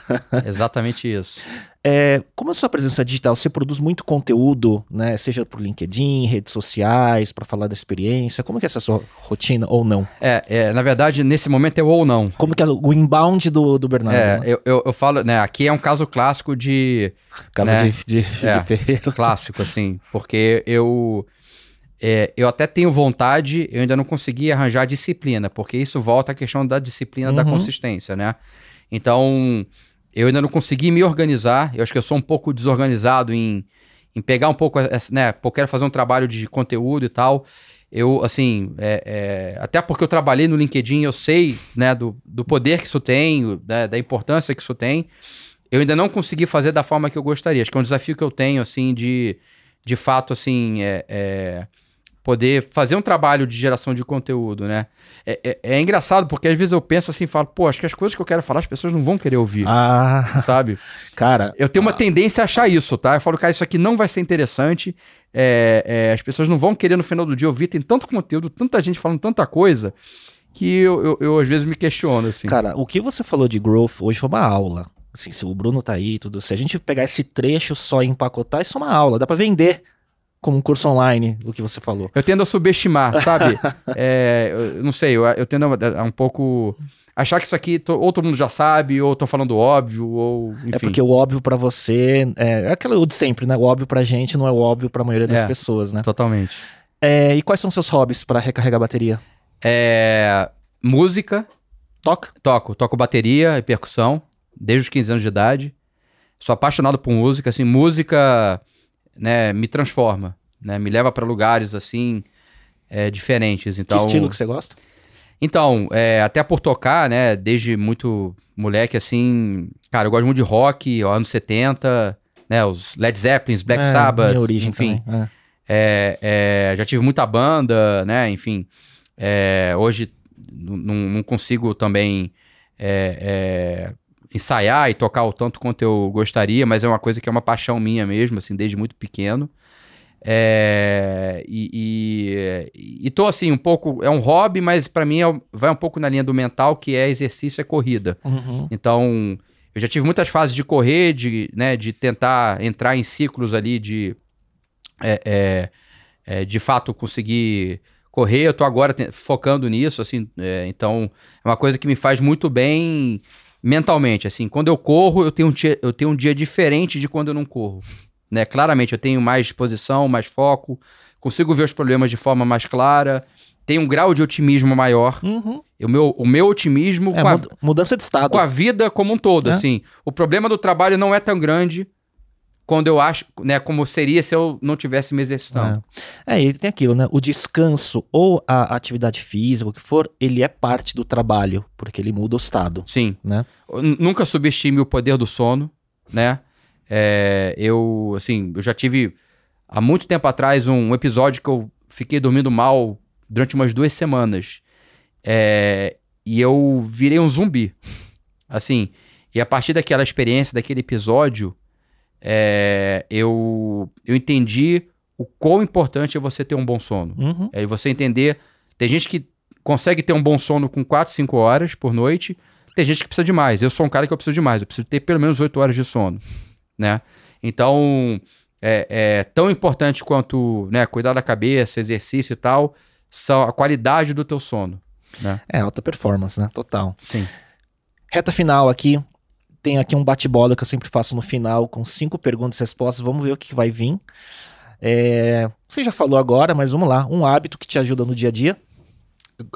exatamente isso. É, como a sua presença digital, você produz muito conteúdo, né? Seja por LinkedIn, redes sociais, para falar da experiência. Como que é essa sua rotina ou não? É, é, na verdade, nesse momento é ou não. Como que é o inbound do, do Bernardo? É, né? eu, eu, eu, falo, né? Aqui é um caso clássico de. Caso né, de, de, de é, Ferreiro. Clássico, assim. Porque eu. É, eu até tenho vontade, eu ainda não consegui arranjar disciplina, porque isso volta à questão da disciplina, uhum. da consistência, né? Então, eu ainda não consegui me organizar. Eu acho que eu sou um pouco desorganizado em, em pegar um pouco, né? Porque quero fazer um trabalho de conteúdo e tal. Eu, assim, é, é, até porque eu trabalhei no LinkedIn, eu sei, né, do, do poder que isso tem, da, da importância que isso tem. Eu ainda não consegui fazer da forma que eu gostaria. Acho que é um desafio que eu tenho, assim, de, de fato, assim, é, é poder fazer um trabalho de geração de conteúdo, né? É, é, é, engraçado porque às vezes eu penso assim, falo, pô, acho que as coisas que eu quero falar as pessoas não vão querer ouvir. Ah, sabe? Cara, eu tenho uma tendência a achar isso, tá? Eu falo, cara, isso aqui não vai ser interessante. É, é, as pessoas não vão querer no final do dia ouvir. Tem tanto conteúdo, tanta gente falando tanta coisa que eu, eu, eu às vezes me questiono, assim. Cara, o que você falou de growth hoje foi uma aula. Assim, se o Bruno tá aí, tudo. Se a gente pegar esse trecho só e empacotar, isso é uma aula, dá para vender como um curso online, o que você falou. Eu tendo a subestimar, sabe? é, eu não sei, eu, eu tendo a, a, um pouco achar que isso aqui to, ou todo mundo já sabe, ou tô falando óbvio, ou enfim. É porque o óbvio para você é, é aquilo de sempre, né? O óbvio pra gente não é o óbvio pra maioria das é, pessoas, né? Totalmente. É, e quais são seus hobbies para recarregar a bateria? É, música. Toca? Toco. Toco bateria e percussão desde os 15 anos de idade. Sou apaixonado por música, assim, música né, me transforma, né, me leva para lugares assim é, diferentes. Então, que estilo que você gosta? Então, é, até por tocar, né, desde muito moleque, assim, cara, eu gosto muito de rock, ó, anos 70, né, os Led Zeppelin, Black é, Sabbath, enfim. Também, é. é. É, já tive muita banda, né, enfim. É, hoje não consigo também ensaiar e tocar o tanto quanto eu gostaria, mas é uma coisa que é uma paixão minha mesmo, assim, desde muito pequeno. É, e, e, e, tô assim, um pouco. É um hobby, mas para mim é, vai um pouco na linha do mental, que é exercício, é corrida. Uhum. Então, eu já tive muitas fases de correr, de, né, de tentar entrar em ciclos ali de. É, é, é de fato conseguir correr. Eu tô agora focando nisso, assim. É, então, é uma coisa que me faz muito bem mentalmente, assim, quando eu corro, eu tenho um dia, eu tenho um dia diferente de quando eu não corro. Né? Claramente, eu tenho mais disposição, mais foco, consigo ver os problemas de forma mais clara, tenho um grau de otimismo maior. Uhum. O, meu, o meu otimismo é, com a, mudança de estado. Com a vida como um todo, é. assim. O problema do trabalho não é tão grande quando eu acho, né, como seria se eu não tivesse me exercitando. É, é e tem aquilo, né? O descanso ou a atividade física, o que for, ele é parte do trabalho, porque ele muda o estado. Sim. Né? Nunca subestime o poder do sono, né? É, eu, assim, eu já tive há muito tempo atrás um episódio que eu fiquei dormindo mal durante umas duas semanas. É, e eu virei um zumbi. Assim, e a partir daquela experiência, daquele episódio, é, eu, eu entendi o quão importante é você ter um bom sono. Uhum. É você entender. Tem gente que consegue ter um bom sono com 4, 5 horas por noite. Tem gente que precisa de mais. Eu sou um cara que eu preciso de mais. Eu preciso ter pelo menos 8 horas de sono. Né? Então, é, é tão importante quanto né, cuidar da cabeça, exercício e tal, são a qualidade do teu sono. Né? É, alta performance, né? Total. Sim. Reta final aqui tem aqui um bate-bola que eu sempre faço no final, com cinco perguntas e respostas. Vamos ver o que, vai vir. É, você já falou agora, mas vamos lá. Um hábito que te ajuda no dia a dia?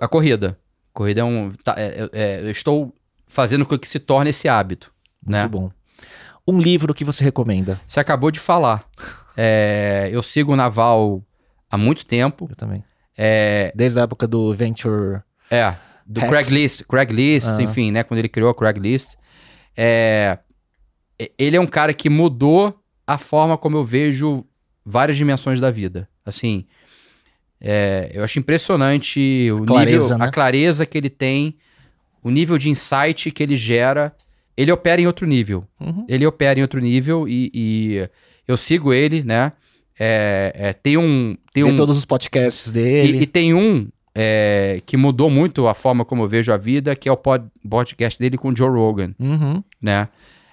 A corrida. Corrida é um. Tá, é, é, eu estou fazendo com que se torne esse hábito. Muito né? bom. Um livro que você recomenda? Você acabou de falar. É, eu sigo o Naval há muito tempo. Eu também. É, Desde a época do Venture. É, do Hacks. Craigslist, Craigslist, enfim, né, quando ele criou a Craigslist. É, e- ele é um cara que mudou a forma como eu vejo várias dimensões da vida. Assim, é, eu acho impressionante o Clareza, nível, né? a clareza que ele tem, o nível de insight que ele gera. Ele opera em outro nível Uhum. ele opera em outro nível e, e eu sigo ele, né? É, é, tem um. Tem um todos os podcasts e, dele. e tem um é, que mudou muito a forma como eu vejo a vida, que é o pod- podcast dele com o Joe Rogan, Uhum. né?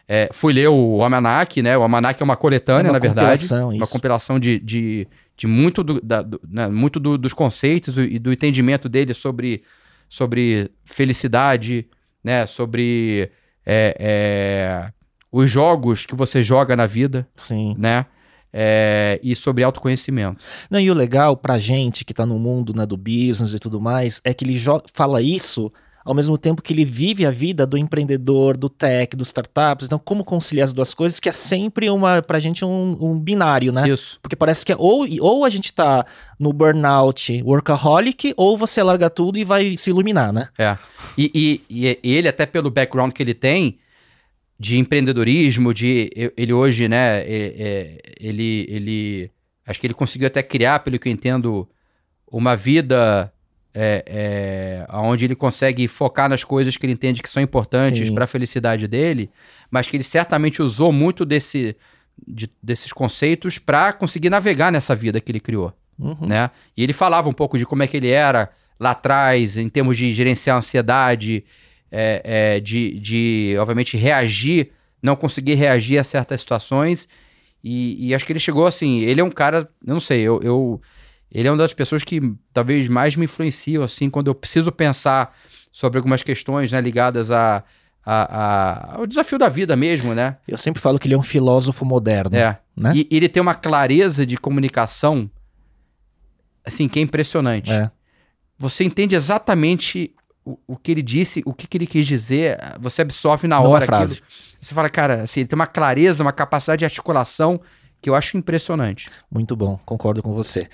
É, fui ler o Almanac, né? O Almanac é uma coletânea, É uma na verdade. compilação, Uma isso. compilação de, de, de muito, do, da- do- né, muito do- dos conceitos e do entendimento dele sobre, sobre felicidade, né? Sobre é, é, os jogos que você joga na vida, Sim. né? É, e sobre autoconhecimento. Não, e o legal pra gente que tá no mundo né, do business e tudo mais é que ele fala isso ao mesmo tempo que ele vive a vida do empreendedor, do tech, dos startups. Então, como conciliar as duas coisas, que é sempre uma, pra gente, um, um binário, né? Isso. Porque parece que é ou, ou a gente tá no burnout workaholic, ou você larga tudo e vai se iluminar, né? É. E, e- e ele, até pelo background que ele tem de empreendedorismo, de ele hoje, né, é- é, ele, ele. Acho que ele conseguiu até criar, pelo que eu entendo, uma vida é, é, onde ele consegue focar nas coisas que ele entende que são importantes para a felicidade dele, mas que ele certamente usou muito desse, de- desses conceitos para conseguir navegar nessa vida que ele criou Uhum. né? E ele falava um pouco de como é que ele era lá atrás, em termos de gerenciar a ansiedade, é, é, de, de, obviamente, reagir, não conseguir reagir a certas situações. E, e acho que ele chegou assim. Ele é um cara, eu não sei, eu, eu- ele é uma das pessoas que talvez mais me influenciam, assim, quando eu preciso pensar sobre algumas questões, né, ligadas a, a- a- ao desafio da vida mesmo, né? Eu sempre falo que ele é um filósofo moderno, É. né? E, e ele tem uma clareza de comunicação, assim, que é impressionante. É. Você entende exatamente o, o que ele disse, o que, que ele quis dizer, você absorve na Numa hora frase. aquilo. Você fala, cara, assim, ele tem uma clareza, uma capacidade de articulação que eu acho impressionante. Muito bom, concordo com você.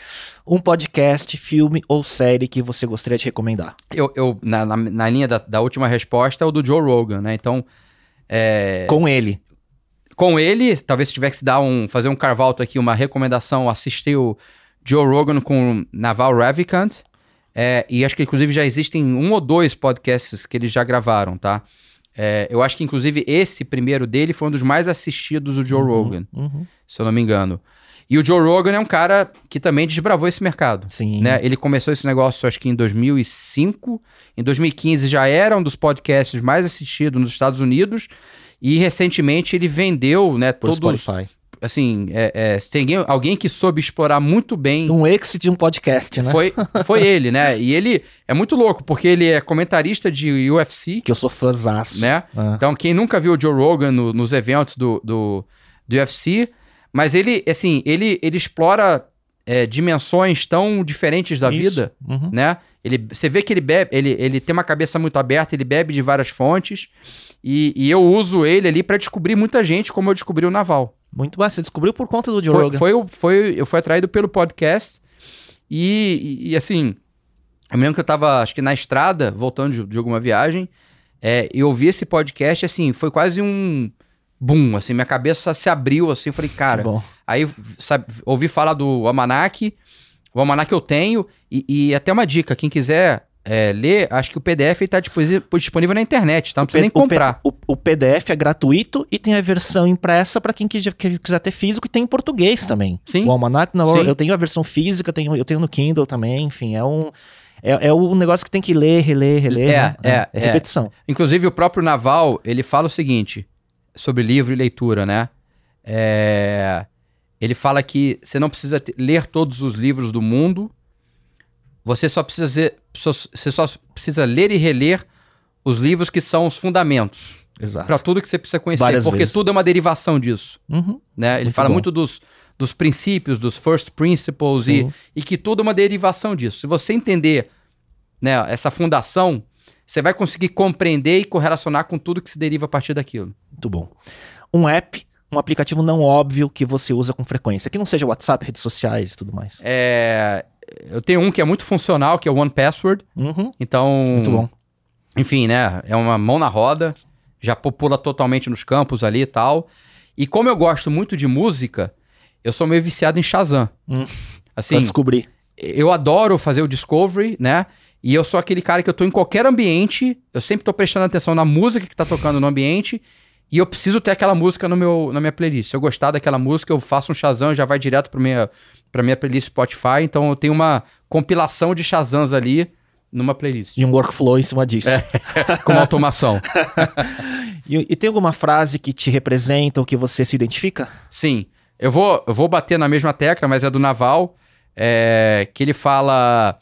Um podcast, filme ou série que você gostaria de recomendar? Eu, eu na, na, na linha da, da última resposta, é o do Joe Rogan, né? Então, é, Com ele. com ele, talvez se tivesse que dar um, fazer um carvalto aqui, uma recomendação, assistir o Joe Rogan com Naval Ravikant. É, e acho que inclusive já existem um ou dois podcasts que eles já gravaram, tá? É, eu acho que inclusive esse primeiro dele foi um dos mais assistidos do Joe Rogan, Uhum. se eu não me engano. E o Joe Rogan é um cara que também desbravou esse mercado. Sim. Né? Ele começou esse negócio, acho que em 2005. Em 2015 já era um dos podcasts mais assistidos nos Estados Unidos. E recentemente ele vendeu, né, Por todos. Spotify. Assim, é, é, se tem alguém, alguém que soube explorar muito bem. Um exit de um podcast, né? Foi, foi ele, né? E ele é muito louco, porque ele é comentarista de UFC, Que eu sou fãzaço. né? Ah. Então, quem nunca viu o Joe Rogan no- nos eventos do, do, do UFC, mas ele, assim, ele, ele explora é, dimensões tão diferentes da Isso. vida, Uhum. né? Ele, você vê que ele bebe, ele, ele tem uma cabeça muito aberta, ele bebe de várias fontes, e, e eu uso ele ali pra descobrir muita gente, como eu descobri o Naval. Muito bom. Você descobriu por conta do Joe Foi, foi, foi, eu fui atraído pelo podcast, e, e, e, assim, eu me lembro que eu tava, acho que na estrada, voltando de, de alguma viagem, é, eu ouvi esse podcast, assim, foi quase um boom, assim, minha cabeça se abriu, assim, eu falei, cara, Bom. Aí sabe, ouvi falar do Almanac, o Almanac eu tenho, e, e até uma dica, quem quiser é, ler, acho que o PDF está disponível na internet, tá? Não precisa nem comprar. O, o PDF é gratuito e tem a versão impressa para quem quiser, quiser ter físico e tem em português também. Sim. O Almanac, não, Sim. eu tenho a versão física, tenho, eu tenho no Kindle também, enfim, é um. É, é um negócio que tem que ler, reler, reler. É, né? é, é. repetição. Inclusive, o próprio Naval, ele fala o seguinte, sobre livro e leitura, né? É, Ele fala que você não precisa te- ler todos os livros do mundo, você só precisa, você só precisa ler e reler os livros que são os fundamentos. Exato. para tudo que você precisa conhecer, Várias porque vezes. tudo é uma derivação disso, Uhum. né? Ele Muito fala bom. muito dos, dos princípios, dos first principles e, e que tudo é uma derivação disso. Se você entender né, essa fundação, você vai conseguir compreender e correlacionar com tudo que se deriva a partir daquilo. Muito bom. Um app, um aplicativo não óbvio que você usa com frequência, que não seja WhatsApp, redes sociais e tudo mais. É, eu tenho um que é muito funcional, que é o One Password. Uhum. Então, Muito bom. enfim, né? É uma mão na roda, já popula totalmente nos campos ali e tal. E como eu gosto muito de música, eu sou meio viciado em Shazam. Hum. Assim, pra descobrir. eu adoro fazer o discovery, né? E eu sou aquele cara que eu tô em qualquer ambiente, eu sempre tô prestando atenção na música que tá tocando no ambiente, e eu preciso ter aquela música no meu, na minha playlist. Se eu gostar daquela música, eu faço um Shazam, já vai direto pra minha, pra minha playlist Spotify, então eu tenho uma compilação de Shazams ali numa playlist. E um workflow em cima disso. Com automação. E, e tem alguma frase que te representa ou que você se identifica? Sim. Eu vou, eu vou bater na mesma tecla, mas é do Naval, é, que ele fala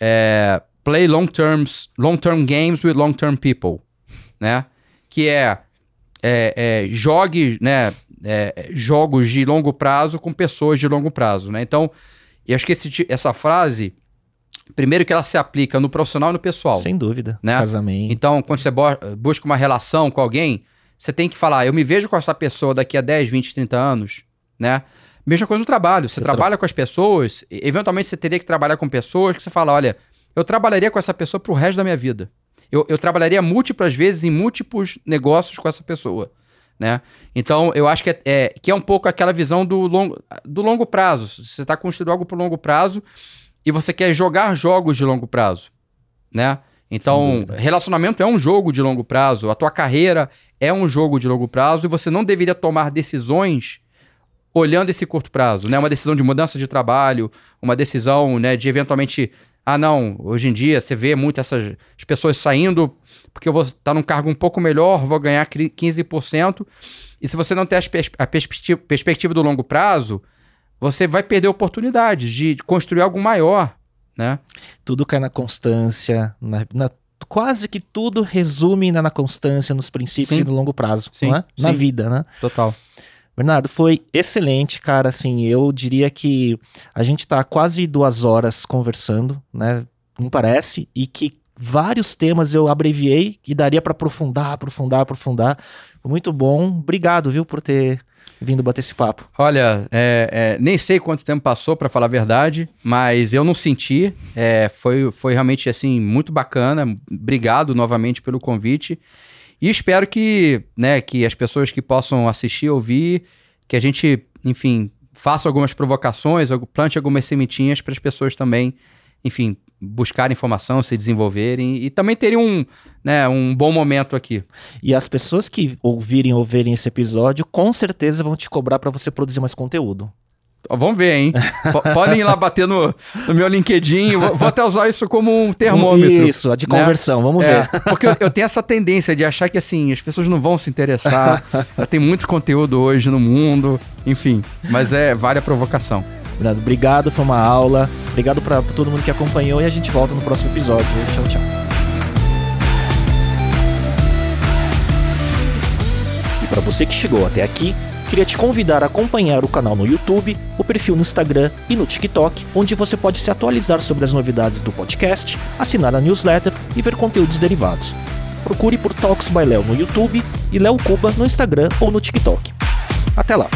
é, play long terms, long term games with long term people, né? Que é, é, é, jogue, né? É, jogos de longo prazo com pessoas de longo prazo, né? Então, eu acho que esse essa frase, primeiro que ela se aplica no profissional e no pessoal. Sem dúvida. Né? Casamento. Então, quando você busca uma relação com alguém, você tem que falar, eu me vejo com essa pessoa daqui a 10, 20, 30 anos, né? Mesma coisa no trabalho. Você Eu trabalha com as pessoas, eventualmente você teria que trabalhar com pessoas que você fala, olha, eu trabalharia com essa pessoa pro resto da minha vida. Eu, eu trabalharia múltiplas vezes em múltiplos negócios com essa pessoa, né? Então, eu acho que é, é- que é um pouco aquela visão do longo, do longo prazo. Você está construindo algo pro longo prazo e você quer jogar jogos de longo prazo, né? Então, relacionamento é um jogo de longo prazo, a tua carreira é um jogo de longo prazo e você não deveria tomar decisões olhando esse curto prazo, né? Uma decisão de mudança de trabalho, uma decisão, né, de eventualmente, ah, não, hoje em dia você vê muito essas as pessoas saindo porque eu vou estar num cargo um pouco melhor, vou ganhar cri- 15%, e se você não as pers- a perspectiva, perspectiva do longo prazo, você vai perder oportunidades de construir algo maior, né? Tudo cai na constância, na, na- quase que tudo resume na, na constância, nos princípios Sim. e no longo prazo, Sim, é? Na vida, né? Total. Bernardo, foi excelente, cara. Assim, eu diria que a gente tá quase duas horas conversando, né? Não parece? E que vários temas eu abreviei e daria para aprofundar, aprofundar, aprofundar. Muito bom. Obrigado, viu, por ter vindo bater esse papo. Olha, é, é, nem sei quanto tempo passou, pra falar a verdade, mas eu não senti. É, foi, foi realmente assim muito bacana. Obrigado novamente pelo convite. E espero que, né, que as pessoas que possam assistir, ouvir, que a gente, enfim, faça algumas provocações, plante algumas sementinhas para as pessoas também, enfim, buscarem informação, se desenvolverem e também terem um, né, um bom momento aqui. E as pessoas que ouvirem ou verem esse episódio, com certeza vão te cobrar para você produzir mais conteúdo. Vamos ver, hein? Podem ir lá bater no, no meu LinkedIn. Vou, vou até usar isso como um termômetro. Isso, a de né? conversão, vamos É, ver. porque eu, eu tenho essa tendência de achar que assim, as pessoas não vão se interessar. Tem muito conteúdo hoje no mundo, enfim. Mas é, vale a provocação. Bernardo, obrigado, foi uma aula. Obrigado para todo mundo que acompanhou e a gente volta no próximo episódio. Tchau, tchau. E para você que chegou até aqui, queria te convidar a acompanhar o canal no YouTube, o perfil no Instagram e no TikTok, onde você pode se atualizar sobre as novidades do podcast, assinar a newsletter e ver conteúdos derivados. Procure por Talks by Léo no YouTube e Léo Cuba no Instagram ou no TikTok. Até lá!